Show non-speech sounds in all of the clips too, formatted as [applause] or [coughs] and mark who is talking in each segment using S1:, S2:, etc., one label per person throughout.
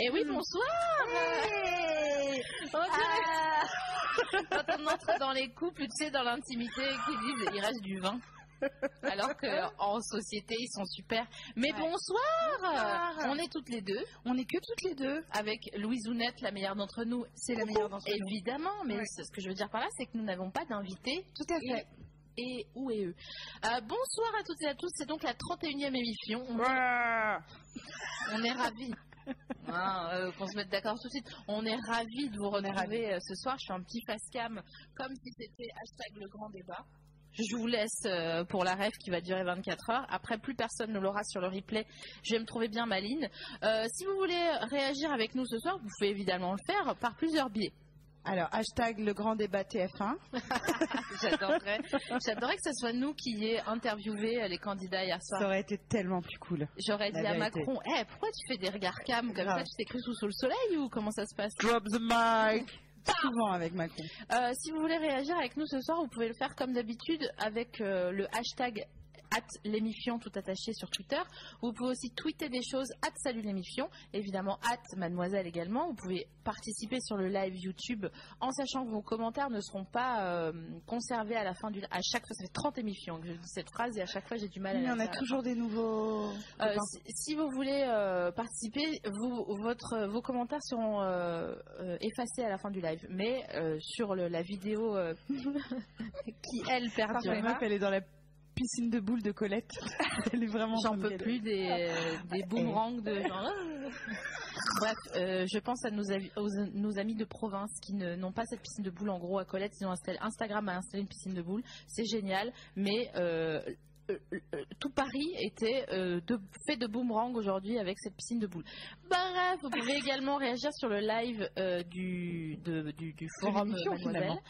S1: Eh oui, bonsoir On dirait- Quand on entre dans les couples, tu sais, dans l'intimité, qui disent il reste du vin. Alors qu'en société, ils sont super. Mais bonsoir,
S2: Bonsoir.
S1: On est toutes les deux,
S2: On n'est que toutes les deux.
S1: avec Louise Ounette, la meilleure d'entre nous.
S2: C'est la meilleure d'entre nous.
S1: Évidemment, mais
S2: Ouais.
S1: ce que je veux dire par là, c'est que nous n'avons pas d'invités
S2: Tout à fait.
S1: et ou et eux. Euh, bonsoir à toutes et à tous, c'est donc la 31e émission. On, on est ravis. Hein, euh, qu'on se mette d'accord tout de suite. On est ravis de vous retrouver euh, ce soir. Je fais un petit face cam comme si c'était hashtag le grand débat. Je vous laisse euh, pour la rêve qui va durer 24 heures. Après, plus personne ne l'aura sur le replay. Je vais me trouver bien maline. Euh, si vous voulez réagir avec nous ce soir, vous pouvez évidemment le faire par plusieurs biais.
S2: Alors, hashtag le grand débat TF1. [laughs]
S1: J'adorerais, j'adorerais que ce soit nous qui ayons interviewé euh, les candidats hier soir.
S2: Ça aurait été tellement plus cool.
S1: J'aurais dit à
S2: vérité.
S1: Macron, Eh, pourquoi tu fais des regards cam comme ça? Tu t'es cru sous, sous le soleil ou comment ça se passe
S2: Drop the mic. Souvent avec Macron.
S1: Euh, Si vous voulez réagir avec nous ce soir, vous pouvez le faire comme d'habitude avec euh, le hashtag at l'émifion tout attaché sur Twitter. Vous pouvez aussi tweeter des choses at salut l'émifion, évidemment at mademoiselle également. Vous pouvez participer sur le live YouTube en sachant que vos commentaires ne seront pas euh, conservés à la fin du à chaque fois ça fait 30 émissions que je dis cette phrase et à chaque fois j'ai du mal à
S2: Il y
S1: la
S2: en a toujours des nouveaux.
S1: Euh, si, si vous voulez euh, participer, vous, votre, vos commentaires seront effacés à la fin du live. Mais sur le- la vidéo [laughs] qui, elle, perdurera,
S2: meuf, elle est dans la piscine de boules de Colette. [laughs] elle est vraiment.
S1: j'en peux plus des, des [laughs] boomerangs de genre... Bref, euh, je pense à nos, avis- aux- nos amis de province qui ne- n'ont pas cette piscine de boules. En gros, à Colette, ils ont installé, Instagram a installé une piscine de boules. C'est génial, mais euh, tout Paris était euh, de- fait de boomerang aujourd'hui avec cette piscine de boules. Bref, vous pouvez [laughs] également réagir sur le live euh, du, de- du, du forum Mademoiselle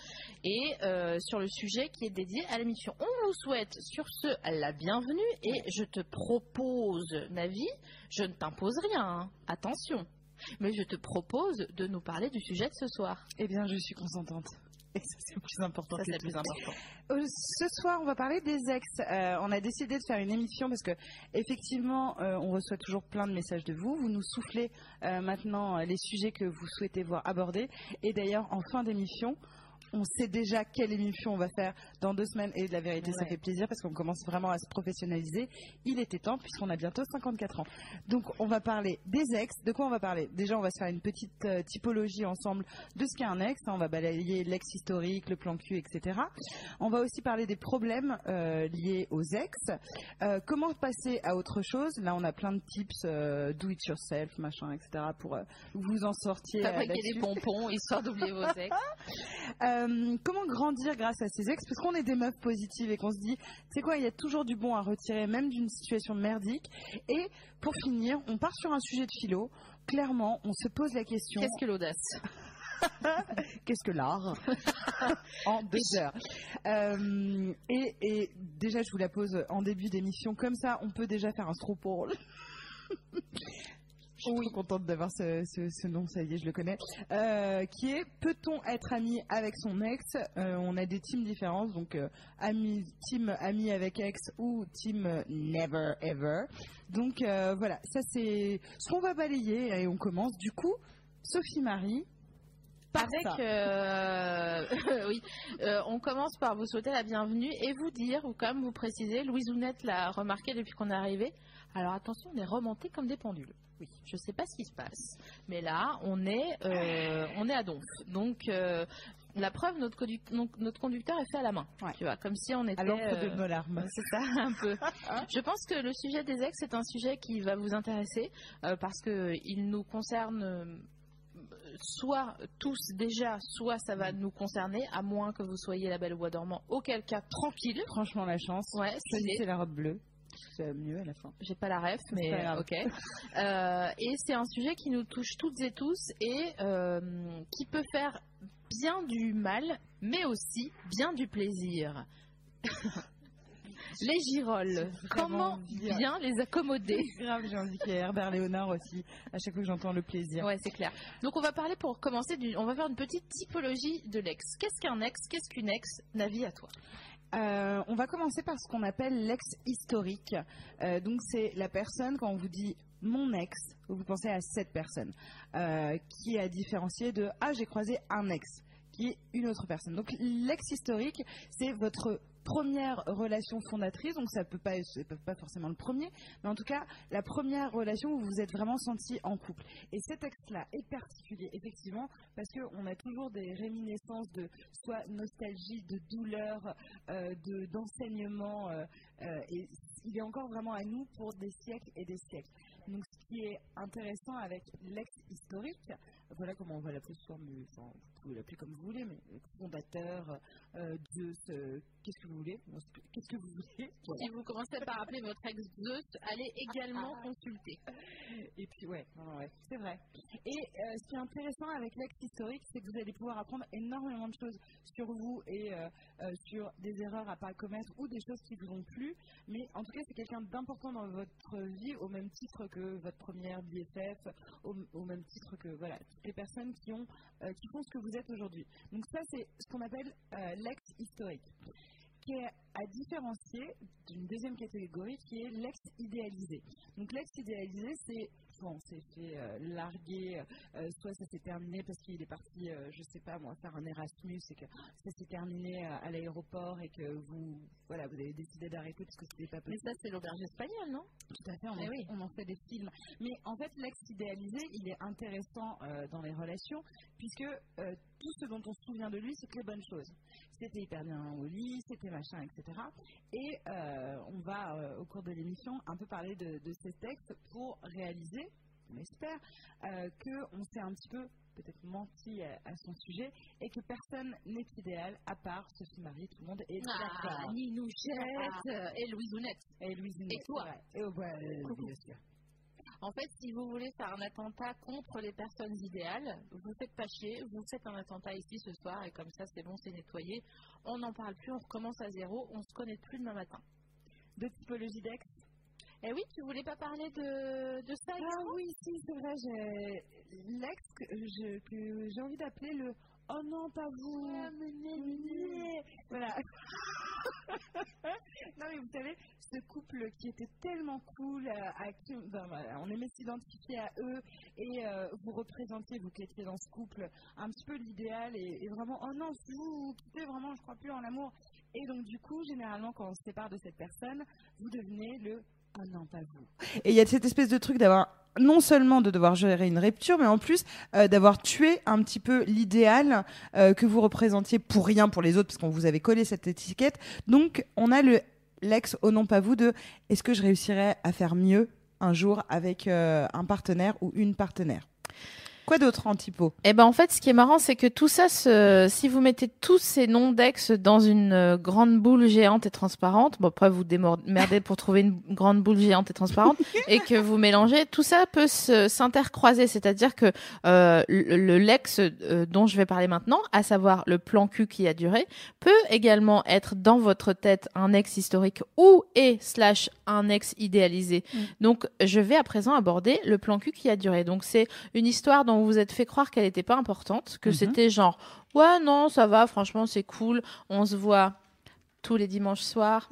S1: et euh, sur le sujet qui est dédié à l'émission. On vous souhaite sur ce la bienvenue et je te propose, Navi, je ne t'impose rien, hein, attention, mais je te propose de nous parler du sujet de ce soir.
S2: Eh bien, je suis consentante. Et [laughs] ça, c'est le plus important.
S1: Ça,
S2: que
S1: c'est le
S2: tout.
S1: plus important. [laughs]
S2: Euh, Ce soir, on va parler des ex. Euh, on a décidé de faire une émission parce que effectivement, euh, on reçoit toujours plein de messages de vous. Vous nous soufflez euh, maintenant les sujets que vous souhaitez voir abordés. Et d'ailleurs, en fin d'émission, on sait déjà quelle émission on va faire dans deux semaines. Et de la vérité, ça fait plaisir parce qu'on commence vraiment à se professionnaliser. Il était temps puisqu'on a bientôt 54 ans. Donc, on va parler des ex. De quoi on va parler? Déjà, on va se faire une petite euh, typologie ensemble de ce qu'est un ex. On va balayer l'ex historique, le plan cul, etc. On va aussi parler des problèmes euh, liés aux ex. Euh, comment passer à autre chose? Là, on a plein de tips, do it yourself, machin, etc. pour vous en sortir. euh,
S1: Fabriquer des pompons histoire d'oublier vos ex. [laughs] [laughs]
S2: Euh, comment grandir grâce à ses ex? Parce qu'on est des meufs positives et qu'on se dit, c'est quoi, il y a toujours du bon à retirer, même d'une situation merdique. Et pour finir, on part sur un sujet de philo. Clairement, on se pose la question
S1: Qu'est-ce que l'audace? [laughs]
S2: Qu'est-ce que l'art? [laughs] En deux heures Euh, et, et déjà, je vous la pose en début d'émission. Comme ça, on peut déjà faire un stropole. [laughs] Je suis trop contente d'avoir ce, ce- ce nom, ça y est, je le connais. Euh, qui est Peut-on être ami avec son ex? Euh, On a des teams différentes, donc euh, ami, team ami avec ex ou team never ever. Donc voilà, ça c'est ce qu'on va balayer et on commence. Du coup, Sophie Marie. par
S1: Avec, euh, [laughs] oui, Euh, on commence par vous souhaiter la bienvenue et vous dire, ou comme vous précisez, Louise Ounette l'a remarqué depuis qu'on est arrivé. Alors attention, on est remonté comme des pendules. Oui, je sais pas ce qui se passe, mais là, on est, euh, on est à donf. Donc, euh, la preuve, notre, conducteur est fait à la main.
S2: Ouais.
S1: Tu vois, comme si on était.
S2: à l'encre de
S1: euh,
S2: nos larmes. [laughs]
S1: c'est ça, un peu. [laughs] Je pense que le sujet des ex est un sujet qui va vous intéresser euh, parce que il nous concerne soit tous déjà, soit ça va nous concerner, à moins que vous soyez la belle au bois dormant. Auquel cas, tranquille.
S2: Franchement, la chance.
S1: Ouais, c'est
S2: la robe bleue. C'est mieux à la fin.
S1: J'ai pas la ref, mais ok. Euh, et c'est un sujet qui nous touche toutes et tous et euh, qui peut faire bien du mal, mais aussi bien du plaisir. [laughs] les girolles, comment bien. les accommoder
S2: Grave, j'ai envie qu'il y ait Herbert Léonard aussi, à chaque fois que j'entends le plaisir.
S1: Ouais, c'est clair. Donc on va parler pour commencer, on va faire une petite typologie de l'ex. Qu'est-ce qu'un ex? Qu'est-ce qu'une ex? Navi à toi.
S2: Euh, on va commencer par ce qu'on appelle l'ex historique. Euh, donc c'est la personne, quand on vous dit mon ex, vous pensez à cette personne, euh, qui est à différencier de ah j'ai croisé un ex, qui est une autre personne. Donc l'ex historique, c'est votre première relation fondatrice, donc ça peut pas, peut pas forcément le premier, mais en tout cas la première relation où vous vous êtes vraiment senti en couple. Et cet texte-là est particulier, effectivement, parce qu'on a toujours des réminiscences de soit nostalgie, de douleur, euh, de d'enseignement, euh, euh, et il est encore vraiment à nous pour des siècles et des siècles. Qui est intéressant avec l'ex historique, voilà comment on va l'appeler soit, mais vous pouvez l'appeler comme vous voulez, mais fondateur, euh, Zeus, euh, qu'est-ce que vous voulez? Qu'est-ce que vous voulez?
S1: Si vous commencez par appeler votre ex Zeus, allez également ah. consulter.
S2: Et puis ouais, c'est vrai. Et euh, ce qui est intéressant avec l'ex historique, c'est que vous allez pouvoir apprendre énormément de choses sur vous et sur des erreurs à pas commettre ou des choses qui vous ont plu. Mais en tout cas, c'est quelqu'un d'important dans votre vie au même titre que votre première BFF, au, même titre que voilà les personnes qui, ont, euh, qui font ce que vous êtes aujourd'hui. Donc ça, c'est ce qu'on appelle euh, l'ex historique, qui est à différencier d'une deuxième catégorie qui est l'ex idéalisé. Donc l'ex idéalisé, c'est on s'est fait euh, larguer, euh, soit ça s'est terminé parce qu'il est parti, euh, je sais pas moi, faire un Erasmus et que ça s'est terminé à l'aéroport et que vous, voilà, vous avez décidé d'arrêter parce que c'était pas possible.
S1: Mais ça, c'est l'auberge espagnole, non?
S2: Tout à fait, on, eh en, fait des films. Mais en fait, l'ex idéalisé, il est intéressant dans les relations puisque tout ce dont on se souvient de lui, c'est que les bonnes choses. C'était hyper bien au lit, c'était machin, etc. Et on va, au cours de l'émission, un peu parler de, de ces textes pour réaliser on espère, euh, qu'on s'est un petit peu peut-être menti à, son sujet et que personne n'est idéal à part Sophie Marie, tout le monde est
S1: ah, d'accord. Ninouchette et Louisounette.
S2: Et Louisounette.
S1: Et toi.
S2: Et oh, [laughs] bah, bien sûr.
S1: En fait, si vous voulez faire un attentat contre les personnes idéales, vous faites pas chier, vous faites un attentat ici ce soir et comme ça c'est bon, c'est nettoyé. On n'en parle plus, on recommence à zéro, on se connaît plus demain matin.
S2: De typologie d'ex
S1: eh oui, tu voulais pas parler de, de ça
S2: Ah oui, si, c'est vrai, j'ai l'ex que, j'ai envie d'appeler le Oh non, pas vous ah, Voilà. [laughs] non, mais vous savez, ce couple qui était tellement cool, euh, à qui on aimait s'identifier à eux, et euh, vous représentiez, vous qui étiez dans ce couple, un petit peu l'idéal, et, et, vraiment, oh non, si vous, vous quittez, vraiment, je crois plus en l'amour. Et donc, du coup, généralement, quand on se sépare de cette personne, vous devenez le Vous. Et il y a cette espèce de truc d'avoir non seulement de devoir gérer une rupture, mais en plus euh, d'avoir tué un petit peu l'idéal euh, que vous représentiez pour rien pour les autres, parce qu'on vous avait collé cette étiquette. Donc, on a le l'ex au non pas vous de est-ce que je réussirais à faire mieux un jour avec euh, un partenaire ou une partenaire? Quoi d'autre en typo
S1: Eh ben en fait, ce qui est marrant, c'est que tout ça, si vous mettez tous ces noms d'ex dans une euh, grande boule géante et transparente, bon après vous démerdez pour trouver une grande boule géante et transparente, [laughs] et que vous mélangez, tout ça peut s'intercroiser. C'est-à-dire que euh, le l'ex euh, dont je vais parler maintenant, à savoir le plan cul qui a duré, peut également être dans votre tête un ex historique ou et slash un ex idéalisé. Mm. Donc je vais à présent aborder le plan cul qui a duré. Donc c'est une histoire dont vous vous êtes fait croire qu'elle n'était pas importante, que mhm. c'était genre ouais non ça va, franchement c'est cool, on se voit tous les dimanches soirs.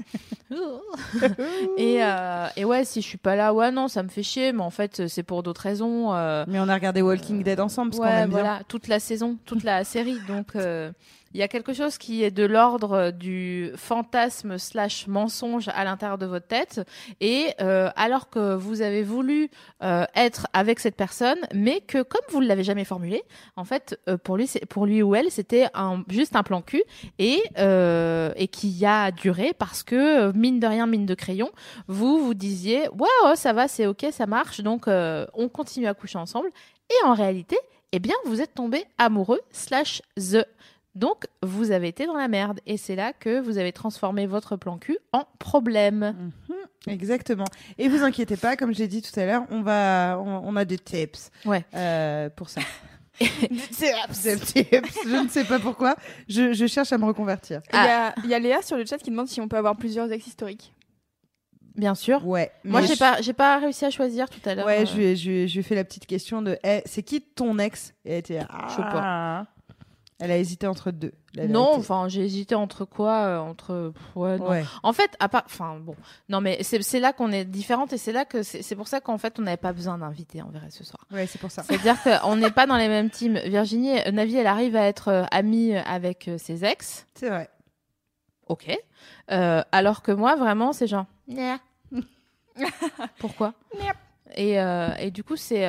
S1: [laughs] et, euh, et, ouais, si je suis pas là, ouais, non, ça me fait chier, mais en fait, c'est pour d'autres raisons. Euh.
S2: mais on a regardé Walking Dead ensemble, parce ouais, voilà,
S1: toute la saison, toute la série. Donc, euh, il y a quelque chose qui est de l'ordre du fantasme slash mensonge à l'intérieur de votre tête. Et euh, alors que vous avez voulu euh, être avec cette personne, mais que comme vous ne l'avez jamais formulé, en fait, euh, pour lui, pour lui ou elle, c'était juste un plan cul et qui a duré parce que mine de rien, mine de crayon, vous vous disiez ouais, oh, ça va, c'est ok, ça marche, donc on continue à coucher ensemble. Et en réalité, eh bien, vous êtes tombé amoureux slash the donc, vous avez été dans la merde. Et c'est là que vous avez transformé votre plan cul en problème.
S2: Mhm. Exactement. Et vous inquiétez pas, comme j'ai dit tout à l'heure, on va, on, on a des tips
S1: Ouais.
S2: euh, pour ça. [laughs] Des tips. Je ne sais pas pourquoi. Je, je cherche à me reconvertir.
S3: Il y, a, il y a Léa sur le chat qui demande si on peut avoir plusieurs ex historiques.
S1: Bien sûr.
S2: Ouais.
S1: Moi, j'ai
S2: je-
S1: pas, j'ai pas réussi à choisir tout à l'heure.
S2: Ouais,
S1: euh,
S2: je lui, ai, je, je fait la petite question de Eh, c'est qui ton ex? Et elle était ah.
S1: Je sais pas.
S2: Elle a hésité entre deux.
S1: Non, enfin, j'ai hésité entre quoi euh, Entre. pff, Ouais, non.
S2: Ouais.
S1: En fait, à part. Enfin, bon. Non, mais c'est là qu'on est différentes et c'est là que. C'est pour ça qu'en fait, on n'avait pas besoin d'inviter, en vrai, ce soir.
S2: Ouais, c'est pour ça.
S1: C'est-à-dire qu'on n'est pas dans les mêmes teams. Virginie, euh, Navi, elle arrive à être euh, amie avec euh, ses ex.
S2: C'est vrai.
S1: Ok. Alors que moi, vraiment, c'est genre. [laughs] Pourquoi et, euh, et du coup, c'est.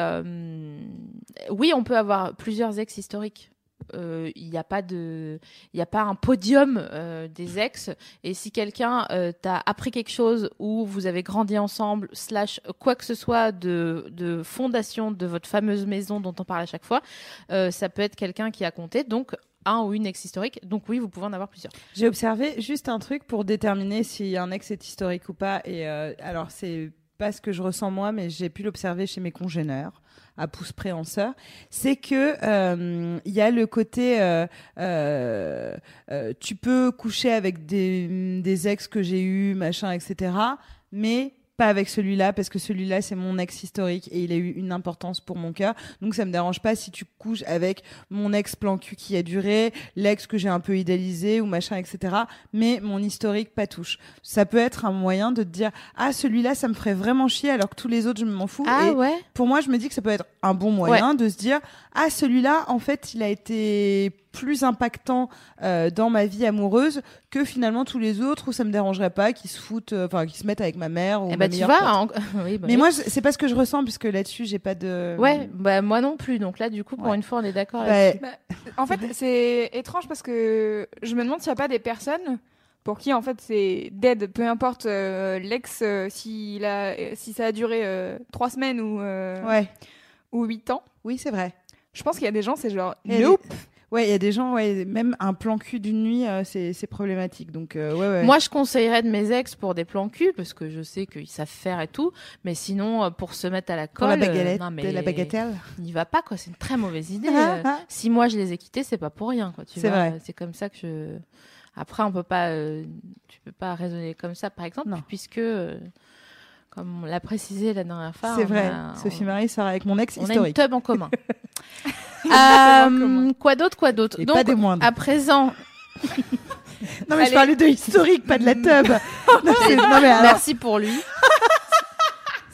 S1: Oui, on peut avoir plusieurs ex historiques. Euh, Il n'y a pas de, il a pas un podium euh, des ex. Et si quelqu'un euh, t'a appris quelque chose ou vous avez grandi ensemble, slash quoi que ce soit de, de fondation de votre fameuse maison dont on parle à chaque fois, ça peut être quelqu'un qui a compté. Donc un ou une ex historique. Donc oui, vous pouvez en avoir plusieurs.
S2: J'ai observé juste un truc pour déterminer si un ex est historique ou pas. Et euh, alors, c'est pas ce que je ressens moi, mais j'ai pu l'observer chez mes congénères à pouce près en sœur, c'est que euh, il y a le côté euh, euh, tu peux coucher avec des, des ex que j'ai eu machin etc mais pas avec celui-là parce que celui-là c'est mon ex historique et il a eu une importance pour mon cœur. Donc ça me dérange pas si tu couches avec mon ex plan cul qui a duré l'ex que j'ai un peu idéalisé ou machin etc mais mon historique pas touche. Ça peut être un moyen de te dire ah celui-là ça me ferait vraiment chier alors que tous les autres je m'en fous
S1: Ah
S2: Et
S1: ouais.
S2: pour moi je me dis que ça peut être un bon moyen de se dire ah celui-là en fait il a été plus impactant euh, dans ma vie amoureuse que finalement tous les autres où ça me dérangerait pas qu'ils se foutent euh, enfin qu'ils se mettent avec ma mère ou
S1: Eh
S2: ma
S1: bah tu
S2: meilleure
S1: vois.
S2: pote.
S1: en- [laughs] oui, bah
S2: mais
S1: oui.
S2: moi c'est pas ce que je ressens puisque là-dessus j'ai pas de
S1: Ouais, bah moi non plus. Donc là, du coup, pour
S2: Ouais.
S1: une fois, on est d'accord
S2: Bah,
S1: là-dessus.
S3: En fait, c'est étrange parce que je me demande s'il n'y a pas des personnes pour qui en fait c'est dead, peu importe euh, l'ex, euh, euh, si ça a duré euh, trois semaines ou, euh,
S2: ouais
S3: ou huit ans.
S2: oui c'est vrai
S3: Je pense qu'il y a des gens, c'est genre
S2: Et
S3: nope.
S2: Ouais il y a des gens ouais même un plan cul d'une nuit euh, c'est c'est problématique donc euh, ouais ouais
S1: Moi, je conseillerais de mes ex pour des plans cul parce que je sais qu'ils savent faire et tout. Mais sinon, euh, pour se mettre à la
S2: pour
S1: colle,
S2: la
S1: euh,
S2: baguette
S1: non, mais
S2: la bagatelle
S1: n'y va pas quoi. C'est une très mauvaise idée. Euh, si moi je les ai quittés, c'est pas pour rien quoi. Tu
S2: C'est
S1: vois,
S2: vrai.
S1: C'est comme ça que je. Après, on peut pas, tu peux pas raisonner comme ça, par exemple,
S2: Non.
S1: puisque, comme on l'a précisé la dernière fois,
S2: c'est
S1: on
S2: vrai
S1: a-
S2: Sophie Marie sort avec mon ex
S1: on a une
S2: historique
S1: tub en commun. [laughs]
S3: Une tub en commun.
S1: Euh, quoi d'autre, quoi d'autre Donc,
S2: pas des moindres
S1: à présent,
S2: non mais je parlais de historique pas de la tub [laughs] non, c'est- non, mais alors,
S1: merci pour lui. [laughs]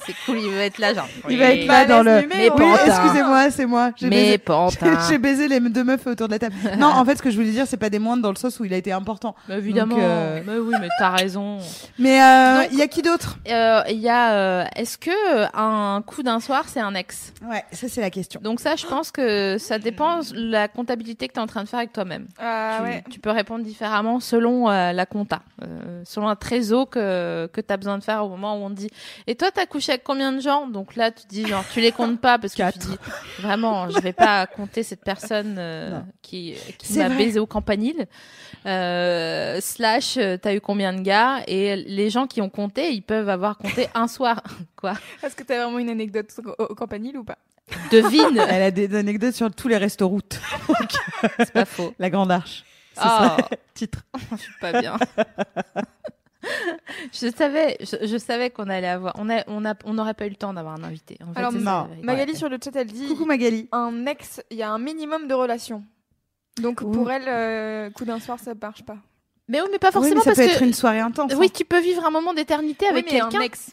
S1: C'est cool, il va être là, genre.
S2: il va être là dans le
S1: Mais
S2: oui excusez-moi c'est moi j'ai
S1: Mais
S2: baisé-
S1: pantin. [laughs]
S2: J'ai baisé les deux meufs autour de la table. Non, en fait, ce que je voulais dire, c'est pas des moindres dans le sens où il a été important.
S1: Mais évidemment.
S2: Donc, euh,
S1: Mais oui, mais t'as raison.
S2: Mais euh, il y a qui d'autre?
S1: Euh, Il y a. euh, Est-ce que un coup d'un soir, c'est un ex?
S2: Ouais, ça c'est la question.
S1: Donc ça, je pense que ça dépend de la comptabilité que tu es en train de faire avec toi-même.
S3: Ah
S1: tu,
S3: ouais.
S1: tu peux répondre différemment selon euh, la compta, euh, selon un trésor que, que tu as besoin de faire au moment où on te dit Et toi, t'as couché combien de gens Donc là, tu dis genre, tu les comptes pas parce que tu dis Vraiment, je vais pas compter cette personne euh, qui, qui m'a baisé au campanile. Euh, slash, euh, t'as eu combien de gars Et les gens qui ont compté, ils peuvent avoir compté un soir. [laughs] Quoi
S3: Est-ce que t'as vraiment une anecdote au, au campanile ou pas
S1: Devine [laughs]
S2: Elle a des anecdotes sur tous les restos routes. [laughs]
S1: C'est pas faux.
S2: La Grande Arche. C'est
S1: Ah.
S2: ça, titre.
S1: je suis pas bien. [laughs] je savais, je, je savais qu'on allait avoir, on a, on a, on n'aurait pas eu le temps d'avoir un invité. En fait,
S3: Alors,
S2: non.
S3: Magali
S1: Ouais.
S3: sur le chat, elle dit
S2: Coucou Magali.
S3: un ex, il y a un minimum de relations. Donc
S2: Ouh.
S3: pour elle, euh, coup d'un soir, ça marche pas.
S1: Mais oui, mais pas
S2: Oui,
S1: forcément
S2: mais ça
S1: parce
S2: peut
S1: que.
S2: être une soirée intense.
S1: Oui,
S2: hein.
S1: tu peux vivre un moment d'éternité avec
S3: oui, mais un
S1: quelqu'un.
S3: ex.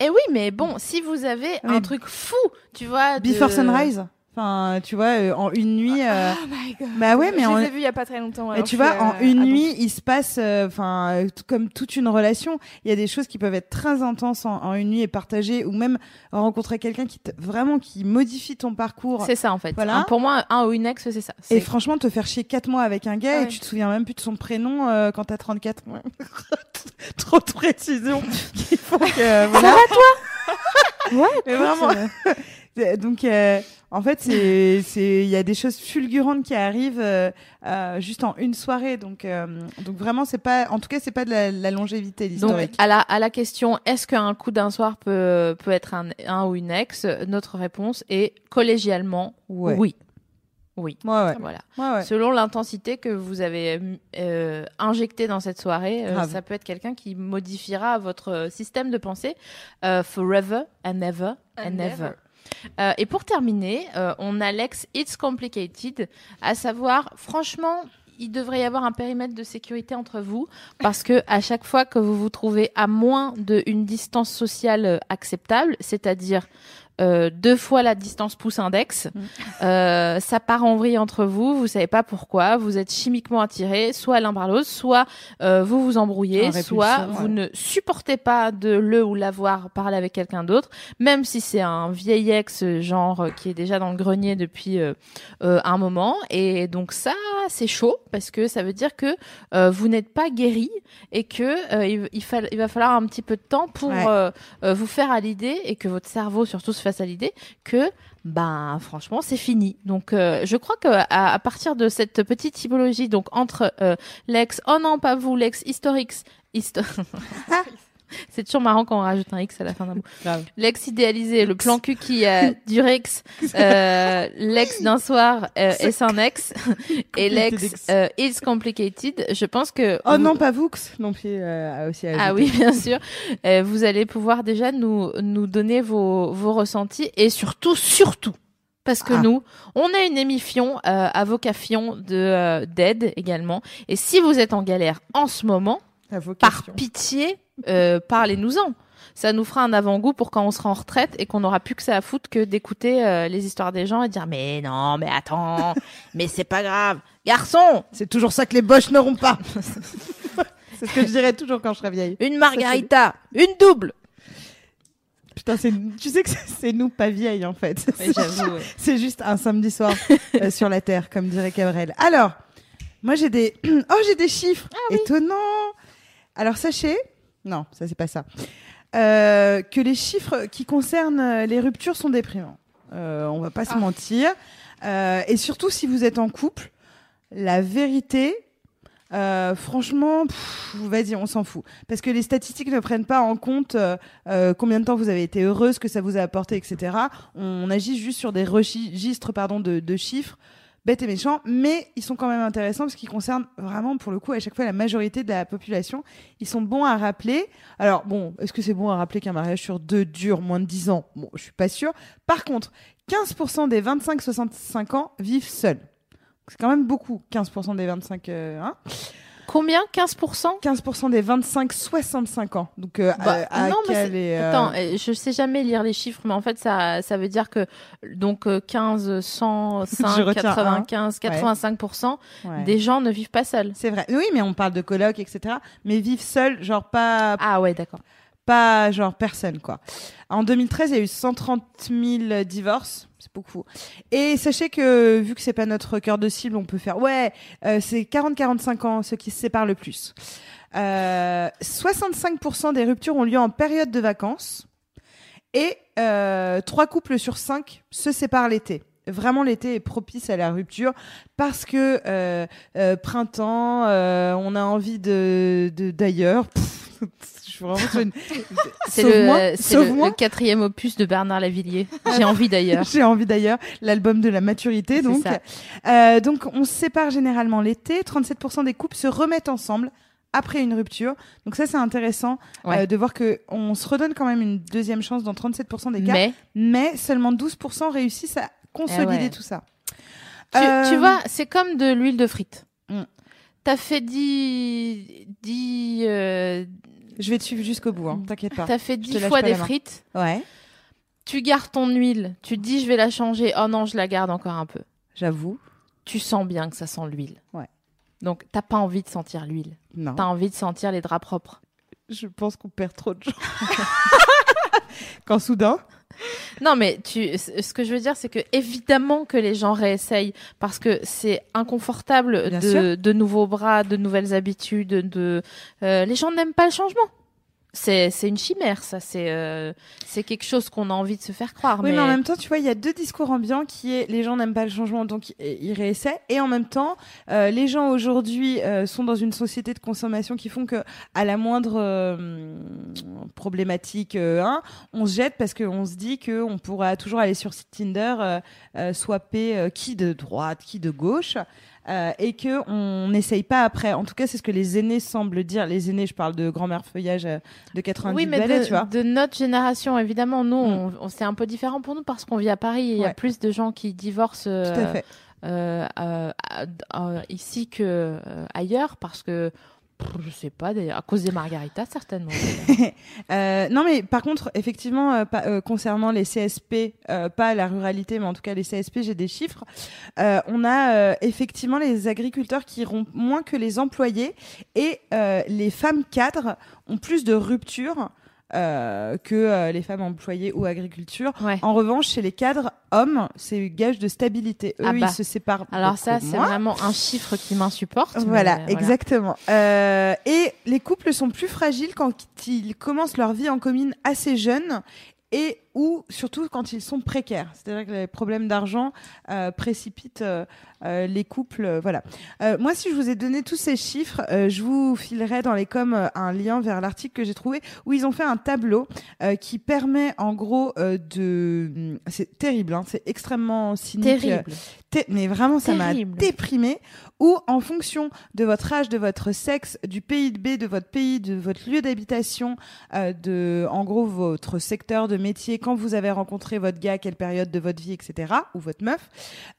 S1: Et oui, mais bon, si vous avez
S2: Oui.
S1: un truc fou, tu vois. de-
S2: Before Sunrise. Enfin, tu vois, euh, en une nuit. euh,
S3: Oh my god.
S2: Bah ouais, mais
S3: je
S2: en-
S3: les ai vus il y a pas très longtemps.
S2: Et tu vois, en
S3: euh,
S2: une
S3: ah
S2: nuit, il se passe, euh, enfin, euh, comme toute une relation, il y a des choses qui peuvent être très intenses en, en une nuit et partagées, ou même rencontrer quelqu'un qui te- vraiment qui modifie ton parcours.
S1: C'est ça en fait.
S2: Voilà.
S1: Un- pour moi, un ou une ex, c'est ça.
S2: Et franchement, te faire chier 4 mois avec un gars
S3: Ah
S2: et tu te souviens même plus de son prénom euh, quand t'as 34 mois. [laughs] Trop de précision. Il faut que, voilà. [laughs] Ouais, mais vraiment. Donc, euh, en fait, c'est, c'est, il y a des choses fulgurantes qui arrivent euh, euh, juste en une soirée. Donc, donc vraiment, c'est pas, en tout cas, c'est pas de la, longévité l'historique.
S1: Donc, à la, à la question, est-ce qu'un coup d'un soir peut, peut être un, un ou une ex? Notre réponse est collégialement oui. Oui.
S2: Ouais,
S1: Voilà. Selon l'intensité que vous avez euh, injectée dans cette soirée, euh, ça peut être quelqu'un qui modifiera votre système de pensée euh, forever and ever and, ever. Et pour terminer, on a l'ex It's Complicated, à savoir, franchement, il devrait y avoir un périmètre de sécurité entre vous parce que à chaque fois que vous vous trouvez à moins d'une distance sociale acceptable, c'est-à-dire euh, deux fois la distance pouce index. Mm. Euh, ça part en vrille entre vous, vous savez pas pourquoi, vous êtes chimiquement attirés, soit l'un par l'autre, soit euh, vous vous embrouillez, soit vous ne supportez pas de le ou l'avoir parler avec quelqu'un d'autre, même si c'est un vieil ex genre qui est déjà dans le grenier depuis un moment. Et donc ça, c'est chaud parce que ça veut dire que vous n'êtes pas guéri et que il, il, va falloir un petit peu de temps pour vous faire à l'idée et que votre cerveau surtout se face à l'idée que ben franchement c'est fini. Donc euh, je crois que à, partir de cette petite typologie donc entre euh, l'ex oh non pas vous l'ex historique [laughs] [laughs] C'est toujours marrant quand on rajoute un X à la fin d'un mot. L'ex idéalisé, le plan cul qui a [laughs] du Rex, euh, l'ex d'un soir euh, est un ex, [laughs] et l'ex euh, is complicated. Je pense que.
S2: Oh non, pas Vux non plus euh, aussi.
S1: Ah oui, bien sûr. Euh, vous allez pouvoir déjà nous nous donner vos vos ressentis et surtout surtout parce que ah. nous, on a une émission à vocation de d'aide également. Et si vous êtes en galère en ce moment, par pitié, euh, parlez-nous-en. Ça nous fera un avant-goût pour quand on sera en retraite et qu'on n'aura plus que ça à foutre que d'écouter euh, les histoires des gens et dire mais non, mais attends, [laughs] mais c'est pas grave, garçon.
S2: C'est toujours ça que les boches n'auront pas. [laughs] c'est ce que je dirais toujours quand je serai vieille.
S1: Une margarita, une double.
S2: Putain, tu sais que c'est nous pas vieilles en fait. c'est juste un samedi soir euh, sur la terre, comme dirait Cabrel. Alors, moi j'ai des, [clears throat] oh j'ai des chiffres ah étonnants. Alors sachez, non, ça c'est pas ça, euh, que les chiffres qui concernent euh, les ruptures sont déprimants. Euh, on va pas se ah. mentir. Euh, et surtout si vous êtes en couple, la vérité, euh, franchement, vas-y, on s'en fout. Parce que les statistiques ne prennent pas en compte combien de temps vous avez été heureuse, que ça vous a apporté, etc. On, agit juste sur des registres pardon, de, de chiffres bêtes et méchants, mais ils sont quand même intéressants parce qu'ils concernent vraiment, pour le coup, à chaque fois la majorité de la population. Ils sont bons à rappeler. Alors, bon, est-ce que c'est bon à rappeler qu'un mariage sur deux dure moins de 10 ans? Bon, je suis pas sûre. Par contre, 15% des 25-65 ans vivent seuls. C'est quand même beaucoup, 15% des 25 euh, hein
S1: Combien? 15%
S2: 15% des 25-65 ans. Donc, euh, bah, non, mais
S1: euh, Attends, je sais jamais lire les chiffres, mais en fait, ça, ça veut dire que donc 15, 105, 95, 85% des gens ne vivent pas seuls.
S2: C'est vrai. Oui, mais on parle de colocs, etc. Mais vivent seuls, genre pas.
S1: Ah ouais, d'accord
S2: pas genre personne quoi. En 2013, il y a eu 130 000 divorces, c'est beaucoup. Et sachez que vu que c'est pas notre cœur de cible, on peut faire ouais, euh, c'est 40-45 ans ceux qui se séparent le plus. Euh, 65% des ruptures ont lieu en période de vacances et euh, 3 couples sur 5 se séparent l'été vraiment l'été est propice à la rupture parce que euh, euh printemps, euh, on a envie de d'ailleurs. [laughs] [laughs]
S1: C'est le, quatrième opus de Bernard Lavillier. J'ai envie d'ailleurs. [laughs]
S2: J'ai envie d'ailleurs. L'album de la maturité. Donc, euh, donc on se sépare généralement l'été. 37% des couples se remettent ensemble après une rupture. Donc ça, c'est intéressant euh, de voir que on se redonne quand même une deuxième chance dans 37% des cas. Mais, seulement 12% réussissent à consolider eh tout ça.
S1: Tu, euh, vois, c'est comme de l'huile de frite. Mm. T'as fait 10, 10,
S2: je vais te suivre jusqu'au bout, hein. t'inquiète pas.
S1: T'as fait dix fois des frites.
S2: Ouais.
S1: Tu gardes ton huile. Tu te dis, je vais la changer. Oh non, je la garde encore un peu.
S2: J'avoue.
S1: Tu sens bien que ça sent l'huile.
S2: Ouais.
S1: Donc, t'as pas envie de sentir l'huile.
S2: Non.
S1: T'as envie de sentir les draps propres.
S2: Je pense qu'on perd trop de gens. [laughs] Quand soudain.
S1: Non, mais tu, ce que je veux dire, c'est que évidemment que les gens réessayent parce que c'est inconfortable de, de, nouveaux bras, de nouvelles habitudes. De, euh, les gens n'aiment pas le changement. C'est une chimère, ça. C'est euh, c'est quelque chose qu'on a envie de se faire croire.
S2: Oui, mais... en même temps, tu vois, il y a deux discours ambiants qui est les gens n'aiment pas le changement, donc ils réessaient. Et en même temps, euh, les gens aujourd'hui euh, sont dans une société de consommation qui font que à la moindre problématique, hein, on se jette parce qu'on se dit qu'on pourra toujours aller sur Tinder, swapper qui de droite, qui de gauche. Euh, et que on n'essaye pas après. En tout cas, c'est ce que les aînés semblent dire. Les aînés, je parle de grand-mère feuillage euh, de 90
S1: oui, mais
S2: de,
S1: tu vois. de notre génération, évidemment, nous, mm. on, c'est un peu différent pour nous parce qu'on vit à Paris. Il y a plus de gens qui divorcent.
S2: Euh,
S1: ici que ailleurs parce que je sais pas, à cause des margaritas, certainement. [laughs]
S2: euh, non, mais par contre, effectivement, euh, euh, concernant les CSP, pas la ruralité, mais en tout cas les CSP, j'ai des chiffres. on a effectivement les agriculteurs qui rompent moins que les employés et les femmes cadres ont plus de ruptures euh, que euh, les femmes employées ou agriculture. En revanche, chez les cadres hommes, c'est gage de stabilité. Eux, ah ils bah. se séparent.
S1: Alors ça, c'est vraiment un chiffre qui m'insupporte.
S2: Voilà, exactement. Euh, et les couples sont plus fragiles quand ils commencent leur vie en commune assez jeunes et ou surtout quand ils sont précaires. C'est-à-dire que les problèmes d'argent euh, précipitent euh, euh, les couples. voilà. moi, si je vous ai donné tous ces chiffres, je vous filerai dans les coms un lien vers l'article que j'ai trouvé où ils ont fait un tableau qui permet en gros de. C'est terrible, hein, c'est extrêmement cynique.
S1: Terrible.
S2: mais vraiment, ça m'a déprimé. Ou en fonction de votre âge, de votre sexe, du pays de B, de votre pays, de votre lieu d'habitation, de en gros votre secteur de métier quand vous avez rencontré votre gars, quelle période de votre vie, etc., ou votre meuf,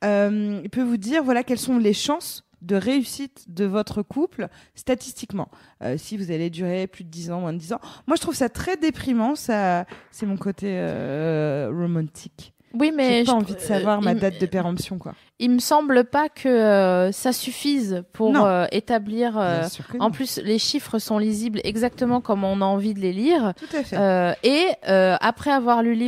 S2: euh, il peut vous dire voilà quelles sont les chances de réussite de votre couple statistiquement. Euh, si vous allez durer plus de 10 ans, moins de 10 ans. Moi, je trouve ça très déprimant. Ça, c'est mon côté euh, romantique.
S1: Oui, mais
S2: j'ai pas envie de savoir ma date de péremption, quoi.
S1: Il me semble pas que ça suffise pour établir. en plus, les chiffres sont lisibles exactement comme on a envie de les lire.
S2: Tout à fait.
S1: et après avoir lu le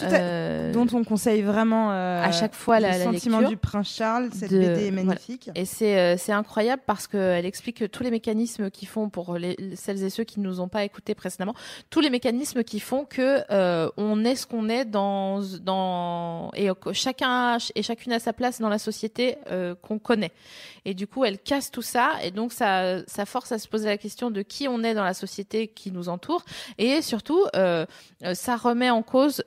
S2: euh, dont on conseille vraiment euh,
S1: à chaque fois la,
S2: le sentiment du prince Charles cette BD est magnifique.
S1: Et c'est euh, incroyable parce qu'elle explique tous les mécanismes qui font pour les, celles et ceux qui ne nous ont pas écoutés précédemment tous les mécanismes qui font que on est ce qu'on est dans dans et chacun et chacune a sa place dans la société qu'on connaît. Et du coup elle casse tout ça et donc ça ça force à se poser la question de qui on est dans la société qui nous entoure. Et surtout ça remet en cause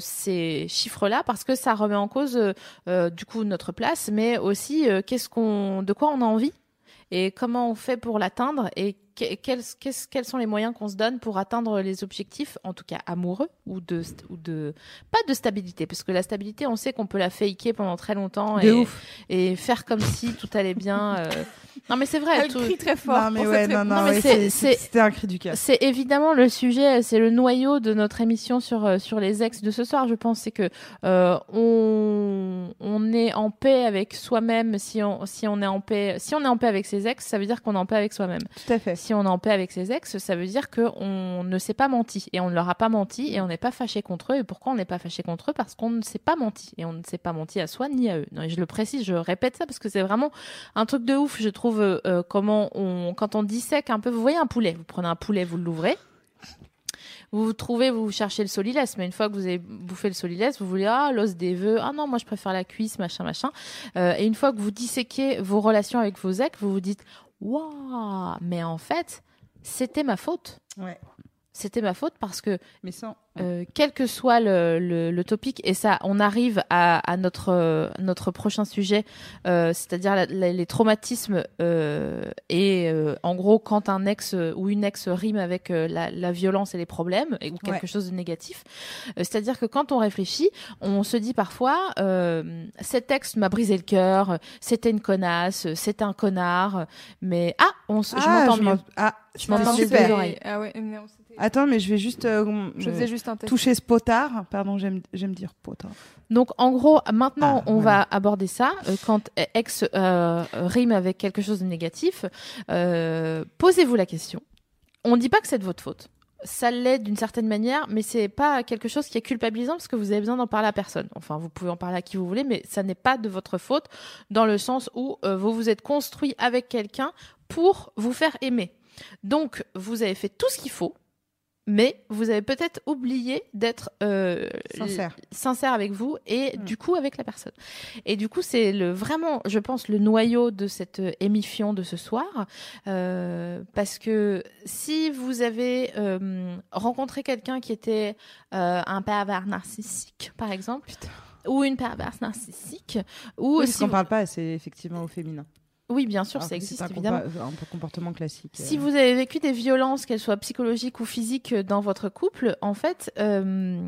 S1: ces chiffres-là parce que ça remet en cause euh, euh, du coup notre place, mais aussi euh, qu'est-ce qu'on, de quoi on a envie et comment on fait pour l'atteindre et quels, quels, sont les moyens qu'on se donne pour atteindre les objectifs, en tout cas amoureux ou de, ou de pas de stabilité, parce que la stabilité, on sait qu'on peut la faker pendant très longtemps et, et, faire comme si tout allait bien. Non, mais c'est vrai.
S3: Elle crie très fort.
S2: Non, mais ouais, non, non, c'était un cri du cœur.
S1: C'est évidemment le sujet, c'est le noyau de notre émission sur euh, sur les ex de ce soir. Je pense c'est que euh, on on est en paix avec soi-même si on si on est en paix si on est en paix avec ses ex, ça veut dire qu'on est en paix avec soi-même.
S2: Tout à fait.
S1: Si on est en paix avec ses ex, ça veut dire que on ne s'est pas menti et on ne leur a pas menti et on n'est pas fâché contre eux. Et pourquoi on n'est pas fâché contre eux? Parce qu'on ne s'est pas menti et on ne s'est pas menti à soi ni à eux. Non, je le précise, je répète ça parce que c'est vraiment un truc de ouf. Je trouve euh, comment on, quand on dissèque un peu, vous voyez un poulet, vous prenez un poulet, vous l'ouvrez, vous vous trouvez, vous cherchez le solilès, mais une fois que vous avez bouffé le solilès, vous voulez ah l'os des vœux, ah non moi je préfère la cuisse, machin machin. Euh, et une fois que vous disséquez vos relations avec vos ex, vous vous dites waouh, mais en fait c'était ma faute.
S2: Ouais.
S1: C'était ma faute parce que
S2: mais sans
S1: euh, quel que soit le, le, le, topic, et ça, on arrive à, à notre euh, notre prochain sujet, euh, c'est-à-dire les traumatismes euh, et euh, en gros quand un ex ou une ex rime avec la, la, violence et les problèmes ou quelque chose de négatif, c'est-à-dire que quand on réfléchit, on se dit parfois cet ex m'a brisé le cœur, c'était une connasse, c'était un connard, mais ah, on, je
S2: ah,
S1: m'entends mieux.
S2: Ah,
S1: je m'entends des oreilles.
S3: Ah ouais,
S2: Attends, mais je vais juste, euh,
S3: je faisais juste un test.
S2: toucher ce potard. Pardon, j'aime dire potard.
S1: Donc en gros, maintenant ah, on va aborder ça. Euh, quand ex euh, rime avec quelque chose de négatif, posez-vous la question. On ne dit pas que c'est de votre faute. Ça l'est d'une certaine manière, mais c'est pas quelque chose qui est culpabilisant parce que vous avez besoin d'en parler à personne. Enfin, vous pouvez en parler à qui vous voulez, mais ça n'est pas de votre faute dans le sens où vous vous êtes construit avec quelqu'un pour vous faire aimer. Donc, vous avez fait tout ce qu'il faut, mais vous avez peut-être oublié d'être euh,
S2: Sincère.
S1: sincère avec vous et
S2: Mm.
S1: du coup avec la personne. Et du coup, c'est le vraiment, je pense, le noyau de cette euh, émission de ce soir, euh, parce que si vous avez euh, rencontré quelqu'un qui était un pervers narcissique, par exemple, ou une perverse narcissique, ou
S2: Oui,
S1: si
S2: parce qu'on
S1: vous-
S2: parle pas, c'est effectivement au féminin.
S1: Oui, bien sûr,
S2: Alors
S1: ça existe
S2: un
S1: évidemment.
S2: un comportement classique.
S1: Si
S2: euh.
S1: vous avez vécu des violences, qu'elles soient psychologiques ou physiques, euh, dans votre couple, en fait, euh,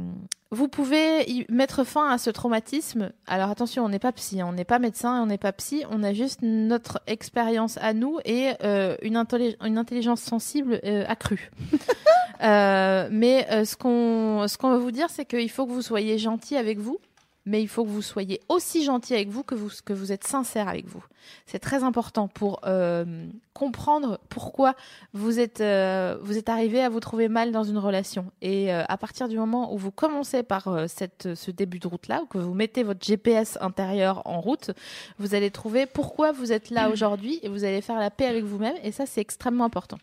S1: vous pouvez y mettre fin à ce traumatisme. Alors attention, on n'est pas psy, hein, on n'est pas médecin, on n'est pas psy, on a juste notre expérience à nous et euh, une, intelli- une intelligence sensible accrue. [laughs] Mais ce qu'on ce qu'on veut vous dire, c'est qu'il faut que vous soyez gentil avec vous. Mais il faut que vous soyez aussi gentil avec vous que vous, que vous êtes sincère avec vous. C'est très important pour euh, comprendre pourquoi vous êtes, euh, êtes arrivé à vous trouver mal dans une relation. Et euh, à partir du moment où vous commencez par cette, ce début de route-là, ou que vous mettez votre GPS intérieur en route, vous allez trouver pourquoi vous êtes là aujourd'hui et vous allez faire la paix avec vous-même. Et ça, c'est extrêmement important.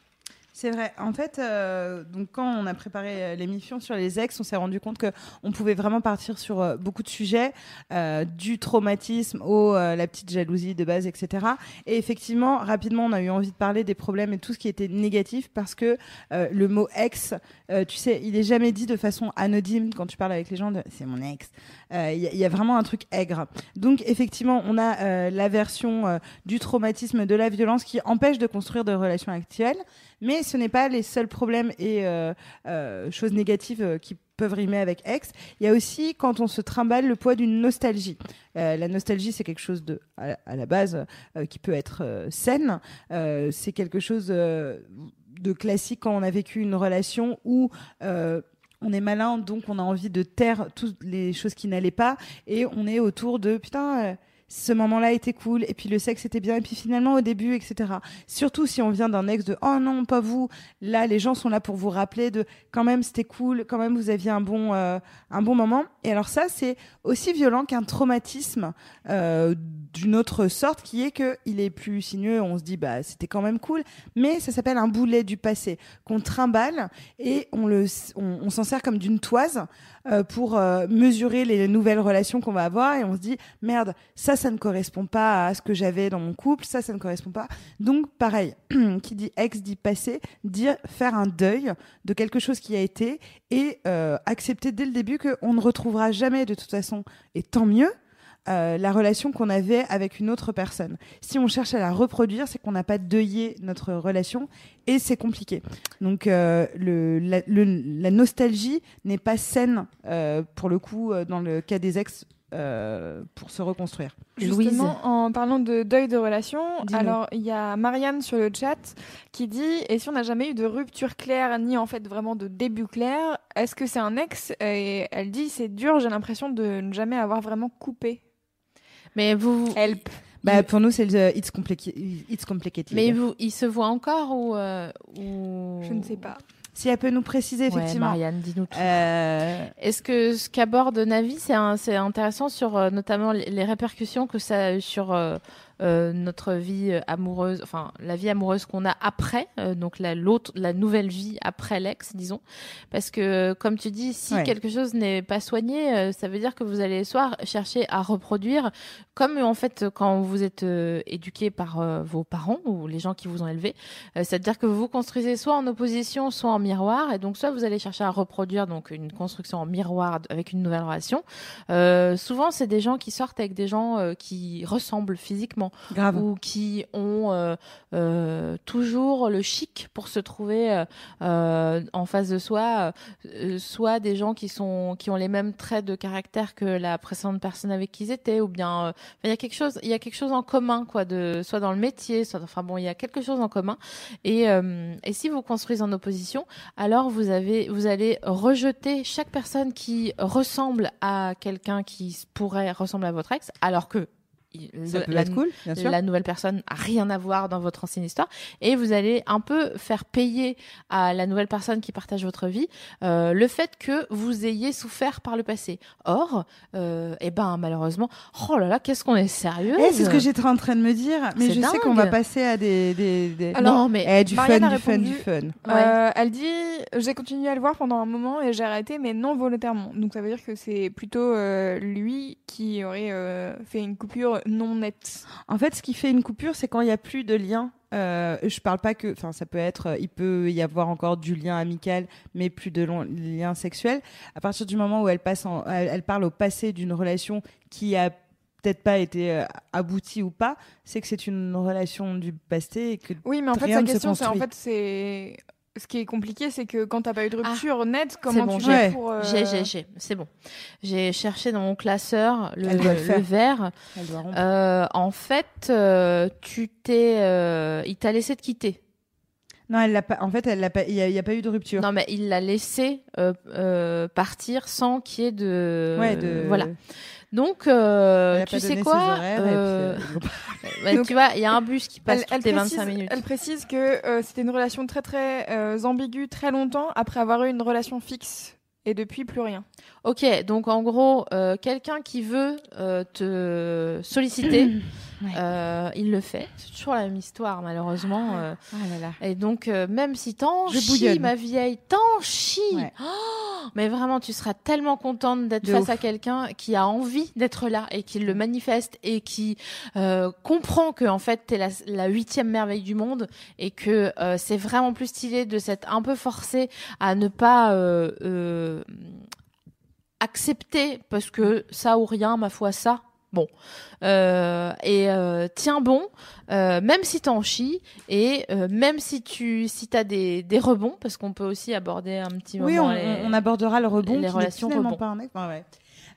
S2: C'est vrai. En fait, euh, donc quand on a préparé euh, l'émission sur les ex, on s'est rendu compte que on pouvait vraiment partir sur euh, beaucoup de sujets, du traumatisme au la petite jalousie de base, etc. Et effectivement, rapidement, on a eu envie de parler des problèmes et tout ce qui était négatif parce que le mot ex, tu sais, il est jamais dit de façon anodine quand tu parles avec les gens. C'est mon ex. Il y, y a vraiment un truc aigre. Donc effectivement, on a la version du traumatisme, de la violence qui empêche de construire de relations actuelles. Mais ce n'est pas les seuls problèmes et euh, euh, choses négatives euh, qui peuvent rimer avec ex. Il y a aussi quand on se trimballe le poids d'une nostalgie. La nostalgie, c'est quelque chose de, à, la base, qui peut être saine. C'est quelque chose de classique quand on a vécu une relation où on est malin, donc on a envie de taire toutes les choses qui n'allaient pas, et on est autour de putain. Ce moment-là était cool, et puis le sexe était bien, et puis finalement au début, etc. Surtout si on vient d'un ex de oh non, pas vous. Là, les gens sont là pour vous rappeler de quand même c'était cool, quand même vous aviez un bon, euh, un bon moment. Et alors ça, c'est aussi violent qu'un traumatisme euh, d'une autre sorte, qui est que il est plus sinueux. On se dit bah c'était quand même cool, mais ça s'appelle un boulet du passé qu'on trimballe et on le, on, on s'en sert comme d'une toise euh, pour euh, mesurer les nouvelles relations qu'on va avoir et on se dit merde ça ça ne correspond pas à ce que j'avais dans mon couple ça ça ne correspond pas. Donc pareil [clears throat] qui dit ex dit passé dire faire un deuil de quelque chose qui a été et euh, accepter dès le début qu'on ne retrouvera jamais de toute façon et tant mieux euh, la relation qu'on avait avec une autre personne. Si on cherche à la reproduire, c'est qu'on n'a pas deuillé notre relation et c'est compliqué. Donc euh, le, la, le- la nostalgie n'est pas saine euh, pour le coup dans le cas des ex euh, pour se reconstruire.
S3: Justement, en parlant de deuil de relation, alors il y a Marianne sur le chat qui dit Et si on n'a jamais eu de rupture claire, ni en fait vraiment de début clair, est-ce que c'est un ex? Et elle dit C'est dur, j'ai l'impression de ne jamais avoir vraiment coupé.
S1: Mais vous,
S3: Help.
S2: Bah, pour nous, c'est le it's, compliqué, it's complicated.
S1: mais vous, il se voit encore ou, euh, ou...
S3: Je ne sais pas.
S2: si elle peut nous préciser,
S1: Ouais,
S2: effectivement.
S1: Marianne, dis-nous tout.
S2: Euh,
S1: Est-ce que ce qu'aborde Navi, c'est un- c'est intéressant sur euh, notamment les, les répercussions que ça a eu sur euh, notre vie euh, amoureuse, enfin la vie amoureuse qu'on a après, euh, donc la, l'autre, la nouvelle vie après l'ex, disons. Parce que, comme tu dis, si
S2: Ouais.
S1: quelque chose n'est pas soigné, euh, ça veut dire que vous allez soit chercher à reproduire, comme en fait quand vous êtes éduqué par vos parents ou les gens qui vous ont élevé, c'est-à-dire que vous vous construisez soit en opposition, soit en miroir, et donc soit vous allez chercher à reproduire donc une construction en miroir avec une nouvelle relation. Souvent, c'est des gens qui sortent avec des gens qui ressemblent physiquement
S2: grave.
S1: ou qui ont euh, euh, toujours le chic pour se trouver euh, euh, en face de soi, euh, soit des gens qui sont qui ont les mêmes traits de caractère que la précédente personne avec qui ils étaient, ou bien euh, il y a quelque chose, il y a quelque chose en commun quoi, de soit dans le métier, soit enfin bon, il y a quelque chose en commun. Et euh, et si vous construisez en opposition, alors vous avez vous allez rejeter chaque personne qui ressemble à quelqu'un qui pourrait ressembler à votre ex, alors que
S2: Ça peut
S1: la,
S2: être cool, bien sûr.
S1: la nouvelle personne a rien à voir dans votre ancienne histoire et vous allez un peu faire payer à la nouvelle personne qui partage votre vie euh, le fait que vous ayez souffert par le passé. Or, euh, eh ben malheureusement, oh là là, qu'est-ce qu'on est sérieux?
S2: Eh, c'est ce que j'étais en train de me dire, mais je sais qu'on va passer à des, des, des-
S3: Alors,
S1: non mais
S2: Eh, du fun, du fun, du fun.
S3: Euh, elle dit j'ai continué à le voir pendant un moment et j'ai arrêté mais non volontairement. Donc ça veut dire que c'est plutôt euh, lui qui aurait euh, fait une coupure non nette.
S2: En fait, ce qui fait une coupure, c'est quand il n'y a plus de lien. Euh, je parle pas que, enfin, ça peut être, euh, il peut y avoir encore du lien amical, mais plus de long- lien sexuel. À partir du moment où elle passe, en, elle, elle parle au passé d'une relation qui a peut-être pas été euh, aboutie ou pas, c'est que c'est une relation du passé et que
S3: Oui, mais en fait sa question c'est en fait c'est ce qui est compliqué c'est que quand t'as pas eu de rupture nette comment
S1: bon,
S3: tu
S2: j'ai-
S3: fais pour euh,
S1: j'ai j'ai j'ai c'est bon. J'ai cherché dans mon classeur le,
S2: Elle doit le
S1: le
S2: faire.
S1: vert.
S2: elle doit rompre.
S1: Euh, en fait, euh, tu t'es, euh, il t'a laissé te quitter.
S2: Non, elle l'a pas. En fait, elle l'a pas. Il y, a- il y a pas eu de rupture.
S1: Non, mais il l'a laissé euh, euh, partir sans qu'il y ait de.
S2: ouais, de.
S1: Voilà. Donc, euh, tu sais quoi euh,
S2: euh, [laughs]
S1: bah,
S3: Donc,
S1: Tu vois, il y a un bus qui passe
S3: Elle,
S1: toutes
S3: elle
S1: les
S3: précise,
S1: 25 minutes.
S3: elle précise que euh, c'était une relation très très euh, ambiguë très longtemps après avoir eu une relation fixe et depuis plus rien.
S1: Ok, donc en gros, euh, quelqu'un qui veut euh, te solliciter, [clears throat]
S2: Ouais.
S1: euh, il le fait. C'est toujours la même histoire, malheureusement. euh.
S2: Ah là là.
S1: Et donc, euh, même si t'en
S2: Je
S1: chies, ma vieille, t'en chies.
S2: Ouais.
S1: Oh, mais vraiment, tu seras tellement contente d'être face
S2: ouf.
S1: à quelqu'un qui a envie d'être là et qui le manifeste et qui euh, comprend que en fait t'es la, la huitième merveille du monde et que euh, c'est vraiment plus stylé de s'être un peu forcé à ne pas euh, euh, accepter parce que ça ou rien, ma foi, ça. Bon, Euh, et euh, tiens bon, euh, même si t'en chies et euh, même si tu si t'as des, des rebonds, parce qu'on peut aussi aborder un petit
S2: Oui,
S1: moment
S2: on,
S1: les-
S2: on abordera le rebond.
S1: les relations rebond.
S2: pas un mec. Ouais, ouais.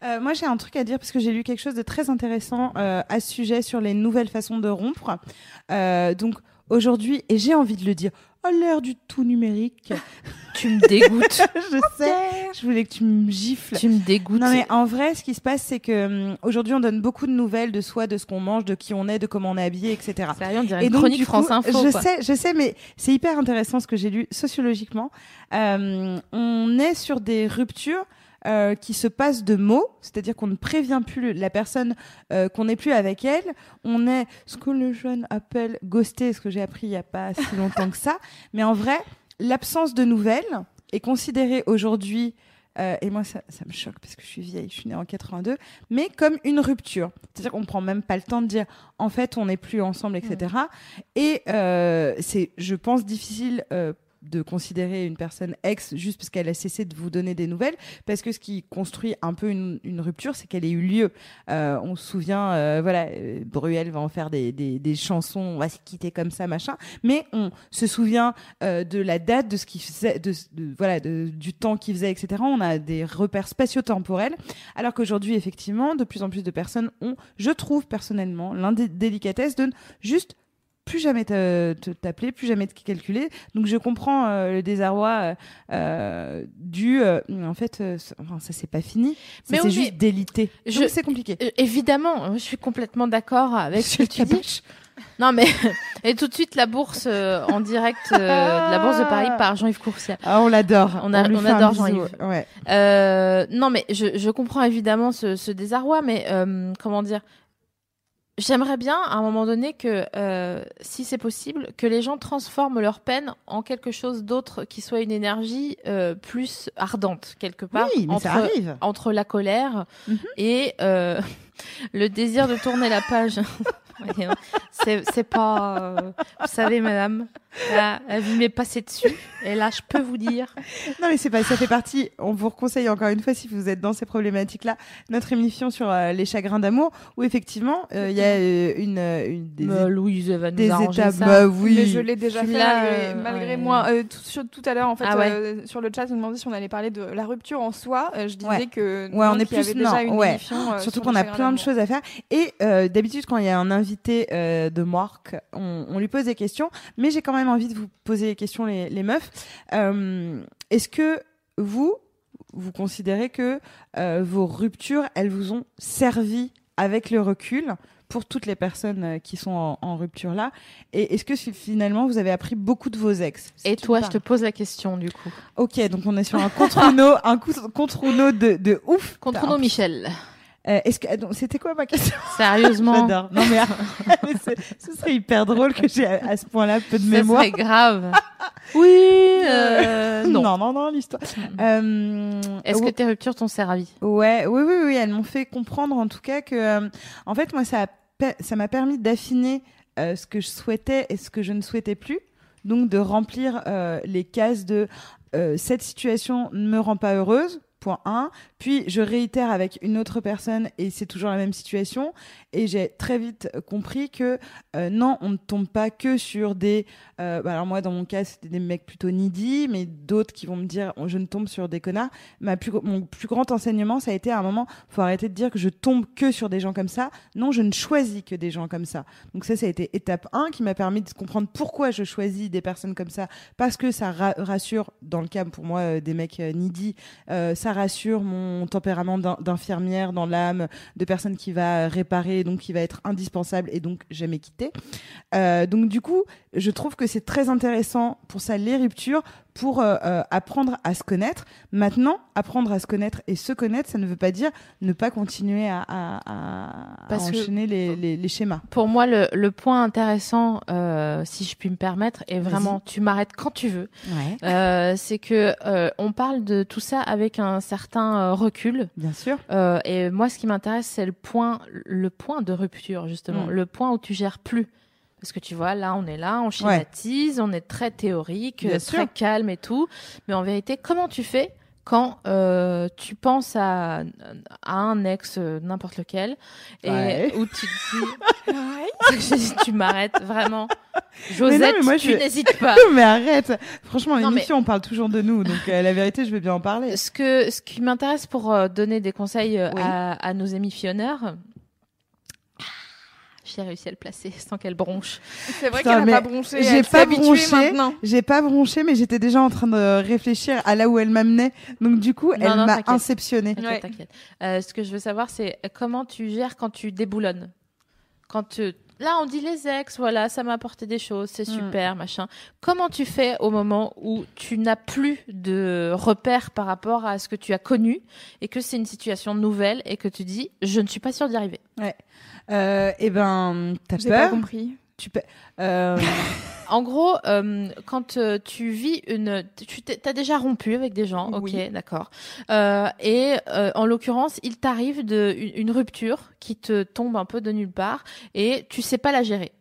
S2: Euh, moi, j'ai un truc à dire parce que j'ai lu quelque chose de très intéressant euh, à ce sujet sur les nouvelles façons de rompre. Euh, donc aujourd'hui, et j'ai envie de le dire, à l'ère du tout numérique, [laughs]
S1: tu me dégoûtes, [laughs]
S2: je sais, je voulais que tu me gifles.
S1: tu me dégoûtes.
S2: Non mais en vrai, ce qui se passe, c'est que hum, aujourd'hui, on donne beaucoup de nouvelles de soi, de ce qu'on mange, de qui on est, de comment on est habillé, etc.
S1: Sérieux, on dirait
S2: Et
S1: une
S2: donc,
S1: chronique
S2: du
S1: France
S2: coup,
S1: Info.
S2: Je
S1: quoi.
S2: sais, je sais, mais c'est hyper intéressant ce que j'ai lu sociologiquement. Euh, on est sur des ruptures. Euh, qui se passent de mots, c'est-à-dire qu'on ne prévient plus la personne euh, qu'on n'est plus avec elle. On est ce que le jeune appelle ghosté, ce que j'ai appris il n'y a pas si longtemps que ça. Mais en vrai, l'absence de nouvelles est considérée aujourd'hui, euh, et moi ça, me choque parce que je suis vieille, je suis née en 82, mais comme une rupture. C'est-à-dire qu'on ne prend même pas le temps de dire en fait on n'est plus ensemble, etc. Et c'est, je pense, difficile. euh, de considérer une personne ex juste parce qu'elle a cessé de vous donner des nouvelles, parce que ce qui construit un peu une, une rupture, c'est qu'elle ait eu lieu. Euh, on se souvient, euh, voilà, euh, Bruel va en faire des, des, des chansons, on va se quitter comme ça, machin, mais on se souvient euh, de la date, de ce qui faisait, de, de- voilà, du temps qu'il faisait, etc. On a des repères spatio-temporels, alors qu'aujourd'hui, effectivement, de plus en plus de personnes ont, je trouve personnellement, l'indélicatesse de juste plus jamais t'appeler, plus jamais te calculer. Donc je comprends euh, le désarroi euh, euh, du. euh, en fait, euh, ça- enfin, ça c'est pas fini. Ça,
S1: Mais
S2: c'est
S1: oui,
S2: juste
S1: mais
S2: délité.
S1: je-
S2: c'est compliqué.
S1: Euh, Évidemment, je suis complètement d'accord avec [laughs] ce que tu dis. Non mais [laughs] et tout de suite la bourse euh, en direct euh, de la bourse de Paris par Jean-Yves Courcier.
S2: Ah, on l'adore.
S1: On a- on adore. Jean-Yves.
S2: Ouais.
S1: Euh, non mais je, je comprends évidemment ce, ce désarroi, mais euh, comment dire J'aimerais bien à un moment donné que, euh, si c'est possible, que les gens transforment leur peine en quelque chose d'autre qui soit une énergie euh, plus ardente quelque part
S2: Oui, mais
S1: entre,
S2: ça arrive.
S1: entre la colère
S2: Mhm.
S1: et euh, [laughs] le désir de tourner la page. [laughs] C'est c'est pas, euh, vous savez, madame, la vie m'est passée dessus, et là, je peux vous dire.
S2: Non, mais c'est pas, ça fait partie. On vous conseille encore une fois, si vous êtes dans ces problématiques-là, notre émission sur euh, les chagrins d'amour, où effectivement, euh, il y a euh, une, une des,
S1: Mais Louise va nous
S2: des étapes.
S1: ça.
S2: bah oui.
S3: Mais je l'ai déjà fait malgré,
S1: euh,
S3: malgré
S1: ouais.
S3: moi. Euh, tout, sur- tout à l'heure, en fait,
S1: Ah ouais.
S3: euh, sur le chat, on me demandait si on allait parler de la rupture en soi. Euh, je disais
S2: Ouais.
S3: que
S2: Ouais, on est plus-
S3: avait déjà
S2: non,
S3: une
S2: ouais.
S3: émission. euh,
S2: Surtout
S3: sur
S2: qu'on a plein de choses à faire. Et euh, d'habitude, quand il y a un invité euh, de Marc, on, on lui pose des questions. Mais j'ai quand même envie de vous poser des questions, les, les meufs. Euh, Est-ce que vous, vous considérez que euh, vos ruptures, elles vous ont servi avec le recul pour toutes les personnes euh, qui sont en, rupture là? Et est-ce que finalement vous avez appris beaucoup de vos ex?
S1: Et toi, je te pose la question du coup.
S2: Ok, donc on est sur un contre un contre de, de ouf.
S1: Contre Michel.
S2: Euh, est-ce que c'était quoi ma question?
S1: Sérieusement
S2: Non mais, ce serait hyper drôle que j'ai à, ce point-là peu de mémoire.
S1: C'est grave. [laughs] oui. Euh, non.
S2: non non non l'histoire. Euh,
S1: Est-ce que tes ruptures t'ont servi?
S2: Ouais oui oui oui elles m'ont fait comprendre en tout cas que euh, en fait moi ça ça m'a permis d'affiner euh, ce que je souhaitais et ce que je ne souhaitais plus donc de remplir les cases de cette situation ne me rend pas heureuse point 1. Puis je réitère avec une autre personne et c'est toujours la même situation. Et j'ai très vite compris que euh, non, on ne tombe pas que sur des. Euh, bah alors moi, dans mon cas, c'était des mecs plutôt needy, mais d'autres qui vont me dire je ne tombe sur des connards. Ma mon plus grand enseignement, ça a été à un moment, faut arrêter de dire que je tombe que sur des gens comme ça. Non, je ne choisis que des gens comme ça. Donc ça, ça a été étape 1 qui m'a permis de comprendre pourquoi je choisis des personnes comme ça. Parce que ça rassure, dans le cas pour moi euh, des mecs needy, ça rassure mon tempérament d'infirmière dans l'âme, de personne qui va réparer, donc qui va être indispensable et donc jamais quitter. Euh, donc du coup, je trouve que c'est très intéressant pour ça les ruptures pour euh, euh, apprendre à se connaître. Maintenant, apprendre à se connaître et se connaître, ça ne veut pas dire ne pas continuer à, à, enchaîner les, les, schémas.
S1: Pour moi, le, le point intéressant, euh, si je puis me permettre, et vraiment, tu m'arrêtes quand tu veux, ouais. c'est que on parle de tout ça avec un certain recul.
S2: Bien sûr.
S1: et moi, ce qui m'intéresse, c'est le point, le point de rupture justement, mm. le point où tu gères plus parce que tu vois, là, on est là, on schématise, on est très théorique, très calme et tout. Mais en vérité, comment tu fais quand euh, tu penses à, à un ex euh, n'importe lequel et où tu [laughs] te [laughs] dis tu m'arrêtes vraiment. Josette tu n'hésites [laughs] pas.
S2: Mais arrête. Franchement l'émission on parle toujours de nous donc euh, la vérité je vais bien en parler.
S1: ce que ce qui m'intéresse pour donner des conseils à, à, nos émissionneurs j'ai réussi à le placer [laughs] sans qu'elle bronche.
S3: C'est vrai qu'elle n'a pas bronché.
S2: J'ai pas bronché. J'ai pas bronché, mais j'étais déjà en train de réfléchir à là où elle m'amenait. Donc du coup, elle m'a inceptionné.
S1: T'inquiète, euh, ce que je veux savoir, c'est comment tu gères quand tu déboulonnes? Quand tu... Là, on dit les ex, voilà, ça m'a apporté des choses, c'est hmm. super, machin. Comment tu fais au moment où tu n'as plus de repères par rapport à ce que tu as connu et que c'est une situation nouvelle et que tu dis, je ne suis pas sûre d'y arriver?
S2: Ouais. Euh, eh ben, t'as peur.
S3: pas compris.
S2: Tu peux. Euh... [laughs]
S1: en gros, euh, quand euh, tu vis une, tu t'as déjà rompu avec des gens, ok, d'accord. Euh, et euh, en l'occurrence, il t'arrive de une, une, rupture qui te tombe un peu de nulle part et tu sais pas la gérer.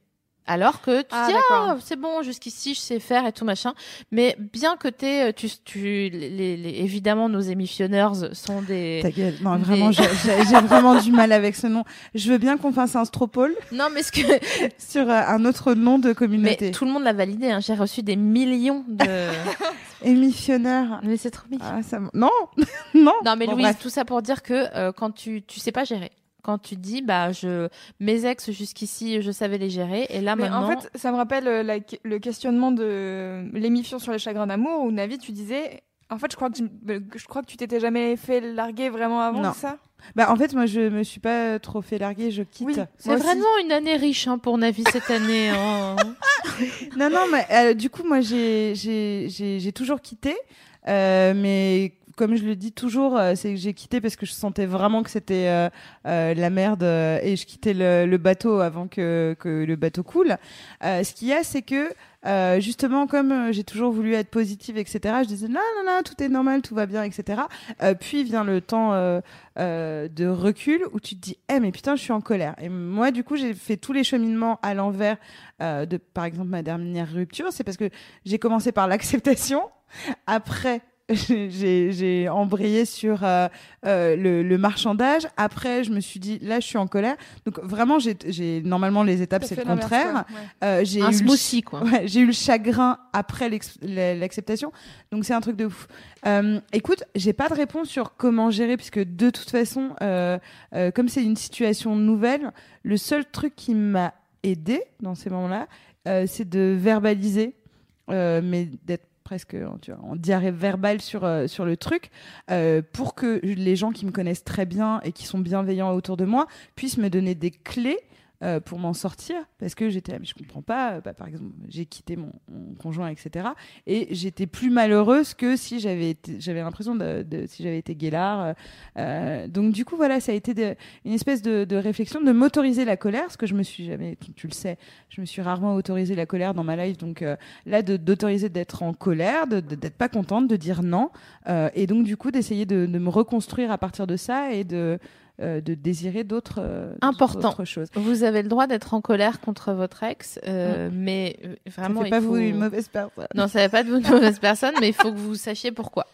S1: Alors que tu ah, dis, ah, c'est bon, jusqu'ici, je sais faire et tout machin. Mais bien que t'es, euh, tu, tu, les, les, évidemment, nos émissionneurs sont des.
S2: Ta gueule. Non, vraiment, j'ai vraiment du mal avec ce nom. Je veux bien qu'on fasse un stropole.
S1: Non, mais ce que. [laughs]
S2: sur euh, un autre nom de communauté.
S1: Mais tout le monde l'a validé, hein. J'ai reçu des millions de. [laughs]
S2: émissionneurs.
S1: Mais c'est trop mignon.
S2: Ah, ça... Non, [laughs] non.
S1: Non, mais Louise, tout ça pour dire que euh, quand tu, tu sais pas gérer quand tu dis bah je mes ex jusqu'ici je savais les gérer. Et là maintenant
S3: en fait ça me rappelle euh, le questionnement de l'émission sur les chagrins d'amour où Navi tu disais en fait je crois que tu, euh, je crois que tu t'étais jamais fait larguer vraiment avant ça?
S2: Bah en fait moi je me suis pas trop fait larguer je quitte. Oui,
S1: c'est vraiment une année riche hein, pour Navi cette année hein. [laughs]
S2: non non mais euh, du coup moi j'ai j'ai j'ai toujours quitté mais comme je le dis toujours, euh, c'est que j'ai quitté parce que je sentais vraiment que c'était euh, euh, la merde et je quittais le, bateau avant que, que, le bateau coule. ce qu'il y a, c'est que justement, comme j'ai toujours voulu être positive, etc., je disais non, non, non, tout est normal, tout va bien, etc. puis vient le temps de recul où tu te dis, eh, mais putain, je suis en colère. Et moi, du coup, j'ai fait tous les cheminements à l'envers de, par exemple, ma dernière rupture. C'est parce que j'ai commencé par [laughs] l'acceptation. Après, [laughs] j'ai embrayé sur euh, euh, le, marchandage. Après, je me suis dit, là, je suis en colère. Donc, vraiment, j'ai normalement les étapes, c'est le contraire.
S1: Euh, j'ai un smoothie, quoi. [laughs]
S2: j'ai eu le chagrin après l'acceptation. Donc, c'est un truc de ouf. écoute, j'ai pas de réponse sur comment gérer, puisque de toute façon, comme c'est une situation nouvelle, le seul truc qui m'a aidé dans ces moments-là, c'est de verbaliser, mais d'être presque tu en diarrhée verbale sur, euh, sur le truc, euh, pour que les gens qui me connaissent très bien et qui sont bienveillants autour de moi puissent me donner des clés euh, pour m'en sortir parce que j'étais mais je comprends pas. Bah, par exemple, j'ai quitté mon, conjoint, etc. Et j'étais plus malheureuse que si j'avais j'avais l'impression de, de- si j'avais été guélard. Euh, donc du coup, voilà, ça a été une espèce de, de réflexion de m'autoriser la colère, ce que je me suis jamais, tu, le sais, je me suis rarement autorisé la colère dans ma life. Donc euh, là, d'autoriser d'être en colère, d'être pas contente, de dire non, euh, et donc du coup d'essayer de, de me reconstruire à partir de ça et de euh, de désirer d'autres euh,
S1: Important.
S2: choses.
S1: Vous avez le droit d'être en colère contre votre ex, euh, mais euh,
S2: Ça
S1: vraiment,
S2: fait pas
S1: faut...
S2: vous une mauvaise personne.
S1: Non, ça fait pas de vous une mauvaise personne, mais il faut que vous sachiez pourquoi.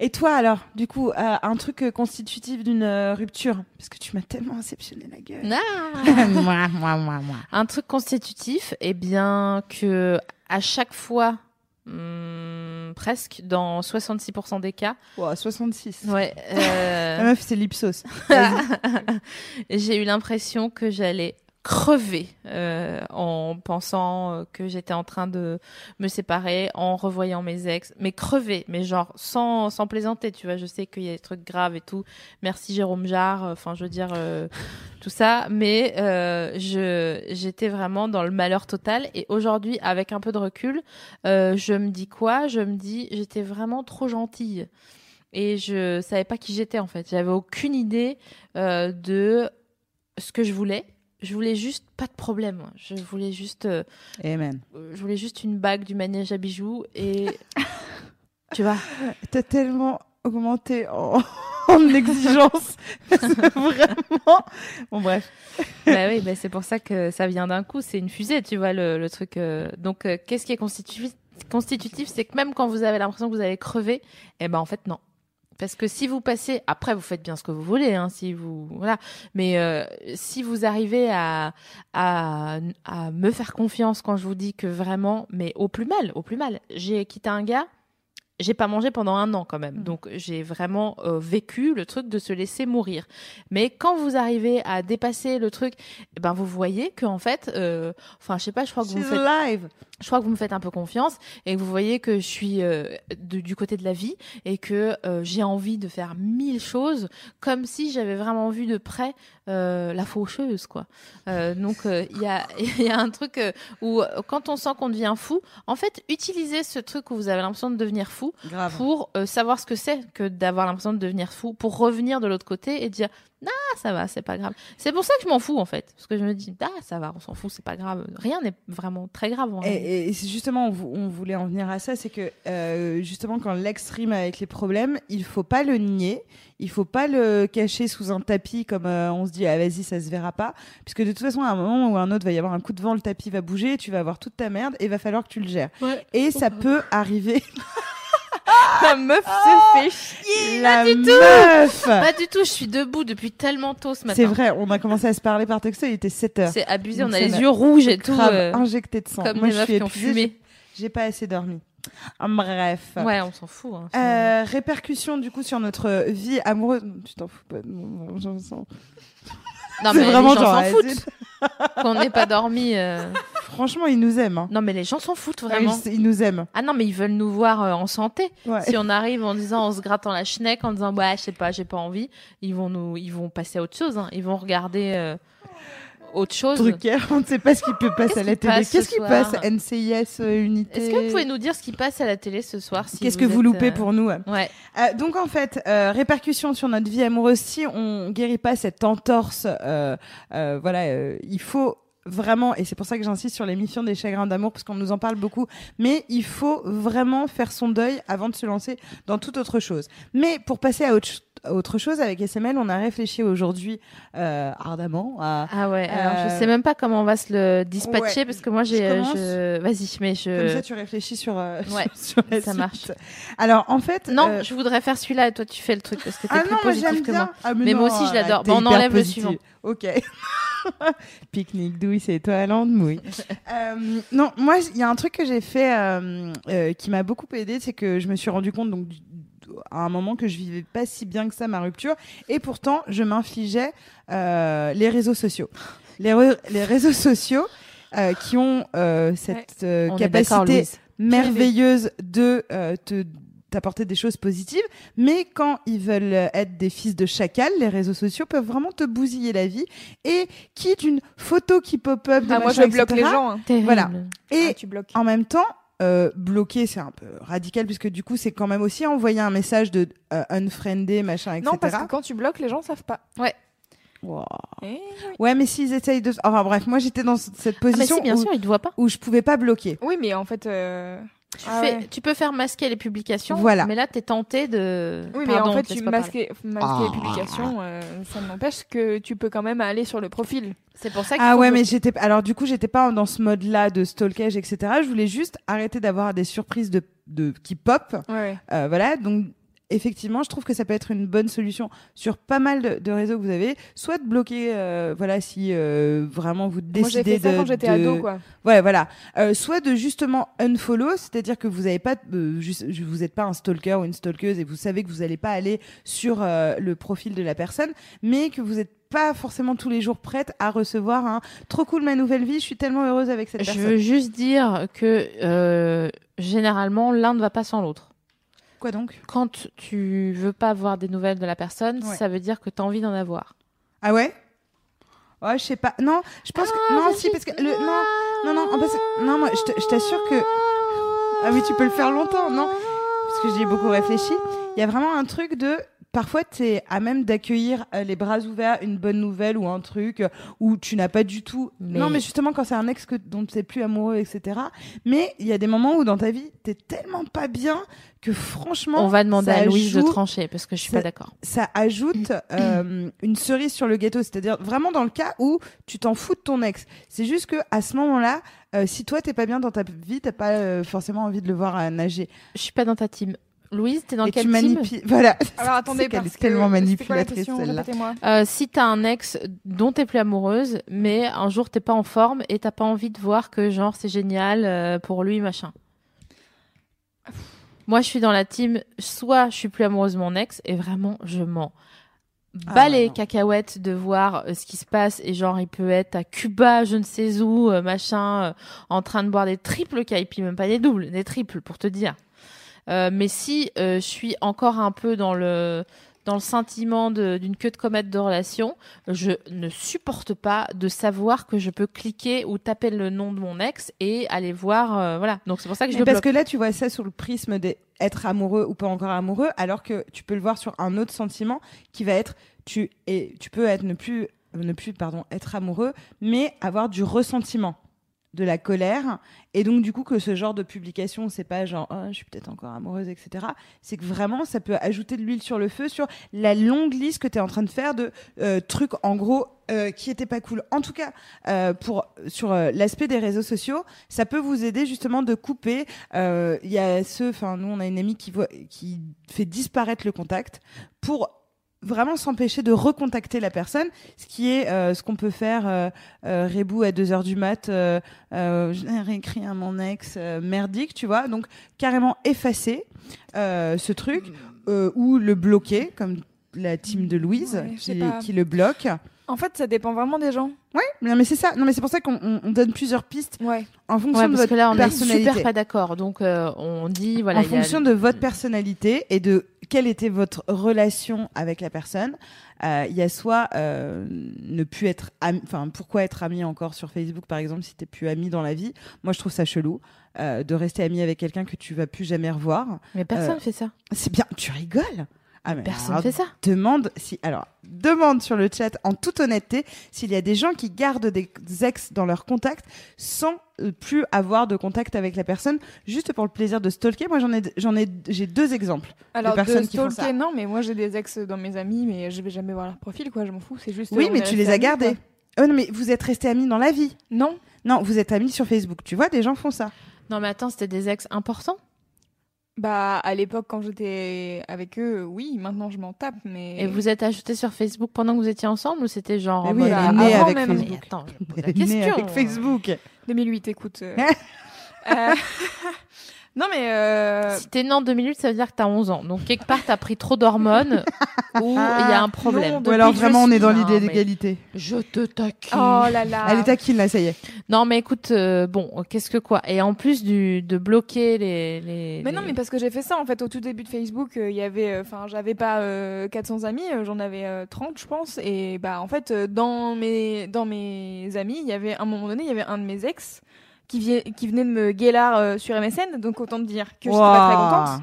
S2: Et toi alors, du coup, un truc constitutif d'une rupture, parce que tu m'as tellement inceptionné la gueule. [laughs] moi, moi, moi, moi.
S1: Un truc constitutif, eh bien que à chaque fois, hum, presque dans 66% des cas,
S2: Wow, 66.
S1: ouais, [laughs]
S2: La
S1: euh,
S2: meuf, c'est l'Ipsos. [laughs]
S1: j'ai eu l'impression que j'allais crever euh, en pensant que j'étais en train de me séparer, en revoyant mes ex, mais crever, mais genre sans, sans plaisanter, tu vois, je sais qu'il y a des trucs graves et tout. Merci Jérôme Jarre, enfin je veux dire euh, tout ça, mais euh, je j'étais vraiment dans le malheur total. Et aujourd'hui avec un peu de recul, euh, je me dis quoi? Je me dis j'étais vraiment trop gentille. Et je savais pas qui j'étais en fait. J'avais aucune idée euh, de ce que je voulais. Je voulais juste pas de problème. Je voulais juste, euh,
S2: Amen.
S1: je voulais juste une bague du manège à bijoux et [laughs] tu vois.
S2: T'as tellement augmenté en, [laughs] en exigence. [laughs] Vraiment. Bon, bref.
S1: bah oui, bah c'est pour ça que ça vient d'un coup. C'est une fusée, tu vois le, le truc. euh. Donc euh, qu'est-ce qui est constitutif Constitutif, c'est que même quand vous avez l'impression que vous allez crever, eh ben en fait non. Parce que si vous passez, après vous faites bien ce que vous voulez, hein, si vous voilà, mais euh, si vous arrivez à, à à me faire confiance quand je vous dis que vraiment, mais au plus mal, au plus mal, j'ai quitté un gars, j'ai pas mangé pendant un an quand même,
S2: Mm.
S1: donc j'ai vraiment euh, vécu le truc de se laisser mourir. Mais quand vous arrivez à dépasser le truc, eh ben vous voyez que en fait, euh, enfin je sais pas, je crois que vous me faites
S2: alive.
S1: je crois que vous me faites un peu confiance et que vous voyez que je suis euh, de- du côté de la vie et que euh, j'ai envie de faire mille choses comme si j'avais vraiment vu de près la faucheuse quoi. Euh, donc euh, il y a [laughs] y a un truc euh, où euh, quand on sent qu'on devient fou, en fait utilisez ce truc où vous avez l'impression de devenir fou
S2: Grave.
S1: pour euh, savoir ce que c'est que d'avoir l'impression de devenir fou, pour revenir de l'autre côté et dire ah ça va, c'est pas grave. C'est pour ça que je m'en fous en fait, parce que je me dis ah ça va, on s'en fout, c'est pas grave. Rien n'est vraiment très grave. en.
S2: Et, justement, on, vou- on voulait en venir à ça, c'est que euh, justement, quand l'ex rime avec les problèmes, il faut pas le nier, il faut pas le cacher sous un tapis comme euh, on se dit, ah vas-y, ça se verra pas, puisque de toute façon, à un moment ou à un autre, va y avoir un coup de vent, le tapis va bouger, tu vas avoir toute ta merde et va falloir que tu le gères. Et ça peut arriver. [laughs]
S1: La meuf se fait chier.
S2: La
S1: pas du tout.
S2: meuf
S1: Pas du tout. Je suis debout depuis tellement tôt ce matin.
S2: C'est vrai, on a commencé à se parler par texto, il était 7 heures.
S1: C'est abusé.
S2: Donc
S1: On a les yeux rouges et tout. Euh,
S2: injecté de sang.
S1: comme
S2: Moi,
S1: des
S2: je
S1: meufs
S2: suis
S1: qui ont
S2: épuisée,
S1: fumé.
S2: j'ai- pas assez dormi. Ah, Bref.
S1: Ouais, on s'en fout. hein.
S2: Euh, répercussions du coup sur notre vie amoureuse. Tu t'en fous pas de moi, j'en sens.
S1: Non, mais
S2: vraiment
S1: les gens s'en foutent. [laughs] Qu'on n'ait pas dormi. euh.
S2: Franchement, ils nous aiment. hein.
S1: Non, mais les gens s'en foutent
S2: Ah,
S1: vraiment.
S2: Ils, ils nous aiment.
S1: Ah non, mais ils veulent nous voir euh, en santé.
S2: Ouais.
S1: Si on arrive en disant, en se grattant la schneck, en disant, bah, je sais pas, j'ai pas envie, ils vont nous, ils vont passer à autre chose. hein. Ils vont regarder euh, autre chose.
S2: Drucker, on ne sait pas ce qui peut passer à la télé. Qu'est-ce
S1: ce
S2: qui passe NCIS euh, Unité.
S1: Est-ce que vous pouvez nous dire ce qui passe à la télé ce soir si
S2: Qu'est-ce que vous loupez
S1: euh,
S2: pour nous
S1: Ouais.
S2: Euh, donc en fait, euh, répercussions sur notre vie amoureuse, si on guérit pas cette entorse, euh, euh, voilà, euh, il faut vraiment, et c'est pour ça que j'insiste sur l'émission des chagrins d'amour, parce qu'on nous en parle beaucoup, mais il faut vraiment faire son deuil avant de se lancer dans toute autre chose. Mais pour passer à autre, ch- à autre chose, avec SML, on a réfléchi aujourd'hui euh, ardemment à...
S1: Ah ouais, alors
S2: Euh,
S1: je sais même pas comment on va se le dispatcher
S2: ouais.
S1: parce que moi j'ai.
S2: Je commence
S1: je- Vas-y, mais je.
S2: Comme ça, tu réfléchis sur, euh,
S1: Ouais, [laughs]
S2: sur la
S1: ça
S2: suite.
S1: marche.
S2: Alors, en fait...
S1: Non,
S2: euh,
S1: je voudrais faire celui-là et toi tu fais le truc parce que t'es
S2: Ah
S1: plus
S2: non,
S1: positif que moi.
S2: Ah,
S1: Mais moi aussi, je l'adore. Bon, on enlève le suivant.
S2: Ok. [laughs] Pique-nique douille, c'est étoilante mouille. [laughs] Euh, non, moi, il y a un truc que j'ai fait euh, euh, qui m'a beaucoup aidé, c'est que je me suis rendu compte donc à un moment que je vivais pas si bien que ça ma rupture, et pourtant je m'infligeais euh, les réseaux sociaux. Les, re- les réseaux sociaux euh, qui ont euh, cette euh,
S1: est d'accord,
S2: capacité merveilleuse de euh, te t'apporter des choses positives, mais quand ils veulent être des fils de chacal, les réseaux sociaux peuvent vraiment te bousiller la vie. Et quitte une photo qui pop-up, de
S3: Ah, moi, je bloque
S2: etc.,
S3: les gens. hein.
S2: Voilà. Et
S3: Ah, tu bloques.
S2: en même temps, euh, bloquer, c'est un peu radical puisque du coup, c'est quand même aussi envoyer un message de euh, unfriendé, machin, etc.
S3: Non, parce que quand tu bloques, les gens savent pas.
S2: Wow.
S3: Eh
S2: Ouais, mais s'ils essayent de. Enfin bref, moi j'étais dans cette
S1: Ah, mais
S2: position
S1: si, bien
S2: où,
S1: sûr, il te voit pas.
S2: où je pouvais pas bloquer.
S3: Oui, mais en fait. euh,
S1: Tu,
S3: ah
S1: fais-
S3: ouais.
S1: tu peux faire masquer les publications,
S2: Voilà.
S1: mais là, t'es tenté de.
S3: Oui, mais
S1: Pardon,
S3: en fait, tu masquer, masquer
S2: Ah.
S3: les publications, euh, ça n'empêche que tu peux quand même aller sur le profil.
S1: C'est pour ça
S2: Ah
S1: faut
S2: ouais,
S1: bloquer.
S2: mais j'étais. Alors du coup, j'étais pas dans ce mode-là de stalkage, etc. Je voulais juste arrêter d'avoir des surprises de, de qui pop.
S3: Ouais.
S2: Euh, voilà, donc effectivement, je trouve que ça peut être une bonne solution sur pas mal de, de réseaux que vous avez. Soit de bloquer, euh, voilà, si euh, vraiment vous
S3: Moi, j'ai
S2: décidez
S3: fait ça
S2: de.
S3: quand j'étais
S2: de-
S3: ado, quoi.
S2: Ouais, voilà. Euh, soit de justement unfollow, c'est-à-dire que vous avez pas, euh, juste, vous n'êtes pas un stalker ou une stalkeuse et vous savez que vous n'allez pas aller sur euh, le profil de la personne, mais que vous n'êtes pas forcément tous les jours prête à recevoir un trop cool ma nouvelle vie, je suis tellement heureuse avec cette
S1: Je
S2: personne.
S1: veux juste dire que euh, généralement, l'un ne va pas sans l'autre.
S2: Quoi donc
S1: Quand tu veux pas avoir des nouvelles de la personne,
S2: Ouais.
S1: ça veut dire que tu as envie d'en avoir.
S2: Ah ouais? Ouais, je sais pas. Non, je pense que non, si parce que le non, non, non, que- non, moi, je t'assure que ah oui, tu peux le faire longtemps, non? Parce que j'y ai beaucoup réfléchi. Il y a vraiment un truc de parfois tu es à même d'accueillir euh, les bras ouverts une bonne nouvelle ou un truc euh, où tu n'as pas du tout
S1: Mais-
S2: non mais justement quand c'est un ex que dont tu n'es plus amoureux etc mais il y a des moments où dans ta vie t'es tellement pas bien que franchement
S1: On va demander à Louise de trancher parce que je suis
S2: ça-
S1: pas d'accord.
S2: ça ajoute [clears throat] euh, une cerise sur le gâteau, c'est-à-dire vraiment dans le cas où tu t'en fous de ton ex. C'est juste que à ce moment-là, si toi t'es pas bien dans ta vie, t'as pas forcément envie de le voir nager.
S1: Je suis pas dans ta team. Louise, t'es dans
S2: et
S1: quelle
S2: tu manipules. Voilà. [laughs]
S3: Alors attendez, parce
S2: est tellement manipulatrice celle-là.
S1: Euh, si t'as un ex dont t'es plus amoureuse, mais un jour t'es pas en forme et t'as pas envie de voir que genre c'est génial euh, pour lui machin. Moi, je suis dans la team. Soit je suis plus amoureuse de mon ex et vraiment je mens.
S2: Ah,
S1: Bas les cacahuètes de voir euh, ce qui se passe et genre il peut être à Cuba, je ne sais où, euh, machin, euh, en train de boire des triples caipi, même pas des doubles, des triples pour te dire. Euh, mais si euh, je suis encore un peu dans le dans le sentiment d'une queue de comète de relation, je ne supporte pas de savoir que je peux cliquer ou taper le nom de mon ex et aller voir. euh, voilà. Donc c'est pour ça que je le
S2: parce
S1: bloque.
S2: que là, tu vois ça sur le prisme d'être amoureux ou pas encore amoureux, alors que tu peux le voir sur un autre sentiment qui va être tu et tu peux être ne plus ne plus pardon être amoureux, mais avoir du ressentiment, de la colère, et donc du coup que ce genre de publication, c'est pas genre oh, je suis peut-être encore amoureuse, etc. C'est que vraiment ça peut ajouter de l'huile sur le feu sur la longue liste que tu es en train de faire de euh, trucs en gros euh, qui étaient pas cool. En tout cas, euh, pour sur euh, l'aspect des réseaux sociaux, ça peut vous aider justement de couper. Euh, Il y a ceux, enfin nous on a une amie qui voit, qui fait disparaître le contact pour vraiment s'empêcher de recontacter la personne, ce qui est euh, ce qu'on peut faire euh, euh, Rebou à 2 heures du mat, euh, euh, l'ai réécrit à mon ex euh, merdique, tu vois, donc carrément effacer euh, ce truc euh, ou le bloquer comme la team de Louise
S3: Ouais,
S2: qui le bloque.
S3: En fait, ça dépend vraiment des gens.
S2: Ouais, non mais c'est ça. Non mais c'est pour ça qu'on on- on donne plusieurs pistes
S3: Ouais.
S2: en fonction
S1: Ouais,
S2: de
S1: parce
S2: votre
S1: que là on est
S2: personnalité.
S1: super pas d'accord. Donc euh, on dit voilà.
S2: en
S1: a-
S2: fonction de votre personnalité et de quelle était votre relation avec la personne. Euh, Il y a soit euh, ne plus être ami, enfin pourquoi être ami encore sur Facebook par exemple si t'es plus ami dans la vie. Moi je trouve ça chelou euh, de rester ami avec quelqu'un que tu vas plus jamais revoir.
S1: Mais personne
S2: Euh,
S1: fait ça.
S2: C'est bien, tu rigoles. Ah, mais
S1: Personne
S2: alors,
S1: fait ça.
S2: demande si alors demande sur le chat en toute honnêteté s'il y a des gens qui gardent des ex dans leurs contacts sans euh, plus avoir de contact avec la personne juste pour le plaisir de stalker moi j'en ai j'en ai j'ai deux exemples
S3: Alors,
S2: personnes
S3: de
S2: qui font
S3: stalker,
S2: ça.
S3: non, mais moi j'ai des ex dans mes amis, mais je vais jamais voir leur profil, quoi. Je m'en fous. C'est juste.
S2: oui
S3: euh,
S2: mais tu les as gardés oh non mais vous êtes restés amis dans la vie
S3: Non.
S2: non vous êtes amis sur Facebook tu vois des gens font ça
S1: Non mais attends, c'était des ex importants.
S3: Bah, à l'époque, quand j'étais avec eux, oui. Maintenant, je m'en tape, mais.
S1: Et vous êtes ajoutés sur Facebook pendant que vous étiez ensemble ou c'était genre
S2: oui,
S1: mode,
S2: elle est née
S1: avant
S2: avec
S1: même
S2: Facebook.
S1: Mais attends, je pose
S2: Elle
S1: la
S2: est née
S1: question.
S2: avec Facebook
S3: 2008, écoute. euh. [laughs] Euh, [laughs] Non, mais. Euh...
S1: Si t'es né en 2008, ça veut dire que t'as 11 ans. Donc, quelque part, t'as pris trop d'hormones [laughs] ou il y a un problème.
S2: Ou alors, vraiment, on est dans l'idée d'égalité.
S1: Je te taquine.
S3: Oh là là.
S2: Elle est taquine, là, ça y est.
S1: Non, mais écoute, euh, bon, qu'est-ce que quoi? Et en plus du, de bloquer les. les
S3: mais non, mais parce que j'ai fait ça, en fait, au tout début de Facebook, euh, il y avait. euh, Enfin, j'avais pas euh, 400 amis, euh, j'en avais euh, 30, je pense. Et bah, en fait, euh, dans mes, dans mes amis, il y avait, à un moment donné, il y avait un de mes ex qui, venait de me guélard euh, sur MSN, donc autant te dire que j'étais pas très contente.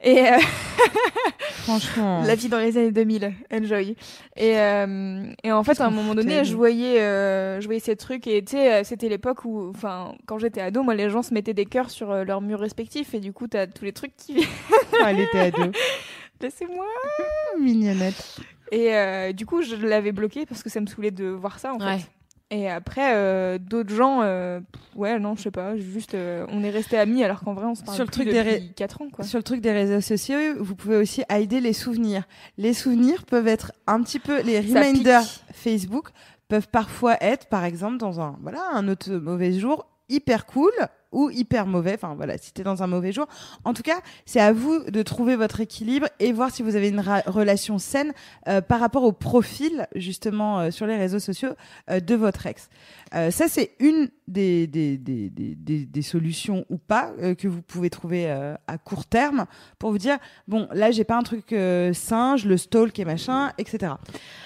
S3: Et euh, [laughs]
S2: Franchement. [laughs]
S3: la vie dans les années 2000, enjoy. Et, euh, et en fait, à un moment donné, je voyais, euh, je voyais ces trucs et tu sais, euh, c'était l'époque où, enfin, quand j'étais ado, moi, les gens se mettaient des cœurs sur euh, leurs murs respectifs et du coup, t'as tous les trucs qui viennent.
S2: Elle était deux. [laughs]
S3: Laissez-moi.
S2: Mignonnette.
S3: Et euh, du coup, je l'avais bloqué parce que ça me saoulait de voir ça, en
S1: Ouais.
S3: fait. Et après, euh, d'autres gens, euh, ouais, non, je sais pas, juste, euh, on est restés amis alors qu'en vrai, on se parle
S2: Sur le
S3: plus
S2: truc des
S3: depuis
S2: ré-
S3: 4 ans, quoi.
S2: Sur le truc des réseaux sociaux, vous pouvez aussi aider les souvenirs. Les souvenirs peuvent être un petit peu les reminders. Facebook peuvent parfois être, par exemple, dans un voilà un autre mauvais jour, hyper cool ou hyper mauvais. Enfin voilà, si t'es dans un mauvais jour. En tout cas, c'est à vous de trouver votre équilibre et voir si vous avez une relation saine euh, par rapport au profil justement euh, sur les réseaux sociaux euh, de votre ex. Ça, c'est une des, des, des, des, des- solutions ou pas que vous pouvez trouver à court terme pour vous dire bon, là, j'ai pas un truc je le stalk et machin, etc.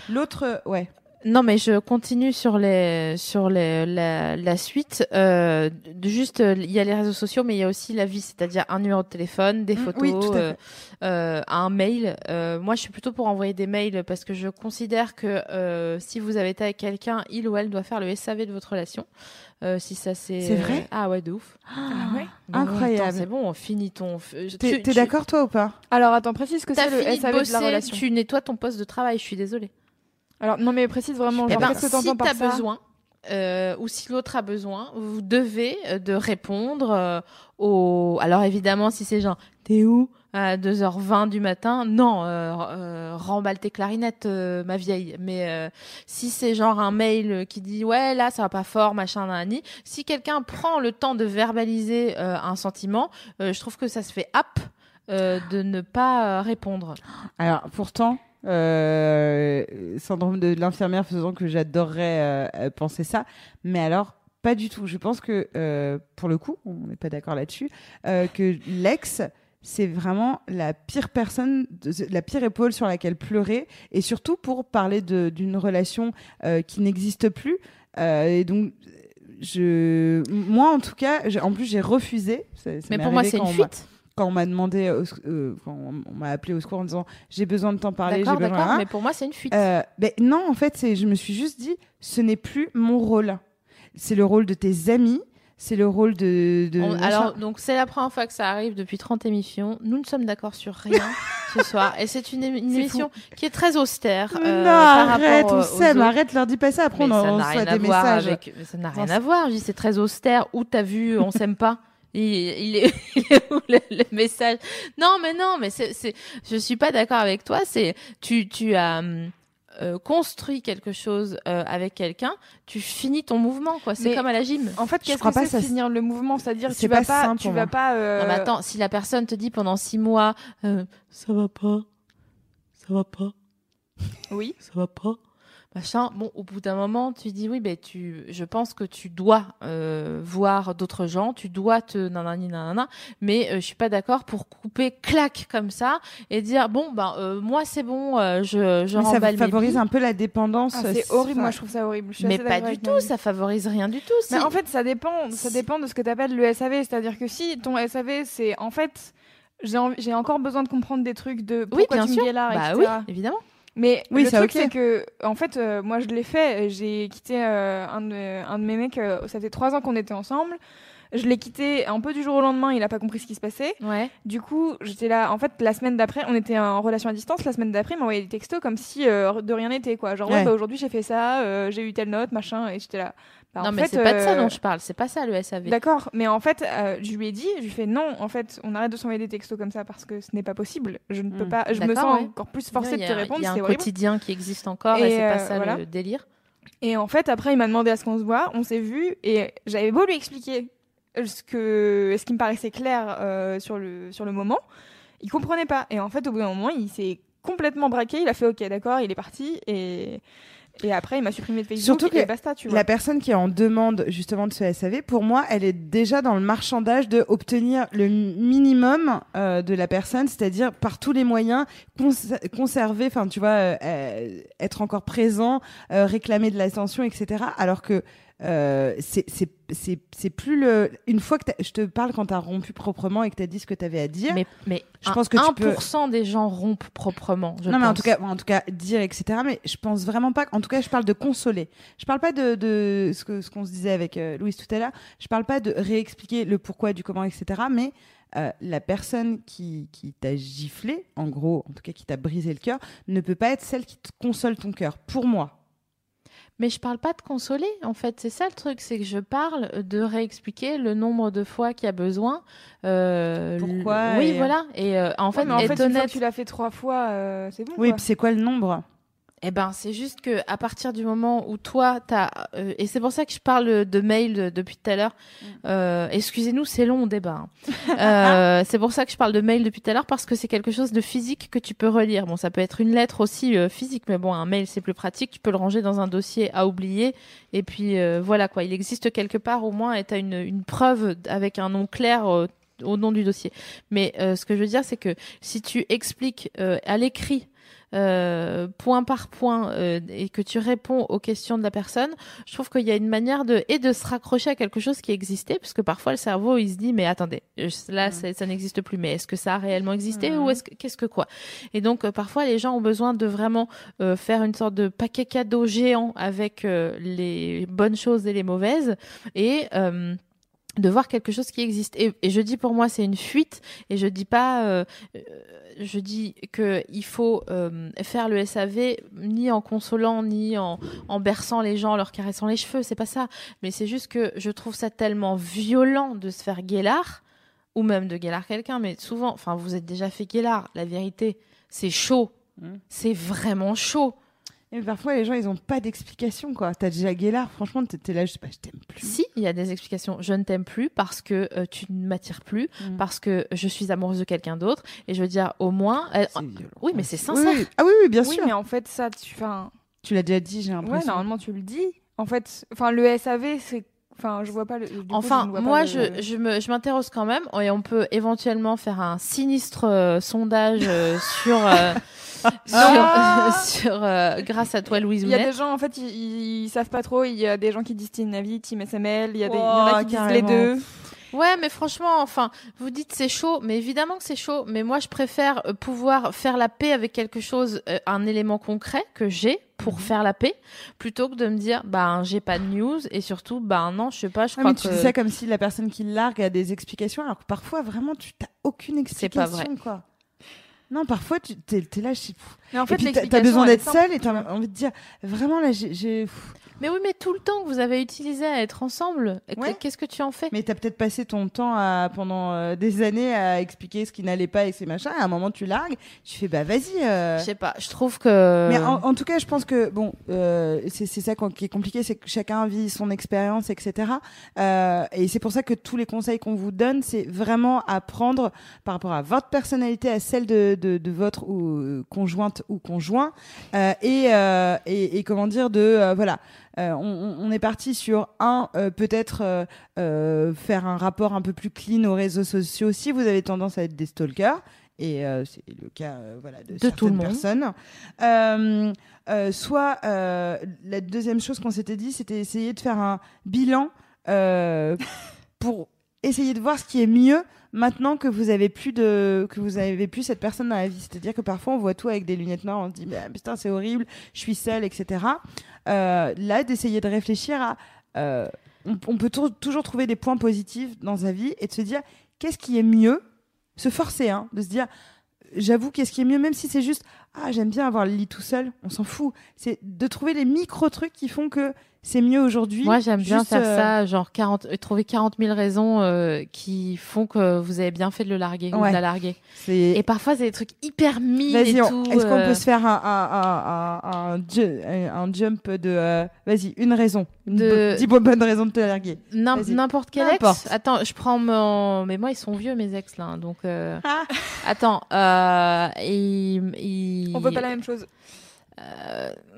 S2: L'autre, ouais.
S1: Non, mais je continue sur les sur les, la, la suite. Euh, de juste, euh, il y a les réseaux sociaux, mais il y a aussi la vie, c'est-à-dire un numéro de téléphone, des
S2: Mm,
S1: photos,
S2: oui, tout à
S1: euh, euh, un mail. Euh, moi, je suis plutôt pour envoyer des mails parce que je considère que euh, si vous avez été avec quelqu'un, il ou elle doit faire le SAV de votre relation. Euh, si ça c'est.
S2: C'est vrai?
S1: Ah ouais, de ouf.
S3: Ah ouais?
S1: Bon,
S2: Incroyable.
S1: C'est bon, on finit ton.
S2: T'es
S1: tu-
S2: d'accord toi ou pas?
S3: Alors, attends, précise que c'est le
S1: de
S3: SAV de, la relation.
S1: tu nettoies ton poste de travail. Je suis désolée.
S3: Alors, non, mais précise vraiment,
S1: Eh
S3: genre,
S1: ben,
S3: qu'est-ce que
S1: si
S3: par
S1: t'as
S3: ça
S1: besoin, euh, ou si l'autre a besoin, vous devez euh, de répondre euh, au. Alors évidemment, si c'est genre, t'es où à 2h20 du matin Non, euh, euh, remballe tes clarinettes, euh, ma vieille. Mais euh, si c'est genre un mail qui dit ouais là ça va pas fort, machin, nani. Si quelqu'un prend le temps de verbaliser euh, un sentiment, euh, je trouve que ça se fait ap euh, de ne pas euh, répondre.
S2: Alors pourtant, euh, syndrome de l'infirmière faisant que j'adorerais euh, euh, penser ça, mais alors pas du tout. Je pense que euh, pour le coup, on n'est pas d'accord là-dessus, que l'ex c'est vraiment la pire personne, la pire épaule sur laquelle pleurer, et surtout pour parler d'une relation qui n'existe plus. Et donc, je, moi en tout cas, en plus j'ai refusé. Ça- ça
S1: Mais pour moi c'est une fuite.
S2: Quand on m'a demandé, sec- euh, quand on on m'a appelé au secours en disant j'ai besoin de t'en parler, j'ai
S1: D'accord, d'accord. Mais pour moi c'est une fuite.
S2: Euh, ben non, en fait, c'est, je me suis juste dit, ce n'est plus mon rôle. C'est le rôle de tes amis, c'est le rôle de. de
S1: On- alors, donc c'est la première fois que ça arrive depuis 30 émissions. Nous ne sommes d'accord sur rien [laughs] ce soir. Et c'est une, émission qui est très austère. Euh,
S2: non,
S1: par
S2: arrête,
S1: rapport
S2: on s'aime, arrête, leur dis pas ça. Après,
S1: Mais
S2: on
S1: ça à
S2: des messages.
S1: avec. mais Ça n'a rien à voir. Je dis c'est très austère. Où t'as vu On s'aime pas? Il, il est, [laughs] il est où le, le message? Non, mais non, mais c'est, c'est, je suis pas d'accord avec toi. C'est, tu, tu as hum, euh, construit quelque chose euh, avec quelqu'un, tu finis ton mouvement, quoi. C'est
S3: Mais-
S1: comme à la gym.
S3: En fait,
S2: Je
S3: qu'est-ce
S2: crois
S3: que
S2: pas
S3: c'est
S2: ça-
S3: finir le mouvement? C'est-à-dire que
S2: c'est
S3: tu vas
S2: pas
S3: tu vas pas. euh,
S1: Non, mais attends, si la personne te dit pendant six mois, euh, ça va pas, ça va pas,
S3: Oui.
S1: ça va pas, machin. Bon, au bout d'un moment, tu dis oui, ben tu, je pense que tu dois euh, voir d'autres gens, tu dois te nanani nanana, mais euh, je suis pas d'accord pour couper clac comme ça et dire bon ben euh, moi c'est bon, euh, je je
S2: Mais ça
S1: mes
S2: favorise un peu la dépendance.
S3: Ah, c'est horrible, moi je trouve ça horrible. Je suis
S1: Mais pas du tout, ça favorise rien du tout.
S3: Mais en fait, ça dépend, ça dépend de ce que tu appelles le SAV. C'est-à-dire que si ton SAV, c'est en fait, j'ai encore besoin de comprendre des trucs de
S1: oui,
S3: pourquoi
S1: bien
S3: tu
S1: sûr.
S3: me guélards,
S1: bah
S3: etc.
S1: oui, évidemment.
S3: Mais
S2: Oui,
S3: le truc, c'est que, en fait, euh, moi, je l'ai fait. J'ai quitté euh, un, de, un de mes mecs. euh, ça fait trois ans qu'on était ensemble. Je l'ai quitté un peu du jour au lendemain. Il a pas compris ce qui se passait.
S1: Ouais.
S3: Du coup, j'étais là. En fait, la semaine d'après, on était en relation à distance. La semaine d'après, il m'a envoyé des textos comme si de rien n'était, quoi. Genre, ouais,
S2: Ouais.
S3: bah, aujourd'hui, j'ai fait ça. j'ai eu telle note, machin. Et j'étais là. Bah,
S1: non
S3: en
S1: mais c'est pas de ça
S3: euh,
S1: dont je parle, c'est pas ça le SAV.
S3: D'accord, mais en fait, euh, je lui ai dit, je lui ai fait non, en fait, on arrête de s'envoyer des textos comme ça parce que ce n'est pas possible. Je ne peux
S2: Mm.
S3: pas, je me sens
S1: ouais.
S3: encore plus forcée de te répondre,
S1: Il y a un
S3: horrible.
S1: quotidien qui existe encore et,
S3: Et,
S1: c'est pas
S3: euh,
S1: ça
S3: voilà.
S1: le délire.
S3: Et en fait, après, il m'a demandé à ce qu'on se voit, on s'est vu et j'avais beau lui expliquer ce que ce qui me paraissait clair euh, sur le sur le moment. Il comprenait pas. Et en fait, au bout d'un moment, il s'est complètement braqué. Il a fait OK, d'accord, il est parti et et après, il m'a supprimé de Facebook
S2: Surtout que
S3: basta, tu vois.
S2: La personne qui est en demande justement de ce SAV, pour moi, elle est déjà dans le marchandage de obtenir le minimum euh, de la personne, c'est-à-dire par tous les moyens cons- conserver, enfin tu vois, euh, euh, être encore présent, euh, réclamer de l'attention, etc. Alors que euh, c'est c'est c'est c'est plus le une fois que je te parle quand t'as rompu proprement et que t'as dit ce que t'avais à dire.
S1: Mais, mais
S2: Je
S1: un-
S2: pense que tu peux-
S1: 1% des gens rompent proprement. je
S2: non mais en tout cas en tout cas dire etc mais je pense vraiment pas en tout cas je parle de consoler je parle pas de, de ce que ce qu'on se disait avec euh, Louise tout à l'heure je parle pas de réexpliquer le pourquoi du comment etc mais euh, la personne qui, qui t'a giflé, en gros, en tout cas qui t'a brisé le cœur, ne peut pas être celle qui te console ton cœur. Pour moi.
S1: Mais je parle pas de consoler, en fait. C'est ça le truc, c'est que je parle de réexpliquer le nombre de fois qu'il y a besoin. euh,
S2: Pourquoi
S1: Oui,
S2: et-
S1: voilà. Et euh, en
S3: Ouais,
S1: fait,
S3: mais en
S1: être
S3: fait, une fois
S1: honnête.
S3: que tu l'as fait trois fois, euh, c'est bon.
S2: Oui,
S3: quoi.
S2: puis c'est quoi le nombre?
S1: Eh ben, c'est juste que à partir du moment où toi, t'as euh, et c'est pour ça que je parle de mail de- depuis tout à l'heure.
S2: Mm.
S1: Euh, Excusez-nous, c'est long au débat. hein. [laughs] Euh, c'est pour ça que je parle de mail depuis tout à l'heure parce que c'est quelque chose de physique que tu peux relire. Bon, ça peut être une lettre aussi euh, physique, mais bon, un mail c'est plus pratique. Tu peux le ranger dans un dossier à oublier et puis euh, voilà quoi. Il existe quelque part au moins et t'as une, une preuve avec un nom clair. euh, au nom du dossier. Mais euh, ce que je veux dire, c'est que si tu expliques euh, à l'écrit euh, point par point euh, et que tu réponds aux questions de la personne, je trouve qu'il y a une manière de et de se raccrocher à quelque chose qui existait, parce que parfois le cerveau il se dit mais attendez là
S2: Mm.
S1: ça n'existe plus, mais est-ce que ça a réellement existé
S2: Mhm.
S1: ou est-ce que qu'est-ce que quoi? Et donc euh, parfois les gens ont besoin de vraiment euh, faire une sorte de paquet cadeau géant avec euh, les bonnes choses et les mauvaises et euh, de voir quelque chose qui existe. Et, et je dis pour moi c'est une fuite et je dis pas euh, euh, je dis que il faut euh, faire le SAV ni en consolant ni en, en berçant les gens, en leur caressant les cheveux, c'est pas ça. Mais c'est juste que je trouve ça tellement violent de se faire guélard ou même de guélard quelqu'un. Mais souvent, enfin, vous êtes déjà fait guélard. La vérité, c'est chaud.
S2: Mm.
S1: C'est vraiment chaud.
S2: Et parfois, les gens, ils ont pas d'explication, quoi. T'as déjà Guélard, franchement, t'es là, je sais pas, je t'aime plus.
S1: Si, il y a des explications. Je ne t'aime plus parce que euh, tu ne m'attires plus,
S2: Mm.
S1: parce que je suis amoureuse de quelqu'un d'autre. Et je veux dire, au moins. euh,
S2: violent.
S1: oui, mais c'est
S2: Oui,
S1: sincère.
S2: oui. Ah oui, oui, bien
S3: oui,
S2: sûr.
S3: mais en fait, ça, tu. Enfin,
S2: Tu l'as déjà dit, j'ai
S3: ouais,
S2: l'impression.
S3: normalement, tu le dis. En fait, enfin, le SAV, c'est. Enfin, je vois pas le. coup,
S1: Enfin, moi, je, je me- je m'interroge quand même, et on peut éventuellement faire un sinistre euh, sondage euh, sur, euh, [laughs]
S2: Ah.
S1: sur, [laughs] sur, euh, grâce à toi, Louise
S3: Il y a des gens, en fait, ils, ils savent pas trop. Il y a des gens qui disent Team Navi, Team SML. Il y, a des, il y
S2: Oh,
S3: en a qui disent les
S2: carrément.
S3: deux.
S1: Ouais, mais franchement, enfin, vous dites c'est chaud, mais évidemment que c'est chaud. Mais moi, je préfère euh, pouvoir faire la paix avec quelque chose, euh, un élément concret que j'ai pour
S2: Mhm.
S1: faire la paix, plutôt que de me dire, ben, j'ai pas de news et surtout, ben non, je sais pas, je
S2: Ah,
S1: crois
S2: mais tu
S1: que.
S2: dis ça comme si la personne qui largue a des explications, alors que parfois, vraiment, tu t'as aucune explication,
S1: pas vrai.
S2: quoi. Non, parfois, tu t'es t'es là, je sais-
S3: Mais en fait,
S2: t'as
S3: l'explication,
S2: besoin d'être seule et
S3: tu
S2: t'as envie de dire, vraiment, là, j'ai- j'ai... pff.
S1: Mais oui, mais tout le temps que vous avez utilisé à être ensemble,
S2: Ouais.
S1: qu'est-ce que tu en fais?
S2: Mais t'as peut-être passé ton temps à, pendant euh, des années à expliquer ce qui n'allait pas et ces machins, et à un moment, tu largues, tu fais, bah, vas-y. euh.
S1: Je sais pas, je trouve que.
S2: Mais en, en tout cas, je pense que bon, euh, c'est ça qui est compliqué, c'est que chacun vit son expérience, etc. Euh, et c'est pour ça que tous les conseils qu'on vous donne, c'est vraiment à prendre par rapport à votre personnalité, à celle de, de, de votre ou, euh, conjointe ou conjoint, euh, et, euh, et, et comment dire de voilà. Euh, on, est parti sur un euh, peut-être euh, faire un rapport un peu plus clean aux réseaux sociaux si vous avez tendance à être des stalkers et euh, c'est le cas euh, voilà de,
S1: De tout le
S2: certaines
S1: monde.
S2: personnes. Euh, soit la deuxième chose qu'on s'était dit, c'était essayer de faire un bilan [laughs] pour essayer de voir ce qui est mieux maintenant que vous avez plus de que vous avez plus cette personne dans la vie. C'est-à-dire que parfois on voit tout avec des lunettes noires, on se dit mais putain c'est horrible, je suis seule, etc. Euh, là d'essayer de réfléchir à euh, on, peut tou- toujours trouver des points positifs dans sa vie et de se dire qu'est-ce qui est mieux, se forcer hein, de se dire j'avoue qu'est-ce qui est mieux même si c'est juste ah j'aime bien avoir le lit tout seul, on s'en fout. C'est de trouver les micro trucs qui font que c'est mieux aujourd'hui.
S1: Moi, j'aime bien faire
S2: euh,
S1: ça, genre 40, euh, trouver 40 000 raisons euh, qui font que vous avez bien fait de le larguer ou
S2: Ouais.
S1: de la larguer.
S2: C'est
S1: Et parfois, c'est des trucs hyper mille et
S2: Vas-y, on- est-ce qu'on
S1: euh,
S2: peut se faire un, un, un, un, un ju- un jump de. euh, Vas-y, une raison. Une
S1: De-
S2: bo- Dis bonne raison de te larguer.
S1: N'importe quel
S2: N'importe.
S1: ex. Attends, je prends mon. Mais moi, ils sont vieux, mes ex, là. hein, Donc. euh,
S2: Ah.
S1: Attends. Euh... ils- ils-
S3: On veut pas la même chose.
S1: Euh,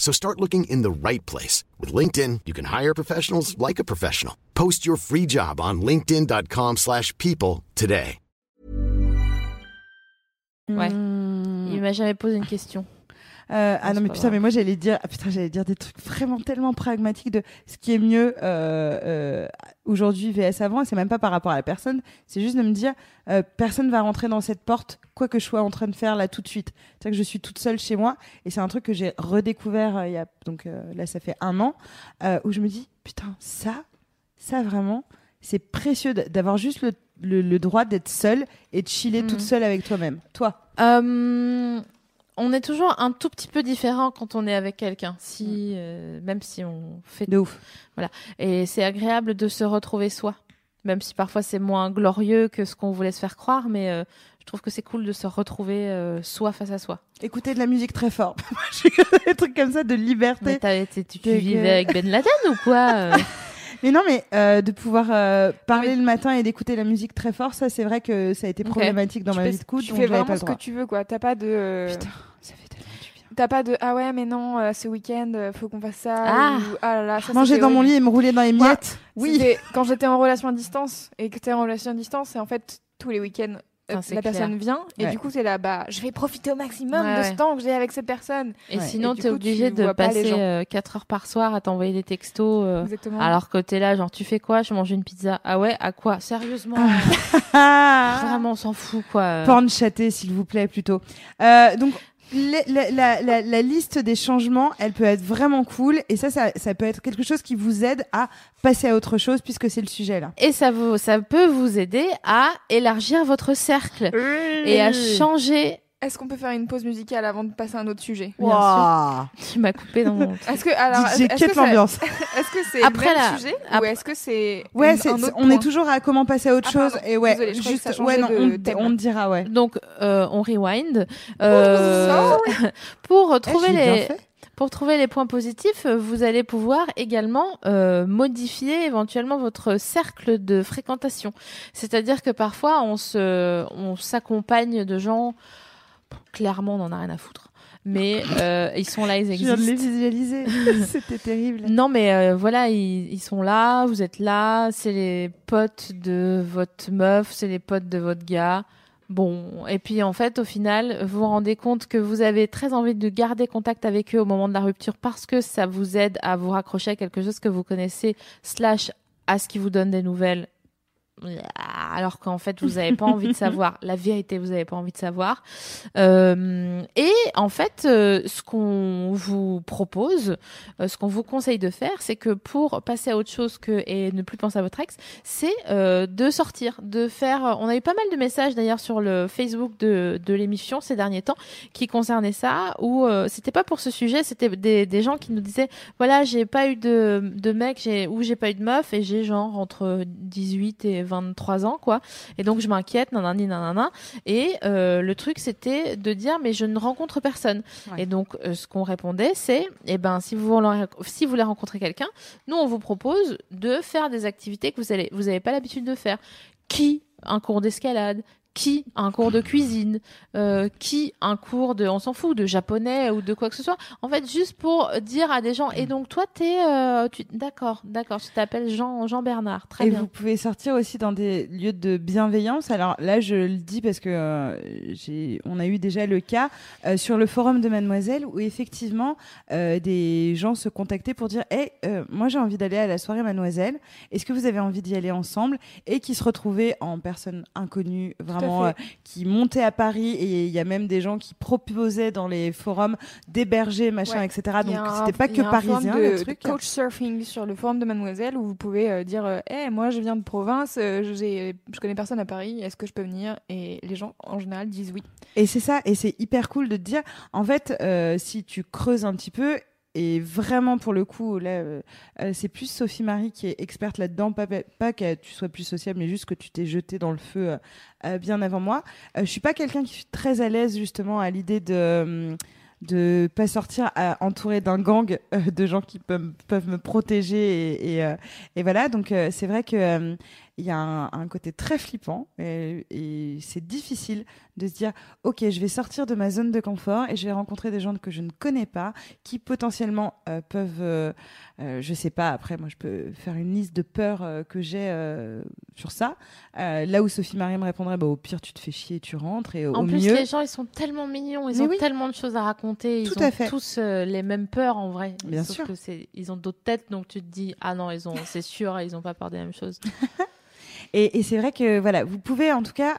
S4: So start looking in the right place. With LinkedIn, you can hire professionals like a professional. Post your free job on linkedin.com/people slash people today.
S1: Ouais.
S2: hmm,
S1: Il m'a jamais posé une question.
S2: Euh, ah
S1: c'est
S2: non, mais putain,
S1: grave.
S2: mais moi j'allais dire, ah, putain, j'allais dire des trucs vraiment tellement pragmatiques de ce qui est mieux euh, euh, aujourd'hui VS avant, et c'est même pas par rapport à la personne, c'est juste de me dire, euh, personne va rentrer dans cette porte, quoi que je sois en train de faire là tout de suite. C'est-à-dire que je suis toute seule chez moi, et c'est un truc que j'ai redécouvert euh, il y a, donc là ça fait un an, où je me dis, putain, ça, ça vraiment, c'est précieux d'avoir juste le, le, le droit d'être seule et de chiller
S1: Mhm.
S2: toute seule avec toi-même. Toi.
S1: Euh, on est toujours un tout petit peu différent quand on est avec quelqu'un, si euh, même si on fait
S2: De ouf.
S1: et c'est agréable de se retrouver soi, même si parfois c'est moins glorieux que ce qu'on voulait se faire croire, mais euh, je trouve que c'est cool de se retrouver euh, soi face à soi.
S2: Écouter de la musique très fort. [laughs] Des trucs comme ça de liberté.
S1: Mais tu, tu
S2: Que-
S1: vivais avec Ben Laden ou quoi [laughs]
S2: Mais non, mais euh, de pouvoir euh, parler le matin et d'écouter la musique très fort, ça c'est vrai que ça a été problématique dans
S3: tu
S2: ma
S3: fais,
S2: vie de couple.
S3: tu fais
S2: pas
S3: vraiment
S2: le
S3: ce que tu veux, quoi. T'as pas de.
S2: Putain, ça fait tellement du bien.
S3: T'as pas de ah ouais mais non euh, ce week-end euh, faut qu'on fasse ça
S1: Ah.
S3: ou ah là là ça,
S2: Manger dans mon lit et me rouler dans les miettes. Oui.
S3: C'était quand j'étais en relation à distance et que t'es en relation à distance et en fait tous les week-ends euh, la
S1: clair.
S3: personne vient et
S2: Ouais.
S3: du coup c'est là bah je vais profiter au maximum
S1: Ouais,
S3: de
S1: ouais.
S3: ce temps que j'ai avec cette personne
S1: Et
S2: Ouais.
S1: sinon t'es obligé
S3: tu
S1: de passer
S3: gens.
S1: 4 heures par soir à t'envoyer des textos. euh,
S3: exactement
S1: alors que t'es là, genre tu fais quoi? Je mange une pizza. Ah ouais? À quoi? Sérieusement?
S2: Ah.
S1: Vraiment, on s'en fout quoi.
S2: Porn chaté, s'il vous plaît, plutôt. Euh, donc, la, la- la- la liste des changements, elle peut être vraiment cool. Et ça, ça, ça peut être quelque chose qui vous aide à passer à autre chose, puisque c'est le sujet là.
S1: Et ça, vous, ça peut vous aider à élargir votre cercle et à changer.
S3: Est-ce qu'on peut faire une pause musicale avant de passer à un autre sujet
S1: Bien. Tu m'as coupé dans mon. [laughs]
S3: est-ce que alors
S2: DJ,
S3: est-ce
S2: quête
S3: que ça-
S2: l'ambiance. [laughs]
S3: est-ce que c'est
S1: Après
S3: le sujet ou est-ce que c'est
S2: Ouais,
S3: une-
S2: c'est,
S3: un
S2: c'est-
S3: autre
S2: on est toujours à comment passer à autre
S3: Ah,
S2: chose.
S3: pardon.
S2: Et ouais,
S3: Désolée, je croyais que ça
S2: juste,
S3: changeait
S2: ouais, non,
S3: de
S2: on, te- dira, ouais.
S1: Donc, euh, on rewind. Euh, [laughs] pour
S2: Eh,
S1: trouver les. Pour trouver les points positifs, vous allez pouvoir également euh, modifier éventuellement votre cercle de fréquentation. C'est-à-dire que parfois on se, on s'accompagne de gens. Clairement, on n'en a rien à foutre. Mais euh, ils sont là, ils [laughs]
S2: Je viens de les
S1: existent.
S2: visualiser. [laughs] C'était terrible.
S1: Non, mais euh, voilà, ils, ils sont là, vous êtes là, c'est les potes de votre meuf, c'est les potes de votre gars. Bon, et puis en fait, au final, vous vous rendez compte que vous avez très envie de garder contact avec eux au moment de la rupture parce que ça vous aide à vous raccrocher à quelque chose que vous connaissez, slash à ce qui vous donne des nouvelles. Alors qu'en fait, vous n'avez pas envie de [laughs] savoir. La vérité, vous n'avez pas envie de savoir. Euh, et en fait, euh, ce qu'on vous propose, euh, ce qu'on vous conseille de faire, c'est que pour passer à autre chose que et ne plus penser à votre ex, c'est euh, de sortir, de faire. On a eu pas mal de messages d'ailleurs sur le Facebook de, de l'émission ces derniers temps qui concernaient ça, où euh, c'était pas pour ce sujet, c'était des, des gens qui nous disaient voilà, j'ai pas eu de, de mec, ou j'ai pas eu de meuf et j'ai genre entre 18 et 23 ans quoi, et donc je m'inquiète, nanani nanana. Et euh, le truc c'était de dire mais je ne rencontre personne.
S2: Ouais.
S1: Et donc euh, ce qu'on répondait c'est eh ben si vous voulez, si vous voulez rencontrer quelqu'un, nous on vous propose de faire des activités que vous allez vous avez pas l'habitude de faire. Qui? Un cours d'escalade, qui un cours de cuisine, euh, qui un cours de, on s'en fout, de japonais ou de quoi que ce soit. En fait, juste pour dire à des gens. Et donc toi, t'es, euh, tu, d'accord, d'accord, tu t'appelles Jean, Jean Bernard, très
S2: et
S1: bien.
S2: vous pouvez sortir aussi dans des lieux de bienveillance. Alors là, je le dis parce que euh, j'ai, on a eu déjà le cas euh, sur le forum de Mademoiselle où effectivement euh, des gens se contactaient pour dire, hey, euh, moi j'ai envie d'aller à la soirée Mademoiselle. Est-ce que vous avez envie d'y aller ensemble? Et qui se retrouvaient en personnes inconnues, vraiment, euh, qui montaient à Paris et il y a même des gens qui proposaient dans les forums d'héberger, machin,
S3: Ouais.
S2: etc. Donc c'était pas que parisien
S3: de,
S2: le
S3: de
S2: truc.
S3: coach surfing sur le forum de Mademoiselle où vous pouvez euh, dire Eh, moi je viens de province, euh, j'ai- je connais personne à Paris, est-ce que je peux venir? Et les gens en général disent oui.
S2: Et c'est ça, et c'est hyper cool de te dire, en fait, si tu creuses un petit peu, et vraiment pour le coup, là, euh, euh, c'est plus Sophie Marie qui est experte là-dedans, pas, pas que tu sois plus sociable, mais juste que tu t'es jeté dans le feu euh, bien avant moi. Je suis pas quelqu'un qui suis très à l'aise justement à l'idée de hum, de pas sortir entouré d'un gang de gens qui peuvent, peuvent me protéger et, et, voilà donc c'est vrai que euh, il y a un, côté très flippant et c'est difficile de se dire ok je vais sortir de ma zone de confort et je vais rencontrer des gens que je ne connais pas qui potentiellement euh, peuvent euh, euh, je sais pas après moi je peux faire une liste de peurs euh, que j'ai euh, sur ça là où Sophie Marie me répondrait bah, au pire tu te fais chier tu rentres et
S1: En
S2: au
S1: plus,
S2: mieux
S1: les gens, ils sont tellement mignons, ils
S2: Mais
S1: ont
S2: oui.
S1: tellement de choses à raconter, ils
S2: Tout
S1: ont tous les mêmes peurs en vrai.
S2: Bien
S1: Sauf
S2: sûr.
S1: que ils ont d'autres têtes, donc tu te dis ah non, ils ont, c'est sûr, ils ont pas peur des mêmes choses. [laughs]
S2: Et, et c'est vrai que voilà, vous pouvez en tout cas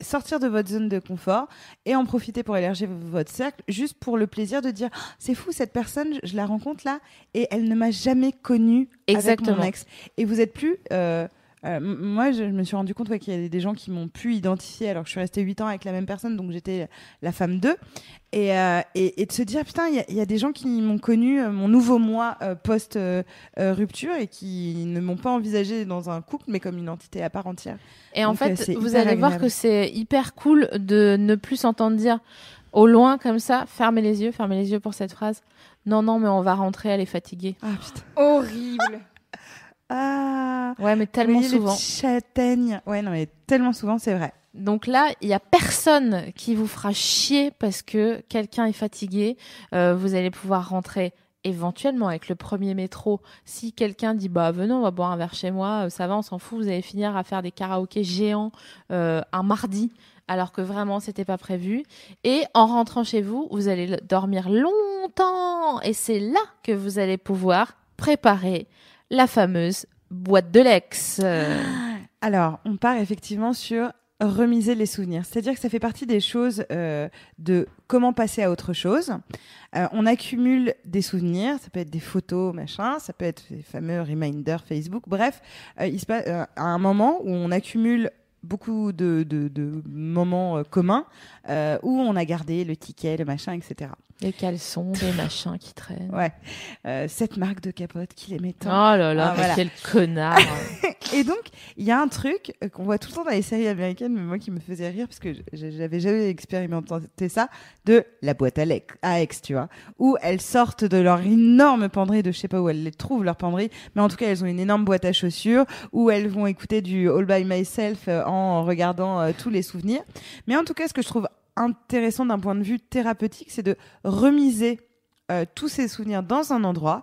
S2: sortir de votre zone de confort et en profiter pour élargir votre cercle, juste pour le plaisir de dire c'est fou cette personne, je, je la rencontre là et elle ne m'a jamais connue avec
S1: Exactement.
S2: mon ex. Et vous êtes plus euh, euh, moi, je, je me suis rendu compte ouais, qu'il y a des gens qui m'ont pu identifier alors que je suis restée 8 ans avec la même personne, donc j'étais la femme d'eux. Et, euh, et, et de se dire, putain, il y, a- il y a des gens qui m'ont connu, euh, mon nouveau moi euh, post-rupture, et qui ne m'ont pas envisagé dans un couple, mais comme une entité à part entière.
S1: Et en
S2: Donc,
S1: fait, vous
S2: hyper
S1: allez voir que c'est hyper cool de ne plus s'entendre dire au loin comme ça, fermez les yeux, fermez les yeux pour cette phrase. Non, non, mais on va rentrer, elle est fatiguée.
S2: Ah putain.
S3: Horrible.
S2: Ah
S1: Ouais, mais tellement
S2: voyez les
S1: souvent.
S2: petits châtaignes. Ouais, non, mais tellement souvent, c'est vrai.
S1: Donc là, il y a personne qui vous fera chier parce que quelqu'un est fatigué. Euh, vous allez pouvoir rentrer éventuellement avec le premier métro. Si quelqu'un dit bah venez, on va boire un verre chez moi, euh, ça va, on s'en fout. Vous allez finir à faire des karaokés géants euh, un mardi. Alors que vraiment, c'était pas prévu. Et en rentrant chez vous, vous allez le- dormir longtemps. Et c'est là que vous allez pouvoir préparer la fameuse boîte de l'ex. [gasps]
S2: Alors, on part effectivement sur remiser les souvenirs. C'est-à-dire que ça fait partie des choses euh, de comment passer à autre chose. Euh, on accumule des souvenirs, ça peut être des photos, machin, ça peut être les fameux reminders Facebook. Bref, euh, il se passe à un moment où on accumule beaucoup de, de- de moments euh, communs euh, où on a gardé le ticket, le machin, etc.
S1: les caleçons, les machins qui traînent.
S2: Ouais, Euh, cette marque de capote qu'il aimait
S1: Oh
S2: tant.
S1: là là,
S2: Ah, voilà.
S1: quel connard. [laughs]
S2: Et donc, il y a un truc qu'on voit tout le temps dans les séries américaines, mais moi qui me faisait rire, parce que j'avais jamais expérimenté ça, de la boîte à ex, tu vois, où elles sortent de leur énorme penderie, de je sais pas où elles les trouvent, leur penderie, mais en tout cas, elles ont une énorme boîte à chaussures, où elles vont écouter du All by Myself euh, en regardant euh, tous les souvenirs. Mais en tout cas, ce que je trouve intéressant d'un point de vue thérapeutique, c'est de remiser euh, tous ces souvenirs dans un endroit.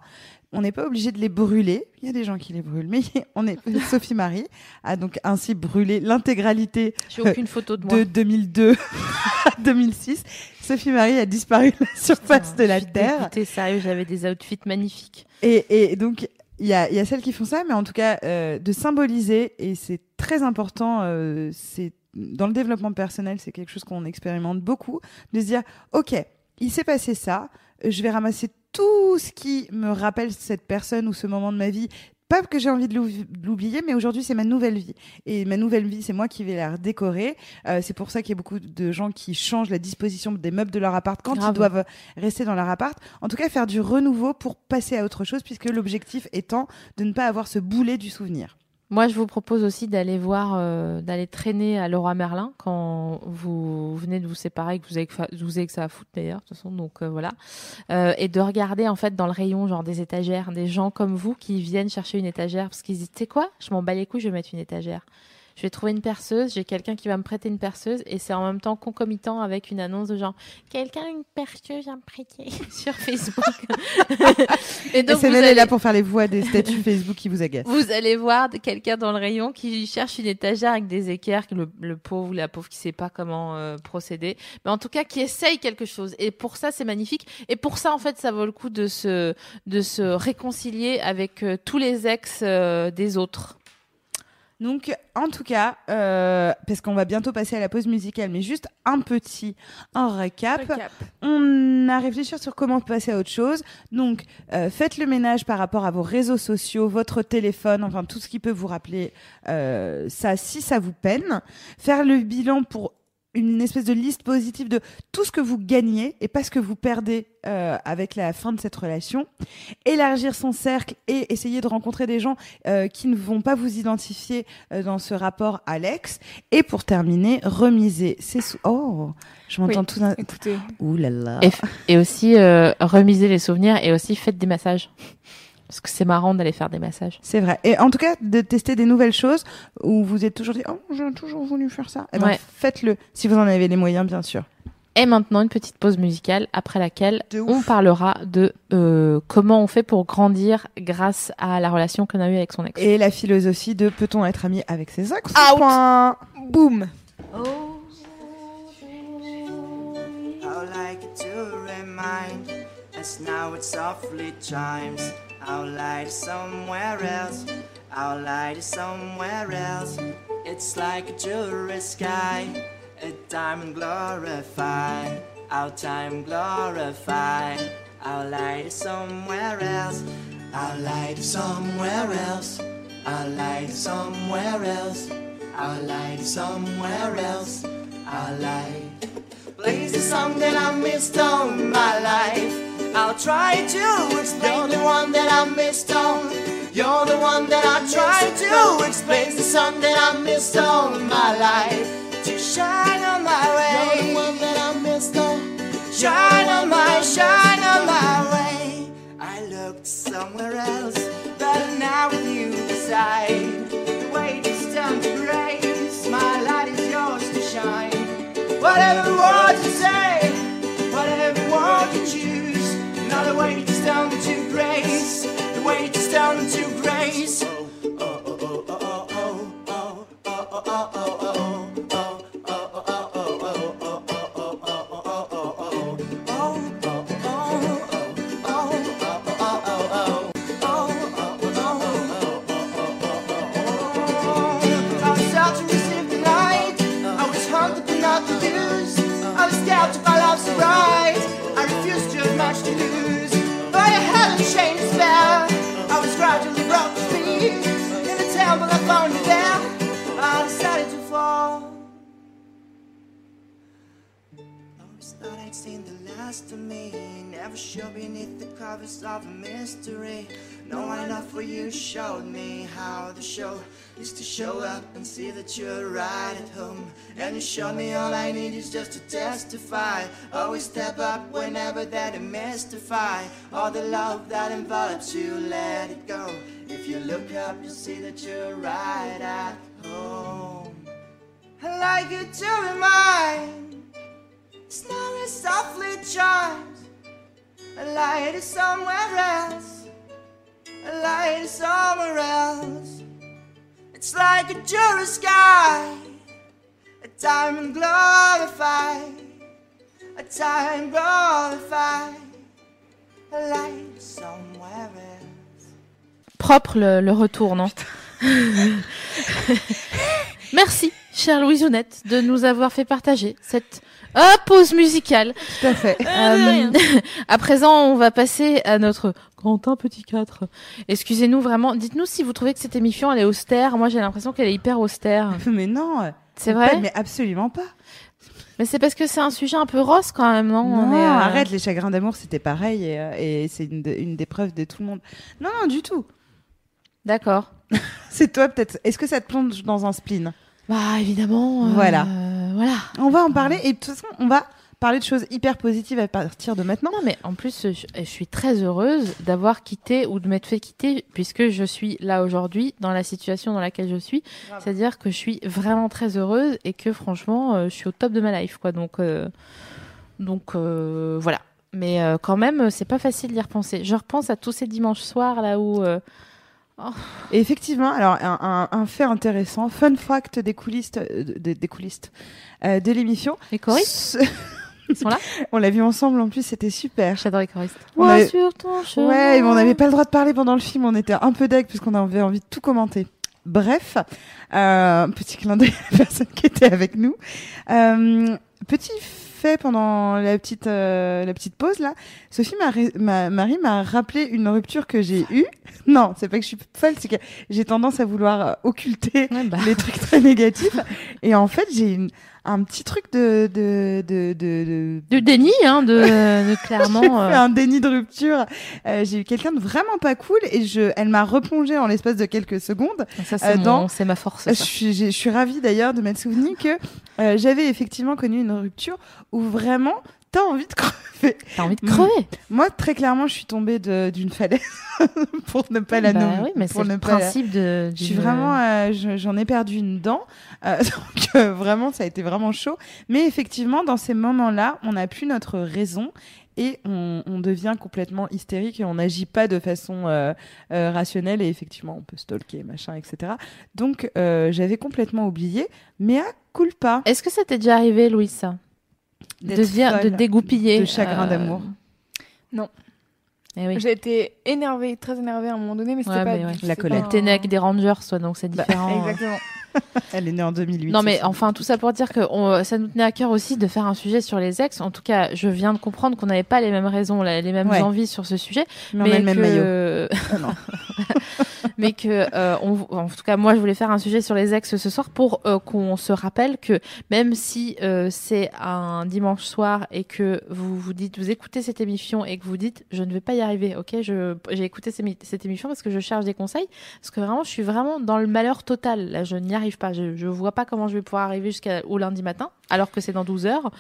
S2: On n'est pas obligé de les brûler. Il y a des gens qui les brûlent, mais [laughs] on est [laughs] Sophie Marie a donc ainsi brûlé l'intégralité
S1: aucune photo de moi.
S2: de 2002 [laughs] à 2006. Sophie Marie a disparu de la surface
S1: Putain,
S2: de la terre.
S1: sérieux, j'avais des outfits magnifiques.
S2: Et, et donc, il y a, y a celles qui font ça, mais en tout cas, euh, de symboliser, et c'est très important, euh, c'est dans le développement personnel, c'est quelque chose qu'on expérimente beaucoup, de se dire, OK, il s'est passé ça, je vais ramasser tout ce qui me rappelle cette personne ou ce moment de ma vie. Pas que j'ai envie de l'ou- de l'oublier, mais aujourd'hui c'est ma nouvelle vie. Et ma nouvelle vie, c'est moi qui vais la redécorer. Euh, c'est pour ça qu'il y a beaucoup de gens qui changent la disposition des meubles de leur appart quand
S1: Grave.
S2: ils doivent rester dans leur appart. En tout cas, faire du renouveau pour passer à autre chose, puisque l'objectif étant de ne pas avoir ce boulet du souvenir.
S1: Moi, je vous propose aussi d'aller voir, euh, d'aller traîner à Leroy Merlin quand vous venez de vous séparer, que vous avez, vous avez que ça à foutre d'ailleurs, de toute façon, donc euh, voilà. Euh, et de regarder en fait dans le rayon, genre des étagères, des gens comme vous qui viennent chercher une étagère parce qu'ils disent, tu sais quoi, je m'en bats les couilles, je vais mettre une étagère. Je vais trouver une perceuse, j'ai quelqu'un qui va me prêter une perceuse et c'est en même temps concomitant avec une annonce de genre quelqu'un une perceuse à me prêter sur Facebook. [laughs]
S2: et donc, vous allez... là pour faire les voix des statuts Facebook qui vous agacent.
S1: Vous allez voir quelqu'un dans le rayon qui cherche une étagère avec des équerres, le, le pauvre ou la pauvre qui sait pas comment euh, procéder, mais en tout cas qui essaye quelque chose. Et pour ça, c'est magnifique. Et pour ça, en fait, ça vaut le coup de se de se réconcilier avec euh, tous les ex euh, des autres.
S2: Donc, en tout cas, euh, parce qu'on va bientôt passer à la pause musicale, mais juste un petit un récap. On a réfléchi sur comment passer à autre chose. Donc, euh, faites le ménage par rapport à vos réseaux sociaux, votre téléphone, enfin tout ce qui peut vous rappeler euh, ça, si ça vous peine. Faire le bilan pour une espèce de liste positive de tout ce que vous gagnez et pas ce que vous perdez euh, avec la fin de cette relation. Élargir son cercle et essayer de rencontrer des gens euh, qui ne vont pas vous identifier euh, dans ce rapport à l'ex. Et pour terminer, remiser ses sous. Oh, je m'entends tout d'un.
S5: Écoutez.
S2: Ouh là là.
S1: Et, et aussi remiser les souvenirs et aussi faites des massages. Parce que c'est marrant d'aller faire des massages.
S2: C'est vrai. Et en tout cas, de tester des nouvelles choses où vous êtes toujours dit Oh, j'ai toujours voulu faire ça. Eh ben, faites-le, si vous en avez les moyens, bien sûr.
S1: Et maintenant, une petite pause musicale après laquelle on parlera de euh, comment on fait pour grandir grâce à la relation qu'on a eue avec son ex.
S2: Et la philosophie de peut-on être ami avec ses ex
S5: Out Boum oh. like to remind as now it softly chimes. Our light is somewhere else. Our light is somewhere else. It's like a jewelry sky, a diamond glorified. Our time glorified. Our light is somewhere else. Our light is somewhere else. Our light is somewhere else. Our light is somewhere else. Our light. Song that I missed all my life. I'll try to explain. You're the one that I missed on. You're the one that I try to explain. The sun that I missed all my life to shine on my way. You're the one that I missed on. Shine on my, shine on my way. I looked somewhere else, but now with you beside, the weight is down to grace. My light is yours to shine. Whatever the weight is down to grace. The weight is down to grace. To me. Never show beneath the covers of a mystery. Knowing enough for you showed me how the show is to show up and see that you're right at home. And you showed me all I need is just to testify. Always step up whenever that mystify. All the love that envelops you, let it go. If you look up, you'll see that you're right at home. I like you to remind Snowy softly chimes. A light is somewhere else. A light is somewhere else. It's like a jury sky. A diamond glorified. A time glorified. A light somewhere else. Propre le, le retour, non? [laughs] [laughs] Merci, chère Louise de nous avoir fait partager cette Hop, pause musicale.
S2: Tout à fait.
S1: Euh, [laughs] à présent, on va passer à notre Quentin Petit 4. Excusez-nous vraiment. Dites-nous si vous trouvez que cette émission, elle est austère. Moi, j'ai l'impression qu'elle est hyper austère. [laughs]
S2: Mais non.
S1: C'est vrai?
S2: Mais absolument pas.
S1: Mais c'est parce que c'est un sujet un peu rose quand même, non,
S2: non euh, arrête, les chagrins d'amour, c'était pareil et, euh, c'est une, une des preuves de tout le monde. Non, non, du tout.
S1: D'accord. [laughs]
S2: c'est toi peut-être. Est-ce que ça te plonge dans un spleen?
S1: Bah évidemment.
S2: Voilà.
S1: Voilà.
S2: On va en parler et de toute façon, on va parler de choses hyper positives à partir de maintenant.
S1: Non, mais en plus, je, je suis très heureuse d'avoir quitté ou de m'être fait quitter, puisque je suis là aujourd'hui, dans la situation dans laquelle je suis. C'est-à-dire que je suis vraiment très heureuse et que franchement, euh, je suis au top de ma life, quoi. Donc, euh, donc euh, voilà. Mais euh, quand même, c'est pas facile d'y repenser. Je repense à tous ces dimanches soirs là où.
S2: Et effectivement, alors un, un- un fait intéressant, fun fact des coulisses, euh, des, des coulisses euh, de l'émission.
S1: les choristes,
S2: Ce-
S1: ils sont là [laughs]
S2: On l'a vu ensemble en plus, c'était super.
S1: J'adore les choristes.
S2: On
S1: Moi,
S2: avait-
S1: sur ton chemin.
S2: Ouais, mais on n'avait pas le droit de parler pendant le film, on était un peu deg puisqu'on avait envie de tout commenter. Bref, euh, petit clin d'œil à la personne qui était avec nous. Euh, petit fait pendant la petite euh, la petite pause là, Sophie m'a Marie m'a rappelé une rupture que j'ai eue. [laughs] Non, c'est pas que je suis folle, c'est que j'ai tendance à vouloir euh, occulter
S1: Ouais, bah,
S2: les trucs très négatifs. Et en fait, j'ai une- un petit truc de de de de, de-
S1: du déni, hein, de, de [laughs] clairement. euh,
S2: fait un déni de rupture. Euh, j'ai eu quelqu'un de vraiment pas cool et je, elle m'a replongé en l'espace de quelques secondes.
S1: Ça,
S2: euh,
S1: c'est
S2: dans-
S1: c'est ma force.
S2: Je suis, je suis ravie d'ailleurs de m'être souvenu que euh, j'avais effectivement connu une rupture où vraiment t'as envie de crever.
S1: T'as envie de crever.
S2: Moi, très clairement, je suis tombée d'une falaise [laughs] pour ne pas la
S1: Bah
S2: nommer.
S1: oui, mais c'est le
S2: pas la-
S1: principe de.
S2: Je suis
S1: d'une-
S2: vraiment, euh, je- j'en ai perdu une dent, euh, [laughs] donc euh, vraiment ça a été vraiment chaud. Mais effectivement, dans ces moments-là, on n'a plus notre raison et on, on devient complètement hystérique et on n'agit pas de façon euh, euh, rationnelle et effectivement on peut stalker machin etc. Donc euh, j'avais complètement oublié, mais à culpa.
S1: Est-ce que ça t'est déjà arrivé, Louis, ça? De, dire, de dégoupiller
S2: de chagrin
S1: euh,
S2: d'amour.
S3: Non.
S1: Eh oui.
S3: J'ai été énervée, très énervée à un moment donné, mais c'était
S1: Ouais,
S3: pas
S1: mais ouais.
S3: du-
S2: La colère.
S1: T'es né
S3: un-
S1: avec des rangers, toi, donc c'est
S2: Bah,
S1: différent. [laughs]
S3: Exactement. [laughs]
S2: Elle est née en 2008.
S1: Non mais enfin tout ça pour dire que on- ça nous tenait à cœur aussi de faire un sujet sur les ex. En tout cas, je viens de comprendre qu'on n'avait pas les mêmes raisons, les mêmes
S2: Ouais.
S1: envies sur ce sujet,
S2: mais on a le même
S1: que,
S2: maillot. [laughs] Non. [laughs]
S1: mais que euh, on, en tout cas moi je voulais faire un sujet sur les ex ce soir pour euh, qu'on se rappelle que même si euh, c'est un dimanche soir et que vous vous dites vous écoutez cette émission et que vous dites je ne vais pas y arriver, ok, je j'ai écouté cette émission parce que je cherche des conseils parce que vraiment je suis vraiment dans le malheur total là, je n'y arrive pas, je je vois pas comment je vais pouvoir arriver jusqu'au lundi matin alors que c'est dans 12 heures.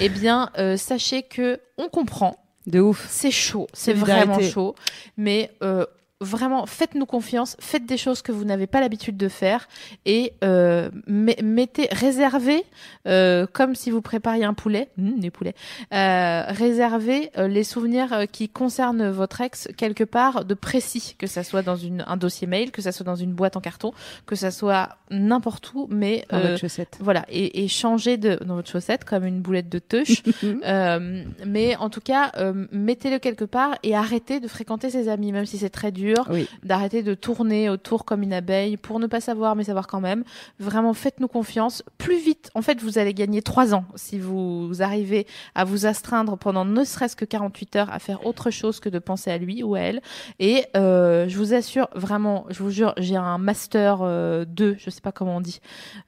S1: Eh bien euh, sachez que on comprend
S2: De ouf.
S1: c'est chaud, c'est vraiment chaud. Mais euh, vraiment, faites-nous confiance, faites des choses que vous n'avez pas l'habitude de faire et euh, me- mettez, réservez, euh, comme si vous prépariez un poulet, hum, des poulets, euh, réservez euh, les souvenirs euh, qui concernent votre ex quelque part de précis, que ça soit dans une, un dossier mail, que ça soit dans une boîte en carton, que ça soit n'importe où, mais
S2: Dans
S1: euh,
S2: votre chaussette.
S1: voilà, et, et changer de dans votre chaussette comme une boulette de teuche. [laughs] Euh, mais en tout cas, euh, mettez-le quelque part et arrêtez de fréquenter ses amis, même si c'est très dur.
S2: Oui.
S1: D'arrêter de tourner autour comme une abeille pour ne pas savoir, mais savoir quand même. Vraiment, faites-nous confiance. Plus vite, en fait, vous allez gagner trois ans si vous arrivez à vous astreindre pendant ne serait-ce que 48 heures à faire autre chose que de penser à lui ou à elle. Et euh, je vous assure, vraiment, je vous jure, j'ai un master euh, 2, je sais pas comment on dit,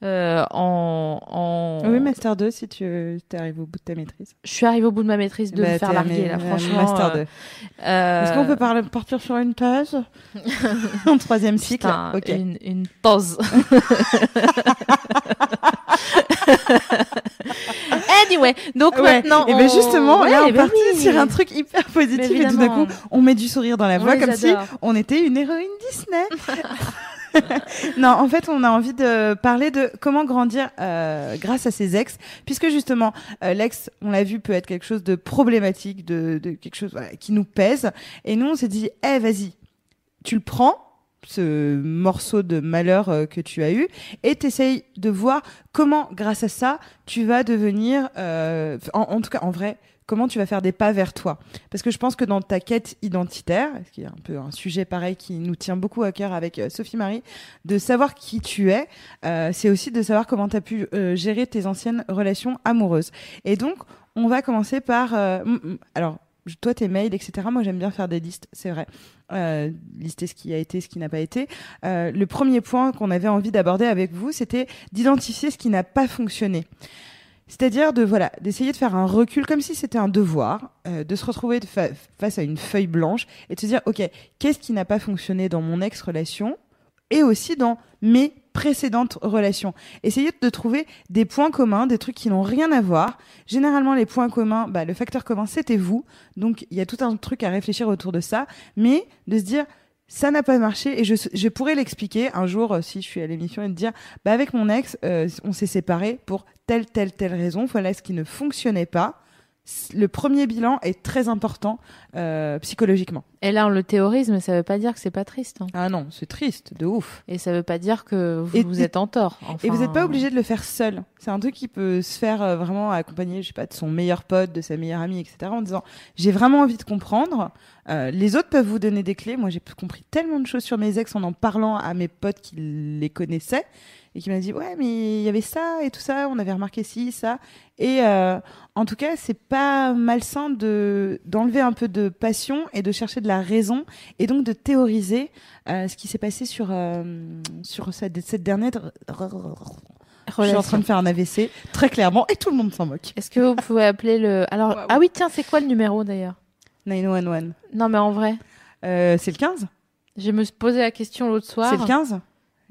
S1: euh, en, en...
S2: Oui, Master 2 si tu arrives au bout de ta maîtrise.
S1: Je suis arrivée au bout de ma maîtrise de
S2: Bah,
S1: me faire larguer, là, franchement.
S2: Master 2.
S1: euh, euh,
S2: Est-ce qu'on peut parler, partir sur une page? [laughs] en troisième cycle
S1: putain, une, une pause. [laughs] anyway, donc
S2: Ouais.
S1: maintenant.
S2: Et ben
S1: on-
S2: justement,
S1: Ouais,
S2: là, on
S1: ben
S2: partit
S1: oui.
S2: sur un truc hyper positif et tout d'un coup, on met du sourire dans la voix comme si on était une héroïne Disney. [laughs] non, en fait, on a envie de parler de comment grandir euh, grâce à ses ex, puisque justement, euh, l'ex, on l'a vu, peut être quelque chose de problématique, de, de quelque chose voilà, qui nous pèse. Et nous, on s'est dit, eh, vas-y, tu le prends ce morceau de malheur euh, que tu as eu et t'essayes de voir comment grâce à ça tu vas devenir euh, en, tout cas en vrai comment tu vas faire des pas vers toi. Parce que je pense que dans ta quête identitaire ce qui est un peu un sujet pareil qui nous tient beaucoup à cœur avec euh, Sophie Marie de savoir qui tu es c'est aussi de savoir comment tu as pu gérer tes anciennes relations amoureuses. Et donc on va commencer par alors toi tes mails etc moi j'aime bien faire des listes c'est vrai. Euh, lister ce qui a été ce qui n'a pas été. Euh, le premier point qu'on avait envie d'aborder avec vous c'était d'identifier ce qui n'a pas fonctionné. C'est-à-dire de voilà d'essayer de faire un recul comme si c'était un devoir, euh, de se retrouver face à une feuille blanche et de se dire ok qu'est-ce qui n'a pas fonctionné dans mon ex relation et aussi dans mes précédentes relations. Essayez de trouver des points communs, des trucs qui n'ont rien à voir. Généralement, les points communs, bah, le facteur commun, c'était vous. Donc, il y a tout un truc à réfléchir autour de ça. Mais de se dire, ça n'a pas marché et je, je pourrais l'expliquer un jour euh, si je suis à l'émission et de dire bah avec mon ex euh, on s'est séparés pour telle telle telle raison voilà ce qui ne fonctionnait pas le premier bilan est très important euh, psychologiquement.
S1: Et là, on le théorise, mais ça veut pas dire que c'est pas triste. hein.
S2: Ah non, c'est triste, de ouf.
S1: Et ça veut pas dire que vous,
S2: Et-
S1: vous êtes en tort.
S2: Et vous n'êtes pas obligé de le faire seul. C'est un truc qui peut se faire euh, vraiment accompagné, je sais pas, de son meilleur pote, de sa meilleure amie, etc. En disant j'ai vraiment envie de comprendre. Euh, les autres peuvent vous donner des clés. Moi, j'ai compris tellement de choses sur mes ex en en parlant à mes potes qui les connaissaient et qui m'ont dit ouais mais il y avait ça et tout ça. On avait remarqué ci ça. Et euh, en tout cas, c'est pas malsain de d'enlever un peu de passion et de chercher de la raison et donc de théoriser euh, ce qui s'est passé sur euh, sur cette, cette dernière je suis en train de faire un AVC, très clairement, et tout le monde s'en moque.
S1: Est-ce que vous pouvez appeler le. Alors, ah oui, tiens, c'est quoi le numéro d'ailleurs?
S2: 911.
S1: Non, mais en vrai,
S2: Euh, c'est le 15
S1: je me posé la question l'autre soir.
S2: C'est le 15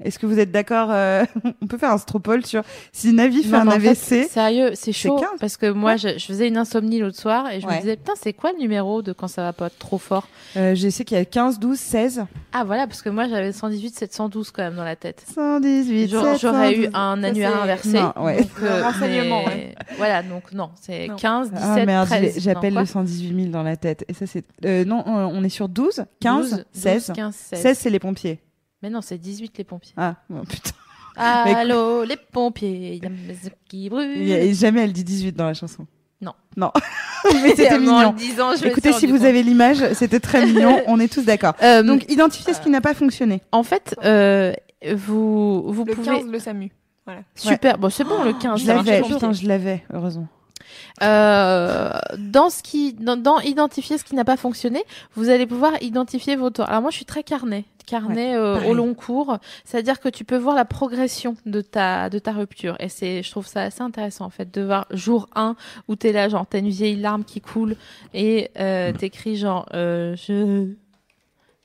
S2: Est-ce que vous êtes d'accord euh, [laughs] On peut faire un stropole sur si Navi fait
S1: Non,
S2: un
S1: en fait,
S2: AVC.
S1: sérieux, c'est chaud
S2: 15?
S1: parce que moi,
S2: Ouais.
S1: je, je faisais une insomnie l'autre soir et je me disais putain, c'est quoi le numéro de quand ça va pas trop fort
S2: Euh, je sais qu'il y a 15, 12, 16.
S1: Ah voilà, parce que moi j'avais 118, 712 quand même dans la tête.
S2: 118,
S1: J'aurais j'aurais eu
S2: 712.
S1: un annuaire inversé.
S2: Non, ouais.
S1: donc,
S3: Le renseignement,
S1: mais- Voilà, donc non, c'est
S3: Non.
S1: 15, 17,
S2: Ah merde,
S1: 13.
S2: j'ai- j'appelle le 118 000 dans la tête. Et ça, c'est. Euh, non, euh, on est sur 12, 15,
S1: 12,
S2: 16.
S1: 15, 16.
S2: 16, c'est les pompiers.
S1: Mais non, c'est 18 les pompiers.
S2: Ah, oh, putain. [laughs] Mais-
S1: Allô, les pompiers, il y a mes yeux qui brûlent.
S2: Jamais elle dit 18 dans la chanson.
S1: Non.
S2: Non. [laughs] Mais c'était mignon.
S1: le disant, je
S2: Écoutez, si vous
S1: compte.
S2: avez l'image, c'était très mignon. [laughs] On est tous d'accord.
S1: Euh,
S2: Donc, identifiez ce qui n'a pas fonctionné.
S1: en fait, euh, vous, vous
S3: Le
S1: pouvez.
S3: 15, le SAMU.
S1: Super, bon, c'est bon, le 15.
S2: Je l'avais, putain, je l'avais, heureusement.
S1: Euh, dans ce qui, dans, dans identifier ce qui n'a pas fonctionné, vous allez pouvoir identifier vos torts. Alors moi, je suis très carnet, carnet euh, au long cours, c'est-à-dire que tu peux voir la progression de ta de ta rupture. Et c'est, je trouve ça assez intéressant en fait de voir jour 1 où t'es là, genre t'as une vieille larme qui coule et euh, t'écris genre euh, je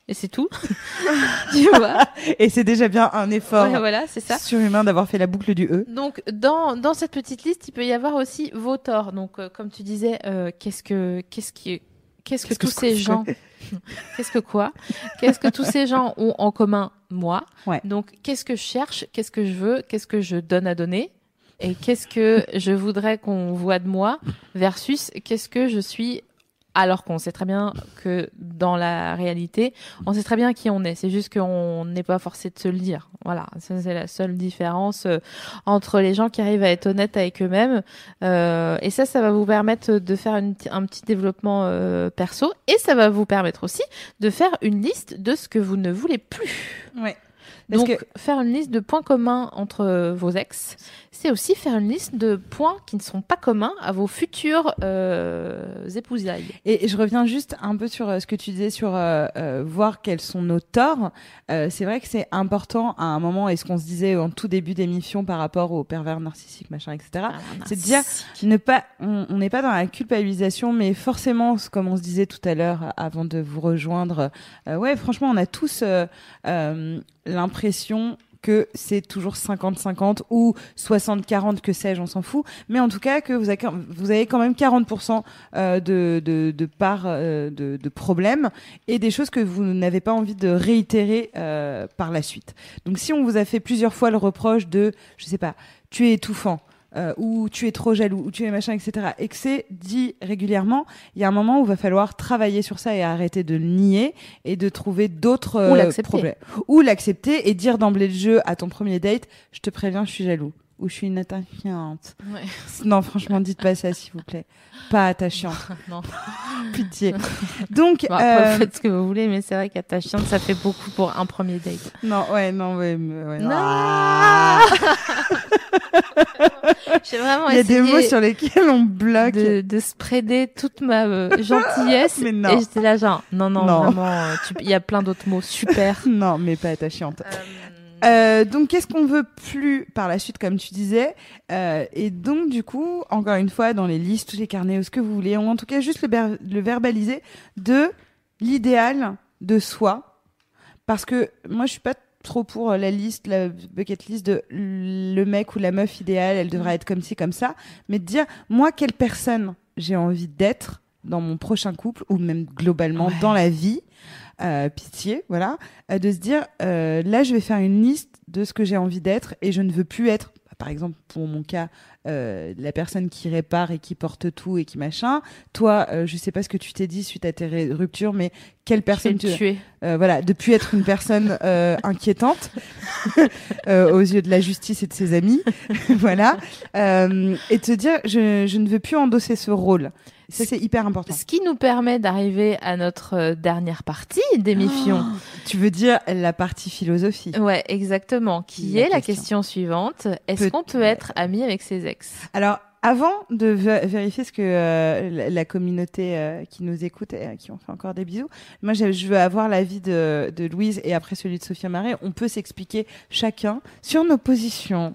S1: et c'est tout, [laughs] tu vois. [laughs]
S2: Et c'est déjà bien un effort
S1: Ouais, voilà, c'est ça.
S2: surhumain d'avoir fait la boucle du E.
S1: Donc dans, dans cette petite liste, il peut y avoir aussi vos torts. Donc euh, comme tu disais, euh, qu'est-ce que qu'est-ce qui qu'est-ce que tous
S2: ce
S1: ces gens [laughs] qu'est-ce que quoi Qu'est-ce que tous ces gens ont en commun moi
S2: Ouais.
S1: Donc qu'est-ce que je cherche Qu'est-ce que je veux Qu'est-ce que je donne à donner Et qu'est-ce que je voudrais qu'on voit de moi versus qu'est-ce que je suis alors qu'on sait très bien que dans la réalité, on sait très bien qui on est. C'est juste qu'on n'est pas forcé de se le dire. Voilà, c'est la seule différence euh, entre les gens qui arrivent à être honnêtes avec eux-mêmes. Euh, et ça, ça va vous permettre de faire un petit développement euh, perso. Et ça va vous permettre aussi de faire une liste de ce que vous ne voulez plus.
S2: Ouais. Parce
S1: Donc,
S2: que-
S1: faire une liste de points communs entre vos ex, c'est aussi faire une liste de points qui ne sont pas communs à vos futurs euh, épousailles.
S2: Et je reviens juste un peu sur euh, ce que tu disais sur euh, euh, voir quels sont nos torts. Euh, c'est vrai que c'est important à un moment, et ce qu'on se disait en tout début d'émission par rapport aux pervers narcissiques, machin, etc.
S1: Ah,
S2: c'est de dire ne pas on n'est pas dans la culpabilisation mais forcément comme on se disait tout à l'heure avant de vous rejoindre euh, ouais franchement on a tous l'impression que c'est toujours 50-50 ou 60-40 que sais-je, on s'en fout. Mais en tout cas que vous avez, quand- même 40% euh, de, de, de part euh, de, de problèmes et des choses que vous n'avez pas envie de réitérer euh, par la suite. Donc si on vous a fait plusieurs fois le reproche de, je sais pas, tu es étouffant, euh, ou tu es trop jaloux, ou tu es machin, etc., et que c'est dit régulièrement, il y a un moment où il va falloir travailler sur ça et arrêter de le nier et de trouver d'autres euh, problèmes. Ou l'accepter et dire d'emblée de jeu à ton premier date, je te préviens, je suis jaloux. Ou je suis une attachante.
S1: Ouais. [laughs]
S2: Non, franchement, dites pas ça, s'il vous plaît. Pas attachante. [laughs]
S1: non. [laughs]
S2: Pitié. Donc,
S1: Bon, après,
S2: euh,
S1: faites ce que vous voulez, mais c'est vrai qu'à ta chiante, ça fait beaucoup pour un premier date.
S2: non, ouais, non, ouais, ouais,
S1: Non.
S2: Ah [laughs]
S1: J'ai vraiment
S2: Il y a des mots sur lesquels on bloque.
S1: de, de spreader toute ma euh, gentillesse. [laughs]
S2: Mais non.
S1: Et j'étais là, genre, non, non,
S2: Non.
S1: vraiment, euh, il y a plein d'autres mots super. [laughs]
S2: Non, mais pas attachante. Euh, donc, qu'est-ce qu'on veut plus par la suite, comme tu disais? Euh, Et donc, du coup, encore une fois, dans les listes, les carnets, ou ce que vous voulez, ou en tout cas juste le, le verbaliser de l'idéal de soi. Parce que moi, je suis pas trop pour la liste, la bucket list de le mec ou la meuf idéale, elle devrait être comme ci, comme ça, mais de dire moi quelle personne j'ai envie d'être dans mon prochain couple ou même globalement dans la vie. Euh, pitié, voilà, euh, de se dire euh, là je vais faire une liste de ce que j'ai envie d'être et je ne veux plus être par exemple, pour mon cas, euh, la personne qui répare et qui porte tout et qui machin. Toi, euh, je sais pas ce que tu t'es dit suite à tes ruptures, mais quelle personne tu
S1: tuer.
S2: euh, voilà, depuis être une personne euh, [laughs] inquiétante euh, aux yeux de la justice et de ses amis, [laughs] voilà, et te dire je, je ne veux plus endosser ce rôle. Ça c'est hyper important.
S1: Ce qui nous permet d'arriver à notre dernière partie d'émission. [gasps]
S2: Tu veux dire la partie philosophie
S1: Ouais, exactement. Qui
S2: La
S1: est la
S2: question.
S1: suivante Est-ce qu'on peut être ami avec ses ex?
S2: Alors, avant de vé- vérifier ce que euh, la, la communauté euh, qui nous écoute et à qui on fait encore des bisous, moi je je veux avoir l'avis de, de Louise et après celui de Sophia Marais. On peut s'expliquer chacun sur nos positions.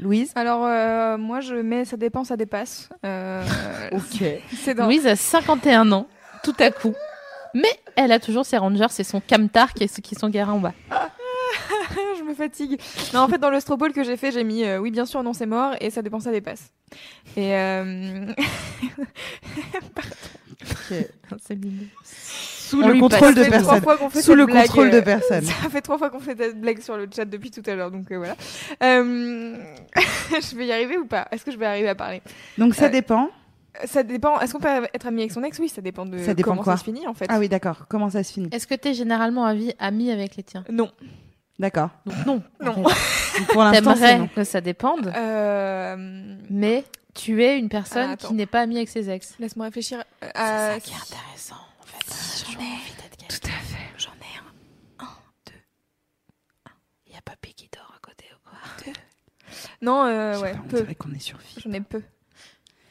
S2: Louise?
S3: Alors, euh, moi, je mets ça dépend, ça dépasse. Euh, [laughs]
S2: Ok. [laughs]
S3: c'est dans.
S1: Louise a 51 ans, tout à coup. Mais elle a toujours ses rangers, c'est son camtar qui est, qui sont garés en bas.
S3: Je me fatigue. Non, en fait, dans le stropole que j'ai fait, j'ai mis euh, oui, bien sûr, non, c'est mort, et ça dépend, ça dépasse. Et euh, [laughs]
S1: C'est mignon.
S2: Sous
S1: On
S2: le contrôle
S1: passe.
S2: de
S3: ça fait trois
S2: personne.
S3: fois qu'on fait
S2: Sous
S3: cette
S2: le
S3: blague,
S2: contrôle de
S3: euh,
S2: personne. [laughs]
S3: Ça fait trois fois qu'on fait cette blague sur le chat depuis tout à l'heure, donc euh, voilà. Euh, [laughs] je vais y arriver ou pas? Est-ce que je vais arriver à parler?
S2: Donc ça
S3: Euh,
S2: dépend.
S3: Ça dépend. Est-ce qu'on peut être ami avec son ex? Oui, ça dépend de
S2: Ça dépend
S3: comment
S2: quoi?
S3: ça se finit en fait.
S2: Ah oui, d'accord. Comment ça se finit?
S1: Est-ce que tu es généralement ami avec les tiens?
S3: Non.
S2: D'accord.
S1: Donc non.
S3: Non.
S2: Pour l'instant, c'est non.
S1: que ça dépende,
S3: Euh,
S1: mais tu es une personne
S3: Ah,
S1: qui n'est pas amie avec ses ex.
S3: Laisse-moi réfléchir. Euh, à-
S1: intéressant. En fait, j'en ai envie d'être
S2: Tout à fait.
S1: J'en ai un. Un, deux. Un. Il y a papy qui dort à côté ou quoi?
S3: Non, euh, ouais,
S2: pas, on
S3: peu.
S2: dirait qu'on est sur fille.
S3: J'en ai peu.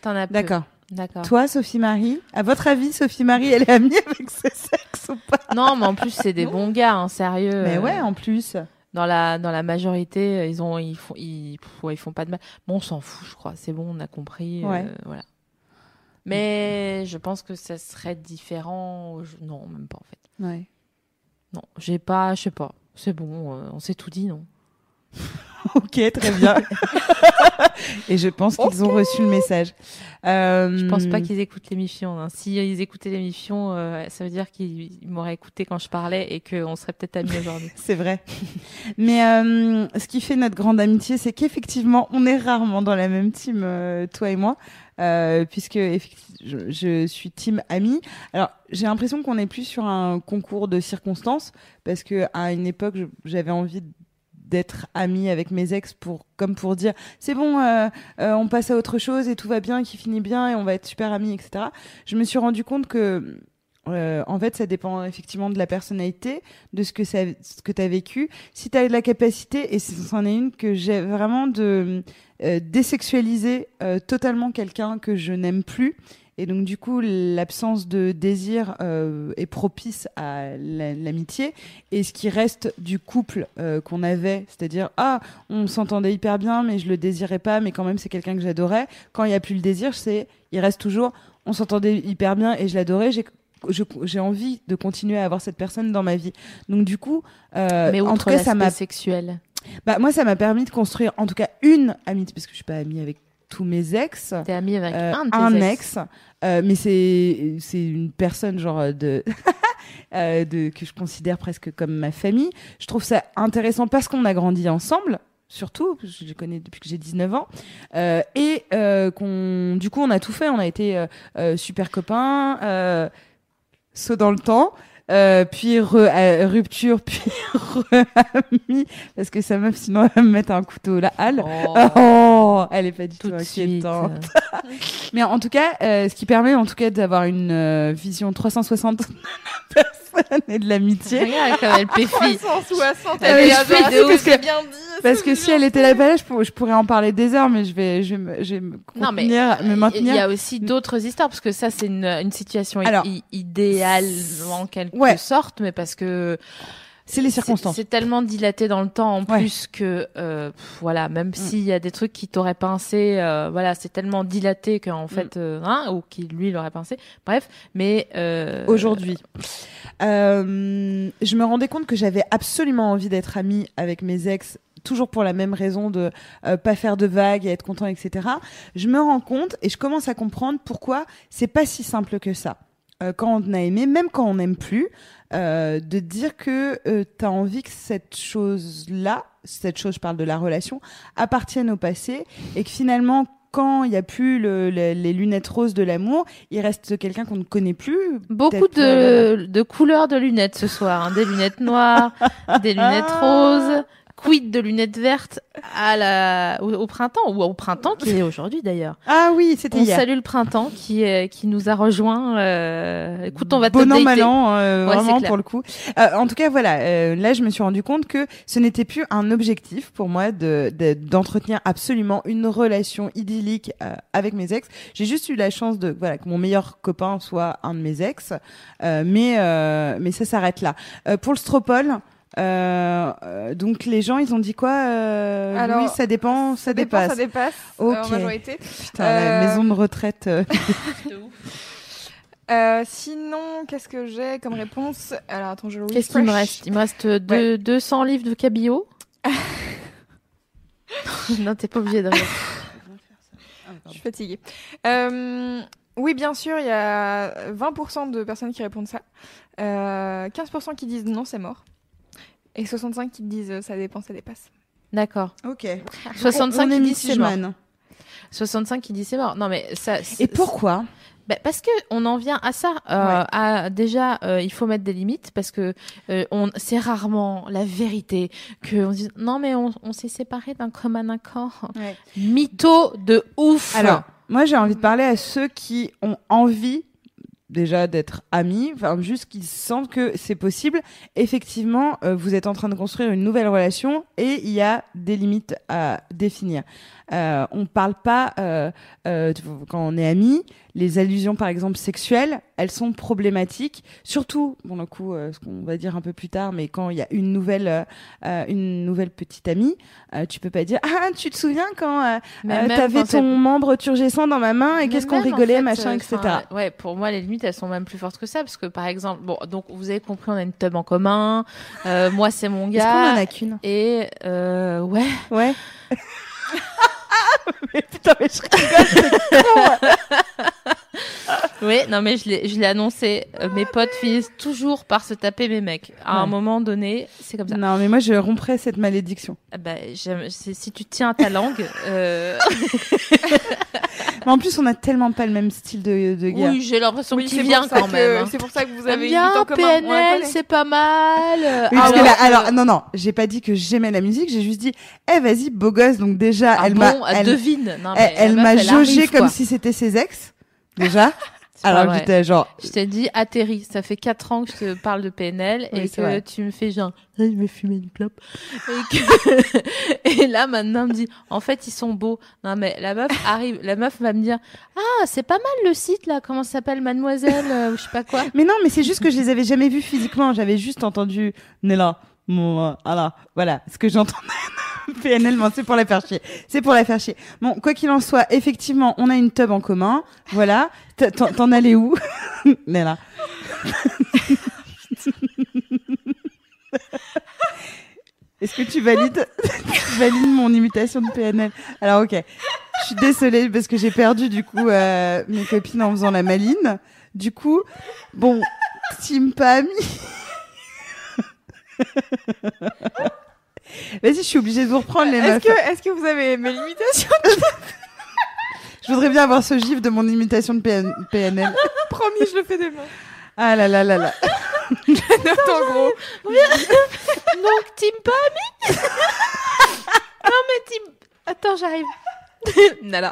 S1: T'en as peu.
S2: D'accord.
S1: D'accord.
S2: Toi, Sophie Marie, à votre avis, Sophie Marie, elle est amie avec ses ex? [laughs] ou pas
S1: Non, mais en plus c'est des bons gars, hein, sérieux.
S2: Mais
S1: euh,
S2: ouais, en plus.
S1: Dans la dans la majorité, euh, ils ont ils font ils, pff, ouais, ils font pas de mal. Bon, on s'en fout, je crois. C'est bon, on a compris. euh,
S2: Ouais.
S1: voilà. Mais je pense que ça serait différent. Non, même pas en fait.
S2: Ouais.
S1: Non, j'ai pas, je sais pas. C'est bon, euh, on s'est tout dit, non? [laughs]
S2: Ok, très bien. [laughs] Et je pense qu'ils ont reçu le message. Euh,
S1: Je pense pas qu'ils écoutent l'émission. Hein. Si ils écoutaient l'émission, euh, ça veut dire qu'ils ils m'auraient écouté quand je parlais et qu'on serait peut-être amis aujourd'hui. [laughs]
S2: C'est vrai. Mais euh, ce qui fait notre grande amitié, c'est qu'effectivement, on est rarement dans la même team, euh, toi et moi, euh, puisque je, je suis team ami. Alors, j'ai l'impression qu'on est plus sur un concours de circonstances, parce que à une époque, j'avais envie d'être amie avec mes ex pour comme pour dire c'est bon euh, euh, on passe à autre chose et tout va bien qui finit bien et on va être super amis etc je me suis rendu compte que euh, en fait, ça dépend effectivement de la personnalité, de ce que ça, que t'as vécu. Si t'as la capacité, et c'en est une que j'ai vraiment de désexualiser totalement quelqu'un que je n'aime plus. Et donc du coup, l'absence de désir euh, est propice à la- l'amitié. Et ce qui reste du couple euh, qu'on avait, c'est-à-dire ah, on s'entendait hyper bien, mais je le désirais pas, mais quand même c'est quelqu'un que j'adorais. Quand il y a plus le désir, c'est il reste toujours on s'entendait hyper bien et je l'adorais. J'ai envie de continuer à avoir cette personne dans ma vie. Donc du coup, euh,
S1: Mais
S2: en tout cas, ça m'a
S1: sexuel.
S2: bah, moi, ça m'a permis de construire en tout cas une amitié, parce que je suis pas amie avec tous mes ex.
S1: T'es ami avec
S2: Euh,
S1: un de tes
S2: un
S1: ex.
S2: ex, euh, mais c'est c'est une personne genre de, [laughs] euh, de que je considère presque comme ma famille. Je trouve ça intéressant parce qu'on a grandi ensemble. Surtout, je les connais depuis que j'ai 19 ans, euh, et euh, qu'on, du coup, on a tout fait. On a été euh, super copains, saut dans le temps, euh, puis re- euh, rupture, puis [laughs] re-amis, parce que sa meuf, sinon, elle va me mettre un couteau la halle.
S1: Oh,
S2: Oh, elle est pas du
S1: tout
S2: inquiétante. [laughs] Mais en tout cas, euh, ce qui permet en tout cas d'avoir une vision 360 de la personne et de l'amitié.
S1: Regarde comme elle péfie.
S3: 360,
S2: Ah ouais,
S3: elle est
S2: parce que-
S3: bien dit.
S2: Parce que si elle était là, pas là, je, pourrais, je pourrais en parler des heures, mais je vais, je vais me, je vais me
S1: Non, mais
S2: contenir, me
S1: Il y
S2: maintenir.
S1: a aussi d'autres histoires parce que ça c'est une, une situation
S2: Alors,
S1: idéale en quelque
S2: ouais.
S1: sorte, mais parce que
S2: C'est les circonstances.
S1: C'est tellement dilaté dans le temps en
S2: Ouais.
S1: plus que euh, pff, voilà, même s'il y a des trucs qui t'auraient pincé, euh, voilà, c'est tellement dilaté qu'en fait, euh, hein, ou qui lui l'aurait pincé. Bref, mais euh,
S2: aujourd'hui. Euh, je me rendais compte que j'avais absolument envie d'être amie avec mes ex, toujours pour la même raison de euh, pas faire de vagues et être content, etc. Je me rends compte et je commence à comprendre pourquoi c'est pas si simple que ça. Euh, quand on a aimé, même quand on n'aime plus, euh, de dire que tu as envie que cette chose-là, cette chose, je parle de la relation, appartienne au passé et que finalement, quand il n'y a plus le- le- les lunettes roses de l'amour, il reste quelqu'un qu'on ne connaît plus.
S1: beaucoup
S2: Peut-être, euh,
S1: de, de couleurs de lunettes ce soir, hein. des lunettes noires, [laughs] des lunettes roses. Quid de lunettes vertes à la, au, au printemps ou au printemps qui est aujourd'hui d'ailleurs.
S2: Ah oui, c'était
S1: On
S2: hier.
S1: salue le printemps qui euh, qui nous a rejoint. Euh... Écoute, on va te
S2: bon an, mal an, euh,
S1: Ouais,
S2: vraiment pour le coup. Euh, en tout cas, voilà, euh, là, je me suis rendu compte que ce n'était plus un objectif pour moi de de- d'entretenir absolument une relation idyllique euh, avec mes ex. J'ai juste eu la chance de voilà que mon meilleur copain soit un de mes ex, euh, mais euh, mais ça s'arrête là. Euh, pour le stropole. Euh, euh, donc les gens ils ont dit quoi euh,
S3: Alors,
S2: Louis, ça dépend ça,
S3: Ça dépend,
S2: dépasse
S3: ça dépasse.
S2: Ok.
S3: euh, en majorité.
S2: Putain, la maison de retraite euh, [laughs]
S3: Euh, sinon, qu'est-ce que j'ai comme réponse? Alors attends, je le
S1: Qu'est-ce qu'il me reste? Il me reste deux- 200 livres de cabillaud. [laughs] non, t'es pas obligé de rire.
S3: Je suis fatiguée. Euh, oui, bien sûr, il y a 20% de personnes qui répondent ça. Euh, 15% qui disent non, c'est mort. Et 65 qui disent euh, ça dépend, ça dépasse.
S1: D'accord.
S2: ok
S1: 65
S2: on est
S1: qui disent c'est mort.
S2: musulmane.
S1: 65 qui disent c'est mort. Non, mais ça.
S2: et pourquoi
S1: Bah, parce que on en vient à ça. Euh, à, déjà, euh, il faut mettre des limites parce que euh, on, c'est rarement la vérité que on dit non mais on, on s'est séparés d'un commun accord.
S2: Ouais.
S1: Mytho de ouf.
S2: Alors, moi, j'ai envie de parler à ceux qui ont envie déjà d'être amis, enfin juste qu'ils sentent que c'est possible. Effectivement, euh, vous êtes en train de construire une nouvelle relation et il y a des limites à définir. Euh, on parle pas euh, euh, quand on est amis. Les allusions, par exemple sexuelles, elles sont problématiques. Surtout, bon, le coup, euh, ce qu'on va dire un peu plus tard, mais quand il y a une nouvelle, euh, euh, une nouvelle petite amie, euh, tu peux pas dire ah tu te souviens quand t'avais ton membre turgescent dans ma main et qu'est-ce qu'on
S1: en
S2: rigolait,
S1: fait,
S2: machin, etc.
S1: ouais, pour moi, les limites, elles sont même plus fortes que ça, parce que par exemple, bon, donc vous avez compris, on a une tub en commun. Euh, moi, c'est mon
S2: Est-ce qu'on en
S1: gars.
S2: a qu'une?
S1: Et euh, ouais,
S2: Ouais. [laughs] ვიტოვის ხიგას [laughs]
S1: oui, non mais je l'ai, je l'ai annoncé. Euh, mes potes finissent toujours par se taper mes mecs. À un moment donné, c'est comme ça.
S2: Non, mais moi, je romprais cette malédiction.
S1: Ah Bah, si tu tiens à ta langue, euh, [laughs]
S2: Mais en plus, on a tellement pas le même style de, de gars.
S1: oui, j'ai l'impression
S3: Oui,
S1: qu'il
S3: c'est
S1: vient quand même. hein.
S3: C'est pour ça que vous avez une
S1: bien
S3: en commun.
S1: PNL, c'est pas mal.
S2: Oui, parce que
S1: alors
S2: là,
S1: que-
S2: alors, non, non, j'ai pas dit que j'aimais la musique, j'ai juste dit, eh, vas-y, beau gosse, donc déjà,
S1: ah
S2: elle
S1: bon,
S2: m'a,
S1: elle
S2: elle,
S1: devine. Non, mais
S2: elle, m'a jaugé comme
S1: quoi.
S2: si c'était ses ex, déjà. [laughs] Alors j'étais genre,
S1: Je t'ai dit atterri. Ça fait 4 ans que je te parle de PNL
S2: Oui,
S1: et que
S2: vrai.
S1: tu me fais genre, Ah, je vais fumer une clope. Et, que... [laughs] et là maintenant elle me dit, en fait ils sont beaux. Non mais la meuf [laughs] arrive, la meuf va me dire, ah c'est pas mal le site là, comment ça s'appelle Mademoiselle euh, ou je sais pas quoi.
S2: mais non, mais c'est juste que je les avais jamais vus physiquement, j'avais juste entendu Nella. Voilà, voilà, ce que j'entendais. [laughs] PNL, c'est pour la faire chier. C'est pour la faire chier. Bon, quoi qu'il en soit, effectivement, on a une tub en commun. Voilà. T'en- allais où? [laughs] Nella. [laughs] Est-ce que tu valides, tu valides mon imitation de PNL Alors ok, je suis désolée parce que j'ai perdu du coup euh, mes copines en faisant la maline. Du coup, bon, team pas ami. Vas-y, je suis obligée de vous reprendre les
S3: Est-ce
S2: meufs.
S3: que, est-ce que vous avez mes limitations [laughs]
S2: Je voudrais bien avoir ce gif de mon imitation de PN- PNL. [laughs]
S3: Promis, je le fais demain.
S2: Ah là là là là. [laughs]
S3: Note en gros.
S1: Donc team pas ami Non mais team, attends j'arrive. Nala.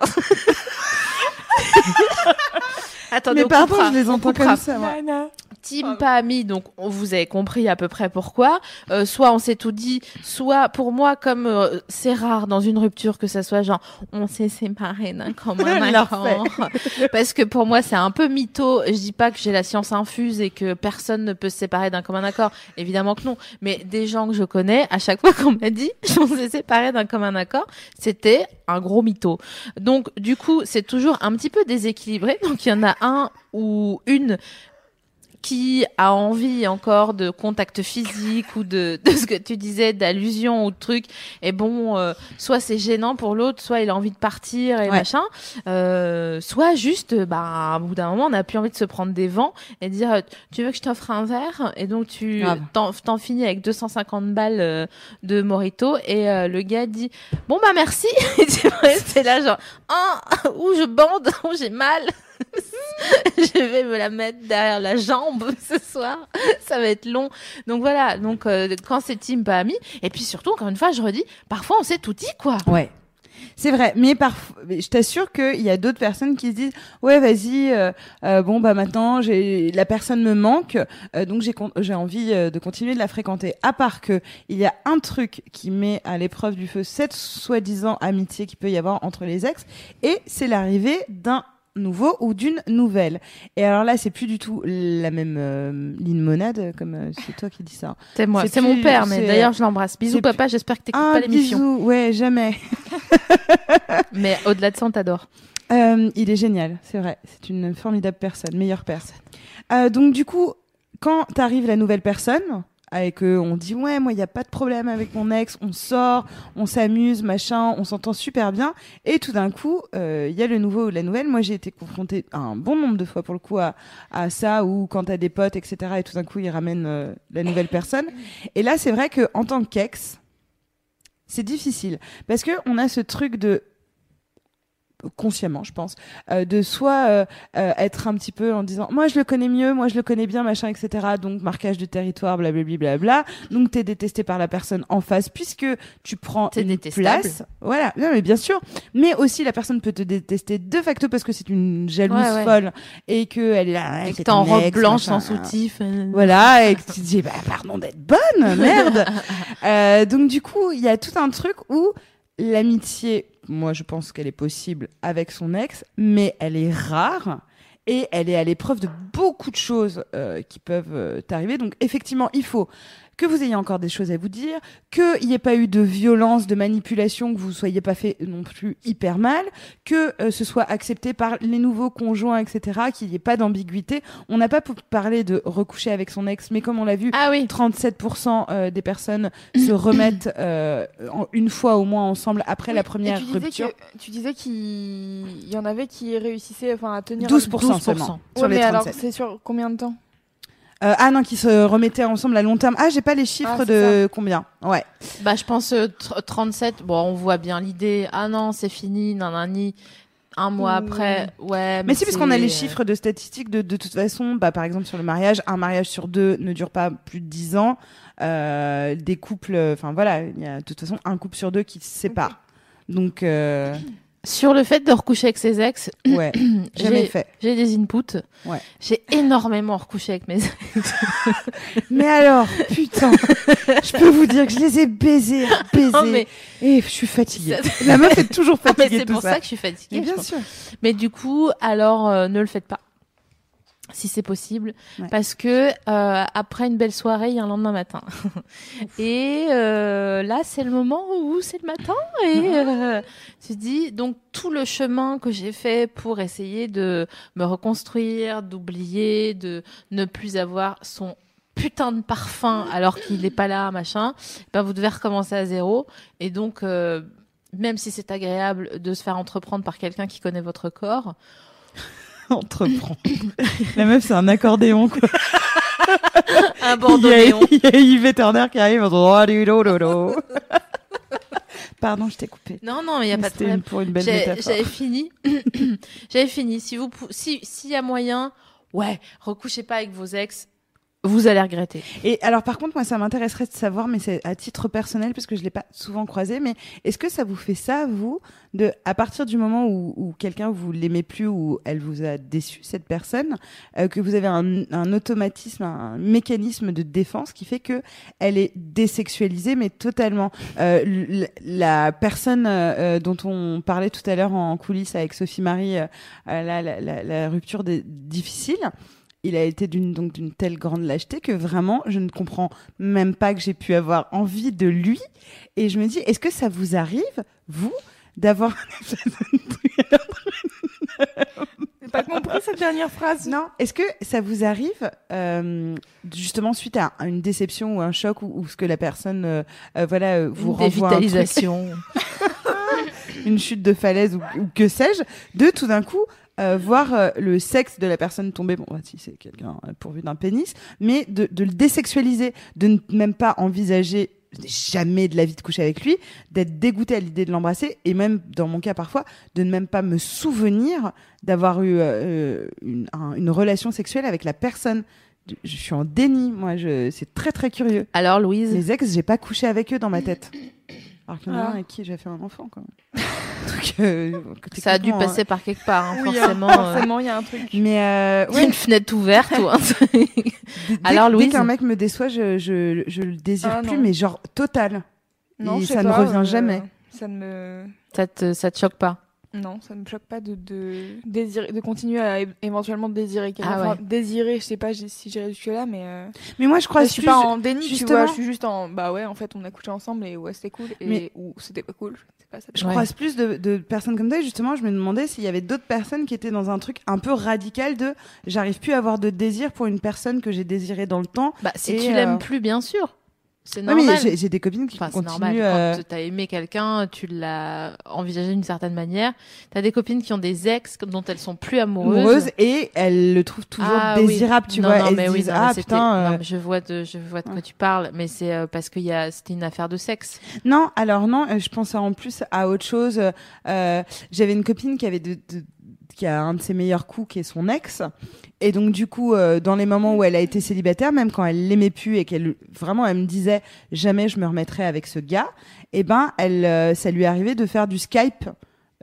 S1: Attendez,
S2: Mais
S1: on
S2: pardon,
S1: coupera,
S2: je les
S1: on
S2: entends
S1: coupera.
S2: comme ça. moi.
S3: Nana.
S1: Team pas amis, donc on vous avez compris à peu près pourquoi. Euh, soit on s'est tout dit, soit pour moi, comme euh, c'est rare dans une rupture que ça soit genre on s'est séparé d'un [laughs] commun accord. Parce que pour moi c'est un peu mytho. Je dis pas que j'ai la science infuse et que personne ne peut se séparer d'un commun accord. Évidemment que non. Mais des gens que je connais, à chaque fois qu'on m'a dit [laughs] on s'est séparé d'un commun accord, c'était un gros mytho. Donc du coup c'est toujours un petit peu déséquilibré. Donc il y en a un ou une qui a envie encore de contact physique ou de, de ce que tu disais d'allusion ou de truc et bon euh, soit c'est gênant pour l'autre soit il a envie de partir et machin. Euh, soit juste bah au bout d'un moment on n'a plus envie de se prendre des vents et dire tu veux que je t'offre un verre? Et donc tu t'en finis avec 250 balles euh, de morito et euh, le gars dit bon bah merci. [laughs] Et tu rester là genre ah où je bande? Où j'ai mal? [laughs] je vais me la mettre derrière la jambe [laughs] ce soir. Ça va être long. Donc voilà. Donc euh, quand c'est team pas ami. Et puis surtout encore une fois, je redis, parfois on s'est tout dit quoi.
S2: Ouais. C'est vrai, mais parfois, je t'assure qu'il y a d'autres personnes qui se disent, ouais, vas-y, euh, euh, bon bah maintenant, j'ai la personne me manque, donc j'ai j'ai envie de continuer de la fréquenter. À part que il y a un truc qui met à l'épreuve du feu cette soi-disant amitié qui peut y avoir entre les ex, et c'est l'arrivée d'un nouveau ou d'une nouvelle. Et alors là, c'est plus du tout la même euh, ligne monade, comme euh, c'est toi qui dis ça.
S1: C'est moi, c'est mon père, mais d'ailleurs je l'embrasse. Bisous papa, j'espère que t'écoutes pas l'émission.
S2: Bisous, ouais, jamais. [laughs]
S1: mais au-delà de ça, on t'adore.
S2: Euh, il est génial, c'est vrai. C'est une formidable personne, meilleure personne. donc du coup, quand t'arrives la nouvelle personne, avec que on dit ouais moi il y a pas de problème avec mon ex on sort on s'amuse machin on s'entend super bien. Et tout d'un coup euh, il y a le nouveau ou la nouvelle. Moi j'ai été confrontée un bon nombre de fois pour le coup à, à ça ou quand t'as des potes etc et tout d'un coup ils ramènent euh, la nouvelle personne. Et là c'est vrai que en tant qu'ex c'est difficile. Parce que on a ce truc de consciemment, je pense, euh, de soit euh, euh, être un petit peu en disant moi je le connais mieux, moi je le connais bien, machin, etc. Donc marquage de territoire, blablabla, bla. Donc t'es détesté par la personne en face puisque tu prends une place. Voilà, non, mais bien sûr. Mais aussi la personne peut te détester de facto parce que c'est une jalouse folle et que elle est là,
S1: et que t'es en robe blanche sans soutif.
S2: Voilà, et que tu te dis bah pardon d'être bonne, merde. [laughs] donc du coup il y a tout un truc où l'amitié moi je pense qu'elle est possible avec son ex, mais elle est rare et elle est à l'épreuve de beaucoup de choses euh, qui peuvent euh, t'arriver. Donc effectivement, il faut que vous ayez encore des choses à vous dire, qu'il n'y ait pas eu de violence, de manipulation, que vous ne soyez pas fait non plus hyper mal, que euh, ce soit accepté par les nouveaux conjoints, etc., qu'il n'y ait pas d'ambiguïté. On n'a pas parlé de recoucher avec son ex, mais comme on l'a vu,
S1: ah oui.
S2: 37% euh, des personnes se [coughs] remettent euh, une fois au moins ensemble après la première
S3: tu
S2: rupture.
S3: tu disais qu'il y en avait qui réussissaient enfin, à tenir
S2: 12%, 12%. seulement. sur les mais alors,
S3: c'est sur combien de temps?
S2: Euh, ah non, qui se remettaient ensemble à long terme. Ah, j'ai pas les chiffres ah, de combien. Ouais.
S1: Bah, je pense 37. Euh, bon, on voit bien l'idée. Ah non, c'est fini, nanani. Un mois après, ouais.
S2: Mais, si, parce qu'on a les chiffres de statistiques de, de toute façon. Bah, par exemple, sur le mariage, un mariage sur deux ne dure pas plus de 10 ans. Euh, des couples, enfin voilà, il y a de toute façon un couple sur deux qui se sépare. Donc.
S1: Sur le fait de recoucher avec ses ex,
S2: ouais, [clears throat] jamais fait.
S1: J'ai des inputs. Ouais. J'ai énormément recouché avec mes ex. [laughs]
S2: mais alors, putain, je peux vous dire que je les ai baisés, baisés. Et je suis fatiguée. La meuf [laughs] est toujours fatiguée.
S1: mais c'est pour ça. que je suis fatiguée.
S2: bien sûr.
S1: Mais du coup, alors euh, ne le faites pas si c'est possible, parce que euh, après une belle soirée, il y a un lendemain matin. [laughs] et euh, là, c'est le moment où c'est le matin, et euh, tu dis donc tout le chemin que j'ai fait pour essayer de me reconstruire, d'oublier, de ne plus avoir son putain de parfum alors qu'il n'est pas là, machin. Ben vous devez recommencer à zéro, et donc même si c'est agréable de se faire entreprendre par quelqu'un qui connaît votre corps [laughs]
S2: entreprendre. La meuf, c'est un accordéon, quoi. [laughs]
S1: un bandoneon. [laughs]
S2: Il y a Yves Turner qui arrive en Pardon, je t'ai coupé.
S1: Non, non, il n'y a pas de problème.
S2: pour une belle
S1: J'avais fini. [clears throat] J'avais fini. Si vous, si, s'il y a moyen, ouais, recouchez pas avec vos ex. Vous allez regretter.
S2: Et alors, par contre, moi, ça m'intéresserait de savoir, mais c'est à titre personnel, parce que je l'ai pas souvent croisé, mais est-ce que ça vous fait ça, vous, de, à partir du moment où, où quelqu'un vous l'aimez plus ou elle vous a déçu, cette personne, euh, que vous avez un, un automatisme, un mécanisme de défense qui fait que elle est désexualisée, mais totalement. Euh, la personne euh, dont on parlait tout à l'heure en coulisses avec Sophie Marie, euh, euh, la, la, la, la rupture des, difficile, il a été d'une donc d'une telle grande lâcheté que vraiment je ne comprends même pas que j'ai pu avoir envie de lui et je me dis est-ce que ça vous arrive vous d'avoir
S3: J'ai pas compris cette dernière phrase?
S2: non est-ce que ça vous arrive euh, justement suite à une déception ou un choc ou, ou ce que la personne euh, euh, voilà euh, vous
S1: Une
S2: renvoie un truc,
S1: dévitalisation. [laughs]
S2: une chute de falaise ou, ou que sais-je de tout d'un coup euh, voir euh, le sexe de la personne tomber, bon, bah, si c'est quelqu'un euh, pourvu d'un pénis, mais de, de le désexualiser, de ne même pas envisager jamais de la vie de coucher avec lui, d'être dégoûté à l'idée de l'embrasser, et même, dans mon cas parfois, de ne même pas me souvenir d'avoir eu euh, une, un- une relation sexuelle avec la personne. Je suis en déni, moi, je, c'est très très curieux.
S1: Alors, Louise,
S2: Les ex, j'ai pas couché avec eux dans ma tête. Alors qu'il y en a
S3: Ah.
S2: un avec qui j'ai fait un enfant, quand [laughs] même. Donc, euh,
S1: ça a dû
S2: techniquement,
S1: passer par quelque part, hein,
S3: Oui, hein,
S1: forcément. euh,
S3: forcément, il y a un truc.
S2: Mais euh,
S1: il y a
S2: ouais,
S1: une fenêtre ouverte ou un [laughs] truc.
S2: dès,
S1: Alors,
S2: dès
S1: Louise
S2: qu'un mec me déçoit, je, je, je le désire
S3: Ah,
S2: plus, mais genre total.
S3: Non,
S2: Et ça ne revient
S3: euh,
S2: jamais.
S3: Ça ne me.
S1: ça te, ça te choque pas
S3: Non, ça ne me choque pas de, de, désirer, de continuer à éventuellement désirer quelqu'un.
S1: Ah ouais.
S3: Enfin, désirer, je sais pas si j'irai jusque-là, mais. euh,
S2: Mais moi, je crois
S3: je
S2: que
S3: suis pas en déni, tu
S2: justement-
S3: vois. Je suis juste en. Bah ouais, en fait, on a couché ensemble et ouais, c'était cool. Et,
S2: Mais-
S3: Ou c'était pas cool. Je sais pas, ça
S2: Je
S1: Ouais.
S2: croise plus de, de personnes comme ça. Et justement, je me demandais s'il y avait d'autres personnes qui étaient dans un truc un peu radical de j'arrive plus à avoir de désir pour une personne que j'ai désirée dans le temps.
S1: Bah, si
S2: Et,
S1: tu l'aimes
S2: euh,
S1: plus, bien sûr. C'est
S2: Ouais, mais
S1: normal.
S2: j'ai des copines qui
S1: Enfin, c'est normal.
S2: continuent. euh,
S1: Quand t'as aimé quelqu'un, tu l'as envisagé d'une certaine manière. T'as des copines qui ont des ex dont elles sont plus amoureuses.
S2: amoureuses et elles le trouvent toujours
S1: Ah oui.
S2: désirable, tu
S1: Non,
S2: vois.
S1: non,
S2: elles
S1: mais oui, non,
S2: ah putain. euh,
S1: non, mais je vois de, je vois de quoi tu parles, mais c'est euh, parce qu'il y a, c'était une affaire de sexe.
S2: Non, alors non, euh, je pense en plus à autre chose. Euh, J'avais une copine qui avait de, de- qui a un de ses meilleurs coups qui est son ex. Et donc du coup, euh, dans les moments où elle a été célibataire, même quand elle l'aimait plus et qu'elle vraiment elle me disait jamais je me remettrai avec ce gars, et ben elle, euh, ça lui arrivait de faire du Skype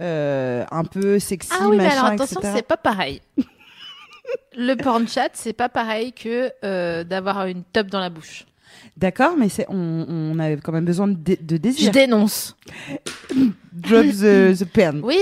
S2: euh, un peu sexy,
S1: ah oui, mais
S2: machin,
S1: alors attention, c'est pas pareil. Le porn chat, c'est pas pareil que d'avoir une top dans la bouche.
S2: D'accord, mais c'est on, on a quand même besoin de, de
S1: Je
S2: désir.
S1: dénonce.
S2: Drop the, the pen.
S1: Oui,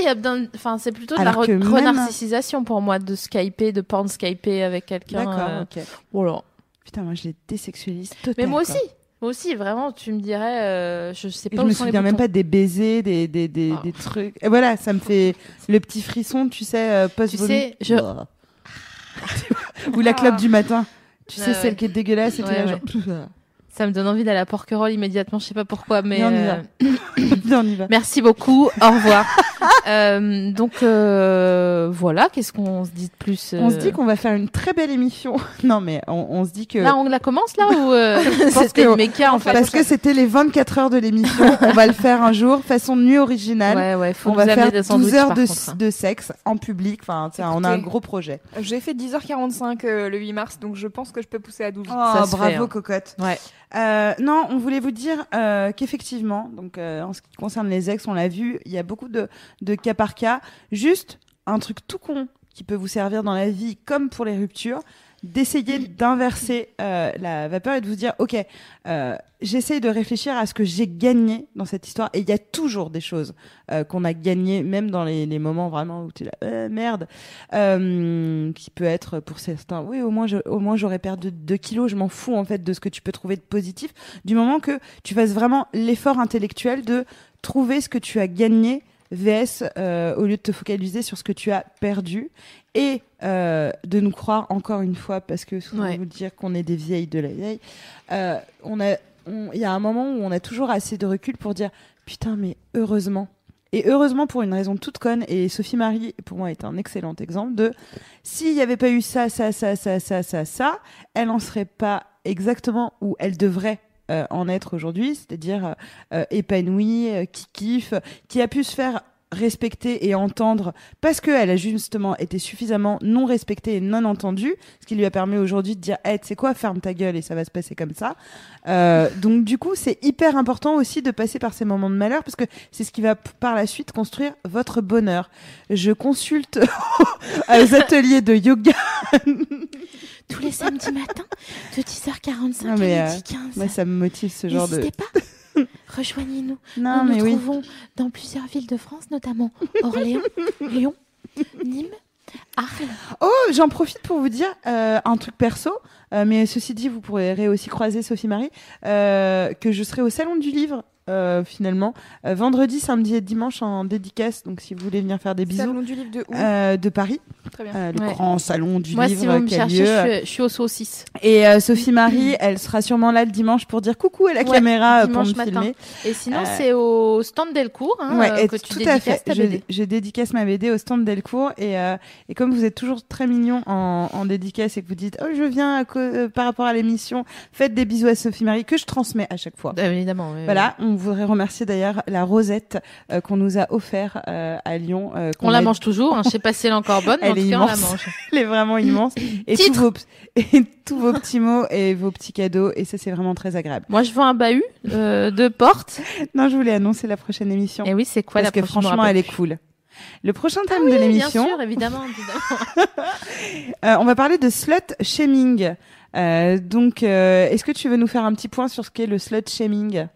S1: enfin, c'est plutôt de
S2: Alors
S1: la re-
S2: même-
S1: renarcissisation pour moi de skyper, de porn skyper avec quelqu'un.
S2: D'accord,
S1: euh,
S2: ok.
S1: voilà.
S2: Putain, moi je les désexualise totalement.
S1: Mais moi aussi, moi aussi, vraiment, tu me dirais, euh, je sais
S2: Et
S1: pas
S2: je
S1: où
S2: me
S1: sont les
S2: souviens même pas des baisers, des, des, des,
S1: Ah.
S2: des trucs. Et voilà, ça me fait le petit frisson, tu sais, euh, post
S1: Tu sais, je- [laughs]
S2: Ou la clope du matin. Tu sais,
S1: Ouais,
S2: celle qui est dégueulasse et
S1: Ouais,
S2: là,
S1: ouais.
S2: genre.
S1: Ça me donne envie d'aller à Porquerolles immédiatement, je sais pas pourquoi, mais
S2: Viens, on y
S1: euh, [coughs]
S2: va. Viens, on y va.
S1: merci beaucoup, au revoir. [laughs] Euh, donc euh, voilà, qu'est-ce qu'on se dit de plus
S2: On se
S1: euh,
S2: dit qu'on va faire une très belle émission. [laughs] non, mais on, on se dit que.
S1: Là, on la commence là ou euh, [laughs] c'était le méca en fait
S2: Parce que c'était les 24 heures de l'émission, on va le faire un jour, façon nuit originale.
S1: Ouais, ouais, faut
S2: on
S1: nous
S2: va faire
S1: des
S2: 12
S1: sandwichs
S2: heures
S1: par
S2: de,
S1: contre, hein.
S2: de sexe en public. Enfin, sais, on a un
S3: Écoutez.
S2: gros projet.
S3: J'ai fait 10h45 euh, le 8 mars, donc je pense que je peux pousser à 12.
S1: Ça se
S2: bravo,
S1: fait, hein.
S2: cocotte.
S1: Ouais.
S2: Euh, non, on voulait vous dire euh, qu'effectivement, donc euh, en ce qui concerne les ex, on l'a vu, il y a beaucoup de, de cas par cas. Juste un truc tout con qui peut vous servir dans la vie comme pour les ruptures, d'essayer d'inverser euh, la vapeur et de vous dire, ok, euh, de réfléchir à ce que j'ai gagné dans cette histoire. Et il y a toujours des choses euh, qu'on a gagnées, même dans les, les moments vraiment où tu es là, euh, merde, euh, qui peut être pour certains, oui, au moins, au moins j'aurais perdu 2 kilos, je m'en fous en fait de ce que tu peux trouver de positif, du moment que tu fasses vraiment l'effort intellectuel de trouver ce que tu as gagné VS euh, au lieu de te focaliser sur ce que tu as perdu et euh, de nous croire encore une fois parce que souvent
S1: Ouais.
S2: vous dire qu'on est des vieilles de la vieille euh, on a il y a un moment où on a toujours assez de recul pour dire putain mais heureusement et heureusement pour une raison toute conne et Sophie Marie pour moi est un excellent exemple de s'il n'y avait pas eu ça ça ça ça ça ça ça elle en serait pas exactement où elle devrait en être aujourd'hui, c'est-à-dire euh, euh, épanouie, euh, qui kiffe, qui a pu se faire respecter et entendre parce qu'elle a justement été suffisamment non respectée et non entendue, ce qui lui a permis aujourd'hui de dire hey, tu sais quoi, ferme ta gueule et ça va se passer comme ça. Euh, donc du coup, c'est hyper important aussi de passer par ces moments de malheur parce que c'est ce qui va par la suite construire votre bonheur. Je consulte [laughs] aux ateliers de yoga.
S1: Tous les samedis matins, de 10h45
S2: Non, mais,
S1: à
S2: euh,
S1: midi 15.
S2: Moi, ça me motive ce genre de.
S1: N'hésitez pas. [laughs] Rejoignez-nous.
S2: Non,
S1: Nous
S2: mais
S1: nous
S2: oui.
S1: trouvons dans plusieurs villes de France, notamment Orléans, [laughs] Lyon, Nîmes, Arles.
S2: Oh, j'en profite pour vous dire euh, un truc perso, euh, mais ceci dit, vous pourrez aussi croiser Sophie Marie, euh, que je serai au Salon du Livre. Euh, finalement, euh, vendredi, samedi et dimanche en dédicace. Donc, si vous voulez venir faire des bisous,
S3: Salon du livre de où
S2: euh, de Paris,
S3: Très bien.
S2: euh, le
S1: Ouais.
S2: grand salon du
S1: Moi,
S2: livre
S1: si vous me
S2: qui a
S1: cherchez,
S2: lieu.
S1: je suis, je suis au saucisse.
S2: Et euh, Sophie Marie, [clears throat] elle sera sûrement là le dimanche pour dire coucou à la
S1: Ouais,
S2: caméra pour me
S1: matin.
S2: filmer.
S1: Et sinon,
S2: Euh,
S1: c'est au stand Delcourt hein,
S2: Ouais,
S1: euh,
S2: et
S1: que tu
S2: tout à fait.
S1: ta
S2: Je,
S1: BD.
S2: je dédicace ma BD au stand Delcourt et, euh, et comme vous êtes toujours très mignon en, en dédicace et que vous dites oh je viens euh, par rapport à l'émission, faites des bisous à Sophie Marie que je transmets à chaque fois.
S1: Euh, évidemment. oui,
S2: Voilà, on voudrait remercier d'ailleurs la Rosette euh, qu'on nous a offert euh, à Lyon. euh,
S1: On la
S2: a-
S1: mange toujours. hein. Je sais pas si elle est encore bonne, mais en
S2: Elle
S1: tout
S2: est
S1: cas, on la
S2: immense.
S1: mange. [laughs]
S2: Elle est vraiment immense. Et tous, vos, [laughs] et tous vos petits mots et vos petits cadeaux et ça c'est vraiment très agréable.
S1: Moi, je vends un bahut euh, de porte. [laughs]
S2: Non, je voulais annoncer la prochaine émission
S1: Et oui, c'est quoi
S2: parce
S1: la
S2: que
S1: prochaine
S2: franchement elle est cool. Le prochain thème de
S1: Bien
S2: l'émission,
S1: sûr, évidemment. évidemment.
S2: Euh, on va parler de slut shaming. Euh, donc, euh, est-ce que tu veux nous faire un petit point sur ce qu'est le slut shaming?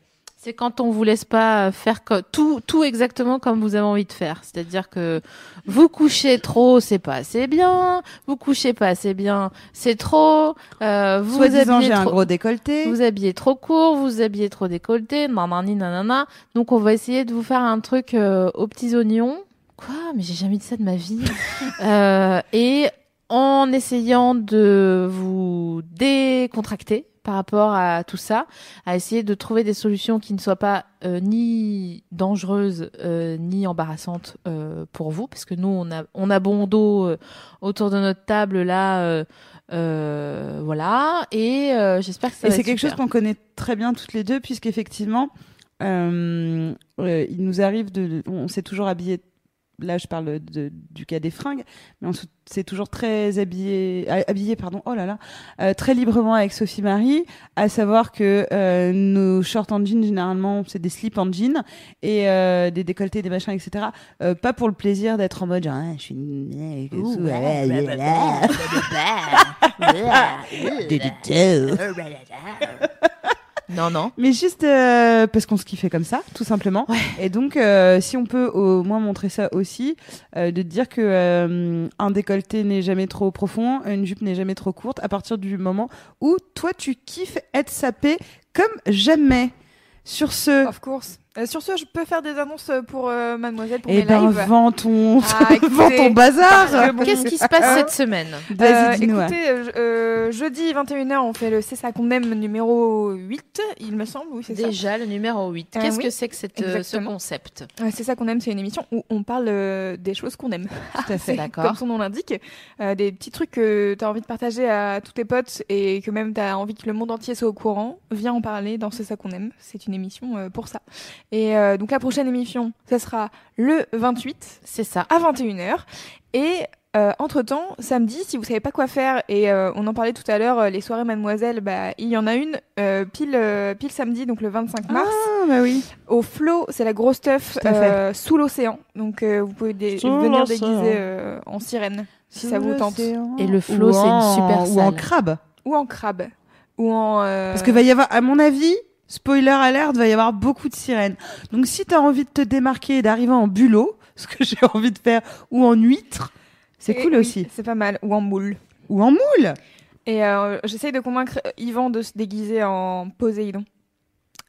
S1: C'est quand on vous laisse pas faire co- tout, tout exactement comme vous avez envie de faire. C'est-à-dire que vous couchez trop, c'est pas assez bien. Vous couchez pas assez bien, c'est trop. Euh, vous habillez
S2: j'ai un
S1: trop-
S2: gros décolleté.
S1: Vous habillez trop court, vous habillez trop décolleté, nanani nanana. Donc on va essayer de vous faire un truc euh, aux petits oignons. Quoi? Mais j'ai jamais dit ça de ma vie. [laughs] Euh, et en essayant de vous décontracter par rapport à tout ça, à essayer de trouver des solutions qui ne soient pas euh, ni dangereuses euh, ni embarrassantes euh, pour vous, parce que nous on a on a bon dos autour de notre table là. voilà, et j'espère que ça
S2: Et c'est quelque chose qu'on connaît très bien toutes les deux, puisqu'effectivement, il nous arrive de. On s'est toujours habillé. Là, je parle de, du cas des fringues, mais on se- s'est toujours très habillé, ah, habillé, pardon, oh là là, euh, très librement avec Sophie Marie, à savoir que euh, nos shorts en jean, généralement, c'est des slips en jean et euh, des décolletés, des machins, etc. Euh, pas pour le plaisir d'être en mode, genre, Ah, je suis
S1: Non, non.
S2: Mais juste euh, parce qu'on se kiffait comme ça, tout simplement. Et donc, euh, si on peut au moins montrer ça aussi, euh, de dire que euh, un décolleté n'est jamais trop profond, une jupe n'est jamais trop courte, à partir du moment où toi tu kiffes être sapé comme jamais. Sur ce,
S3: Of course. Euh, sur ce, je peux faire des annonces pour euh, Mademoiselle pour
S2: eh
S3: mes
S2: ben
S3: lives?
S2: vends ton,
S3: Ah, écoutez, [laughs]
S2: vends ton bazar.
S3: bon,
S1: Qu'est-ce qui se passe cette semaine?
S2: Vas-y,
S3: Euh,
S2: dis-nous.
S3: écoutez, euh, je- jeudi 21h, on fait le C'est ça qu'on aime numéro 8, il me semble, oui, c'est ça.
S1: Déjà, le numéro 8.
S3: Euh,
S1: Qu'est-ce
S3: oui,
S1: que c'est que cette, ce concept?
S3: C'est ça qu'on aime, c'est une émission où on parle euh, des choses qu'on aime.
S2: Tout à fait. [laughs]
S3: C'est
S1: D'accord.
S3: Comme son nom l'indique, euh, des petits trucs que tu as envie de partager à tous tes potes et que même tu as envie que le monde entier soit au courant, viens en parler dans C'est ça qu'on aime. C'est une émission euh, pour ça. Et euh, donc la prochaine émission, ça sera le 28
S1: C'est ça.
S3: à 21h. Et euh, entre-temps, samedi, si vous savez pas quoi faire, et euh, on en parlait tout à l'heure, euh, les soirées Mademoiselle, bah, il y en a une euh, pile, euh, pile samedi, donc le 25 mars.
S2: Ah bah oui.
S3: Au flot, c'est la grosse teuf euh, sous l'océan. Donc euh, vous pouvez dé- venir déguiser euh, en sirène, si ça vous tente.
S1: Et le flow, c'est une super
S2: Ou en
S1: salle.
S2: crabe.
S3: Ou en crabe. Ou en... euh,
S2: Parce que va y avoir, à mon avis, spoiler alert, va y avoir beaucoup de sirènes. Donc si t'as envie de te démarquer et d'arriver en bulot, [laughs] ce que j'ai envie de faire, ou en huître, c'est cool
S3: oui,
S2: aussi.
S3: C'est pas mal. Ou en moule.
S2: Ou en moule.
S3: Et euh, j'essaye de convaincre Yvan de se déguiser en Poséidon.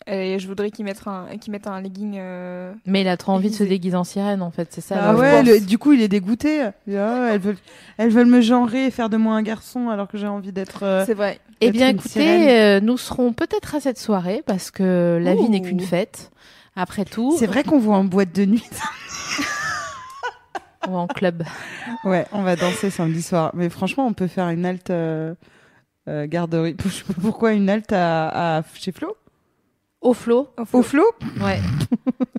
S3: Et je voudrais qu'il mette un, qu'il mette un legging. euh,
S1: Mais il a trop envie de se déguiser en sirène, en fait. C'est ça.
S2: Ah ouais, le- du coup il est dégoûté. Ah, elles, veulent, elles veulent me genrer et faire de moi un garçon alors que j'ai envie d'être... euh,
S3: C'est vrai.
S1: Eh bien, écoutez, euh, nous serons peut-être à cette soirée parce que la vie n'est qu'une fête. Après tout,
S2: C'est vrai qu'on voit en boîte de nuit. [laughs]
S1: on va en club.
S2: ouais, on va danser samedi soir. Mais franchement, on peut faire une halte euh, euh, garderie. Pourquoi une halte à, à- chez Flo?
S1: Au flot.
S2: Au Flo
S1: Ouais.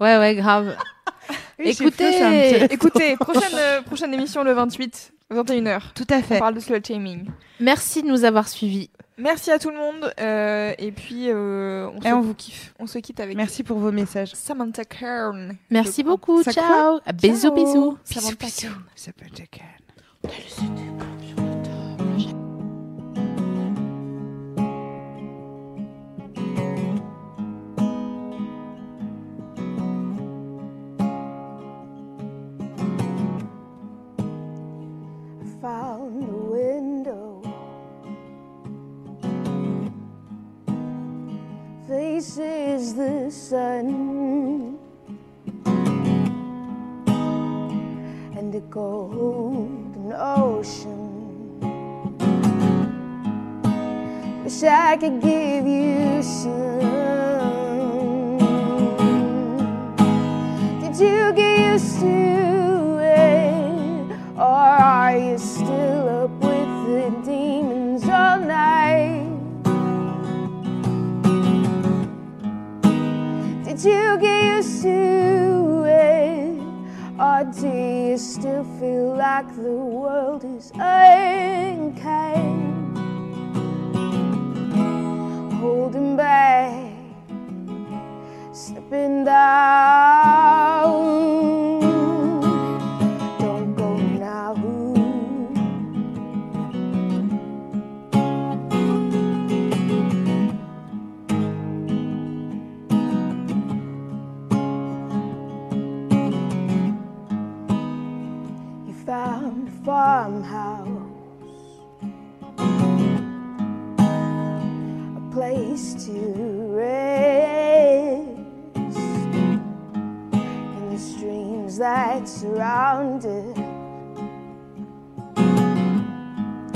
S1: ouais, ouais, grave. écoutez,
S3: écoutez, prochaine, euh, prochaine émission le 28, 21h.
S2: Tout à
S3: On
S2: fait.
S3: parle de slut shaming.
S1: Merci de nous avoir suivis.
S3: Merci à tout le monde. euh, et puis, euh, on,
S2: Et
S3: se,
S2: on vous kiffe.
S3: on se quitte avec
S2: Merci pour vos messages.
S3: Samantha Kern.
S1: Merci beaucoup. Ciao. Bisous,
S3: Ciao.
S1: bisous.
S3: Samantha Kern.
S6: Faces the sun. And the golden ocean. Wish I could give you some. Did you get used to it? Or are you Did you get used to it? Or do you still feel like the world is unkind? Holding back slipping down. Farmhouse, a place to rest in the streams that surround it,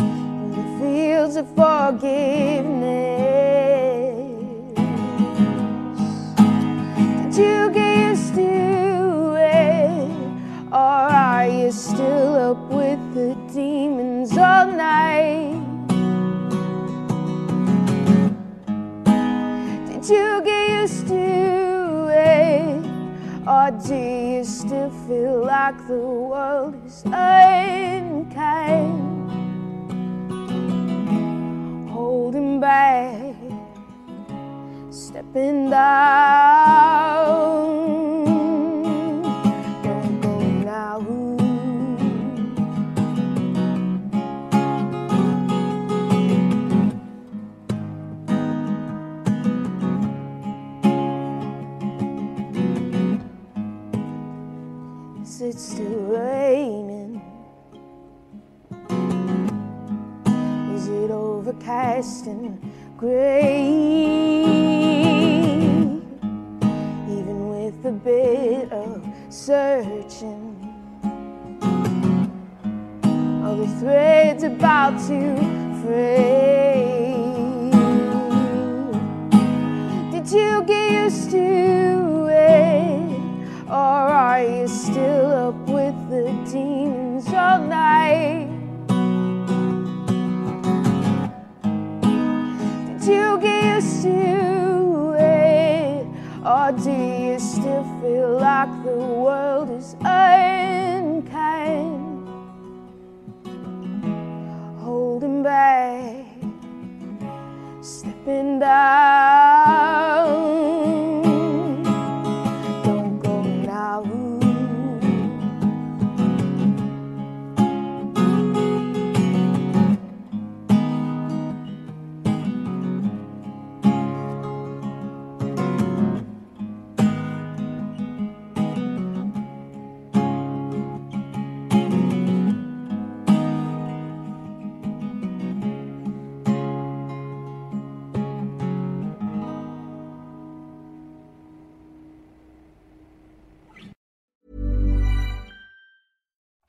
S6: in the fields of forgiveness. Do you still feel like the world is unkind? Holding back, stepping down. Is it still raining? Is it overcast and gray? Even with a bit of searching, are the threads about to fray? Did you get used to are you still up with the demons all night? Did you get used to it? Or do you still feel like the world is unkind? Holding back, stepping down.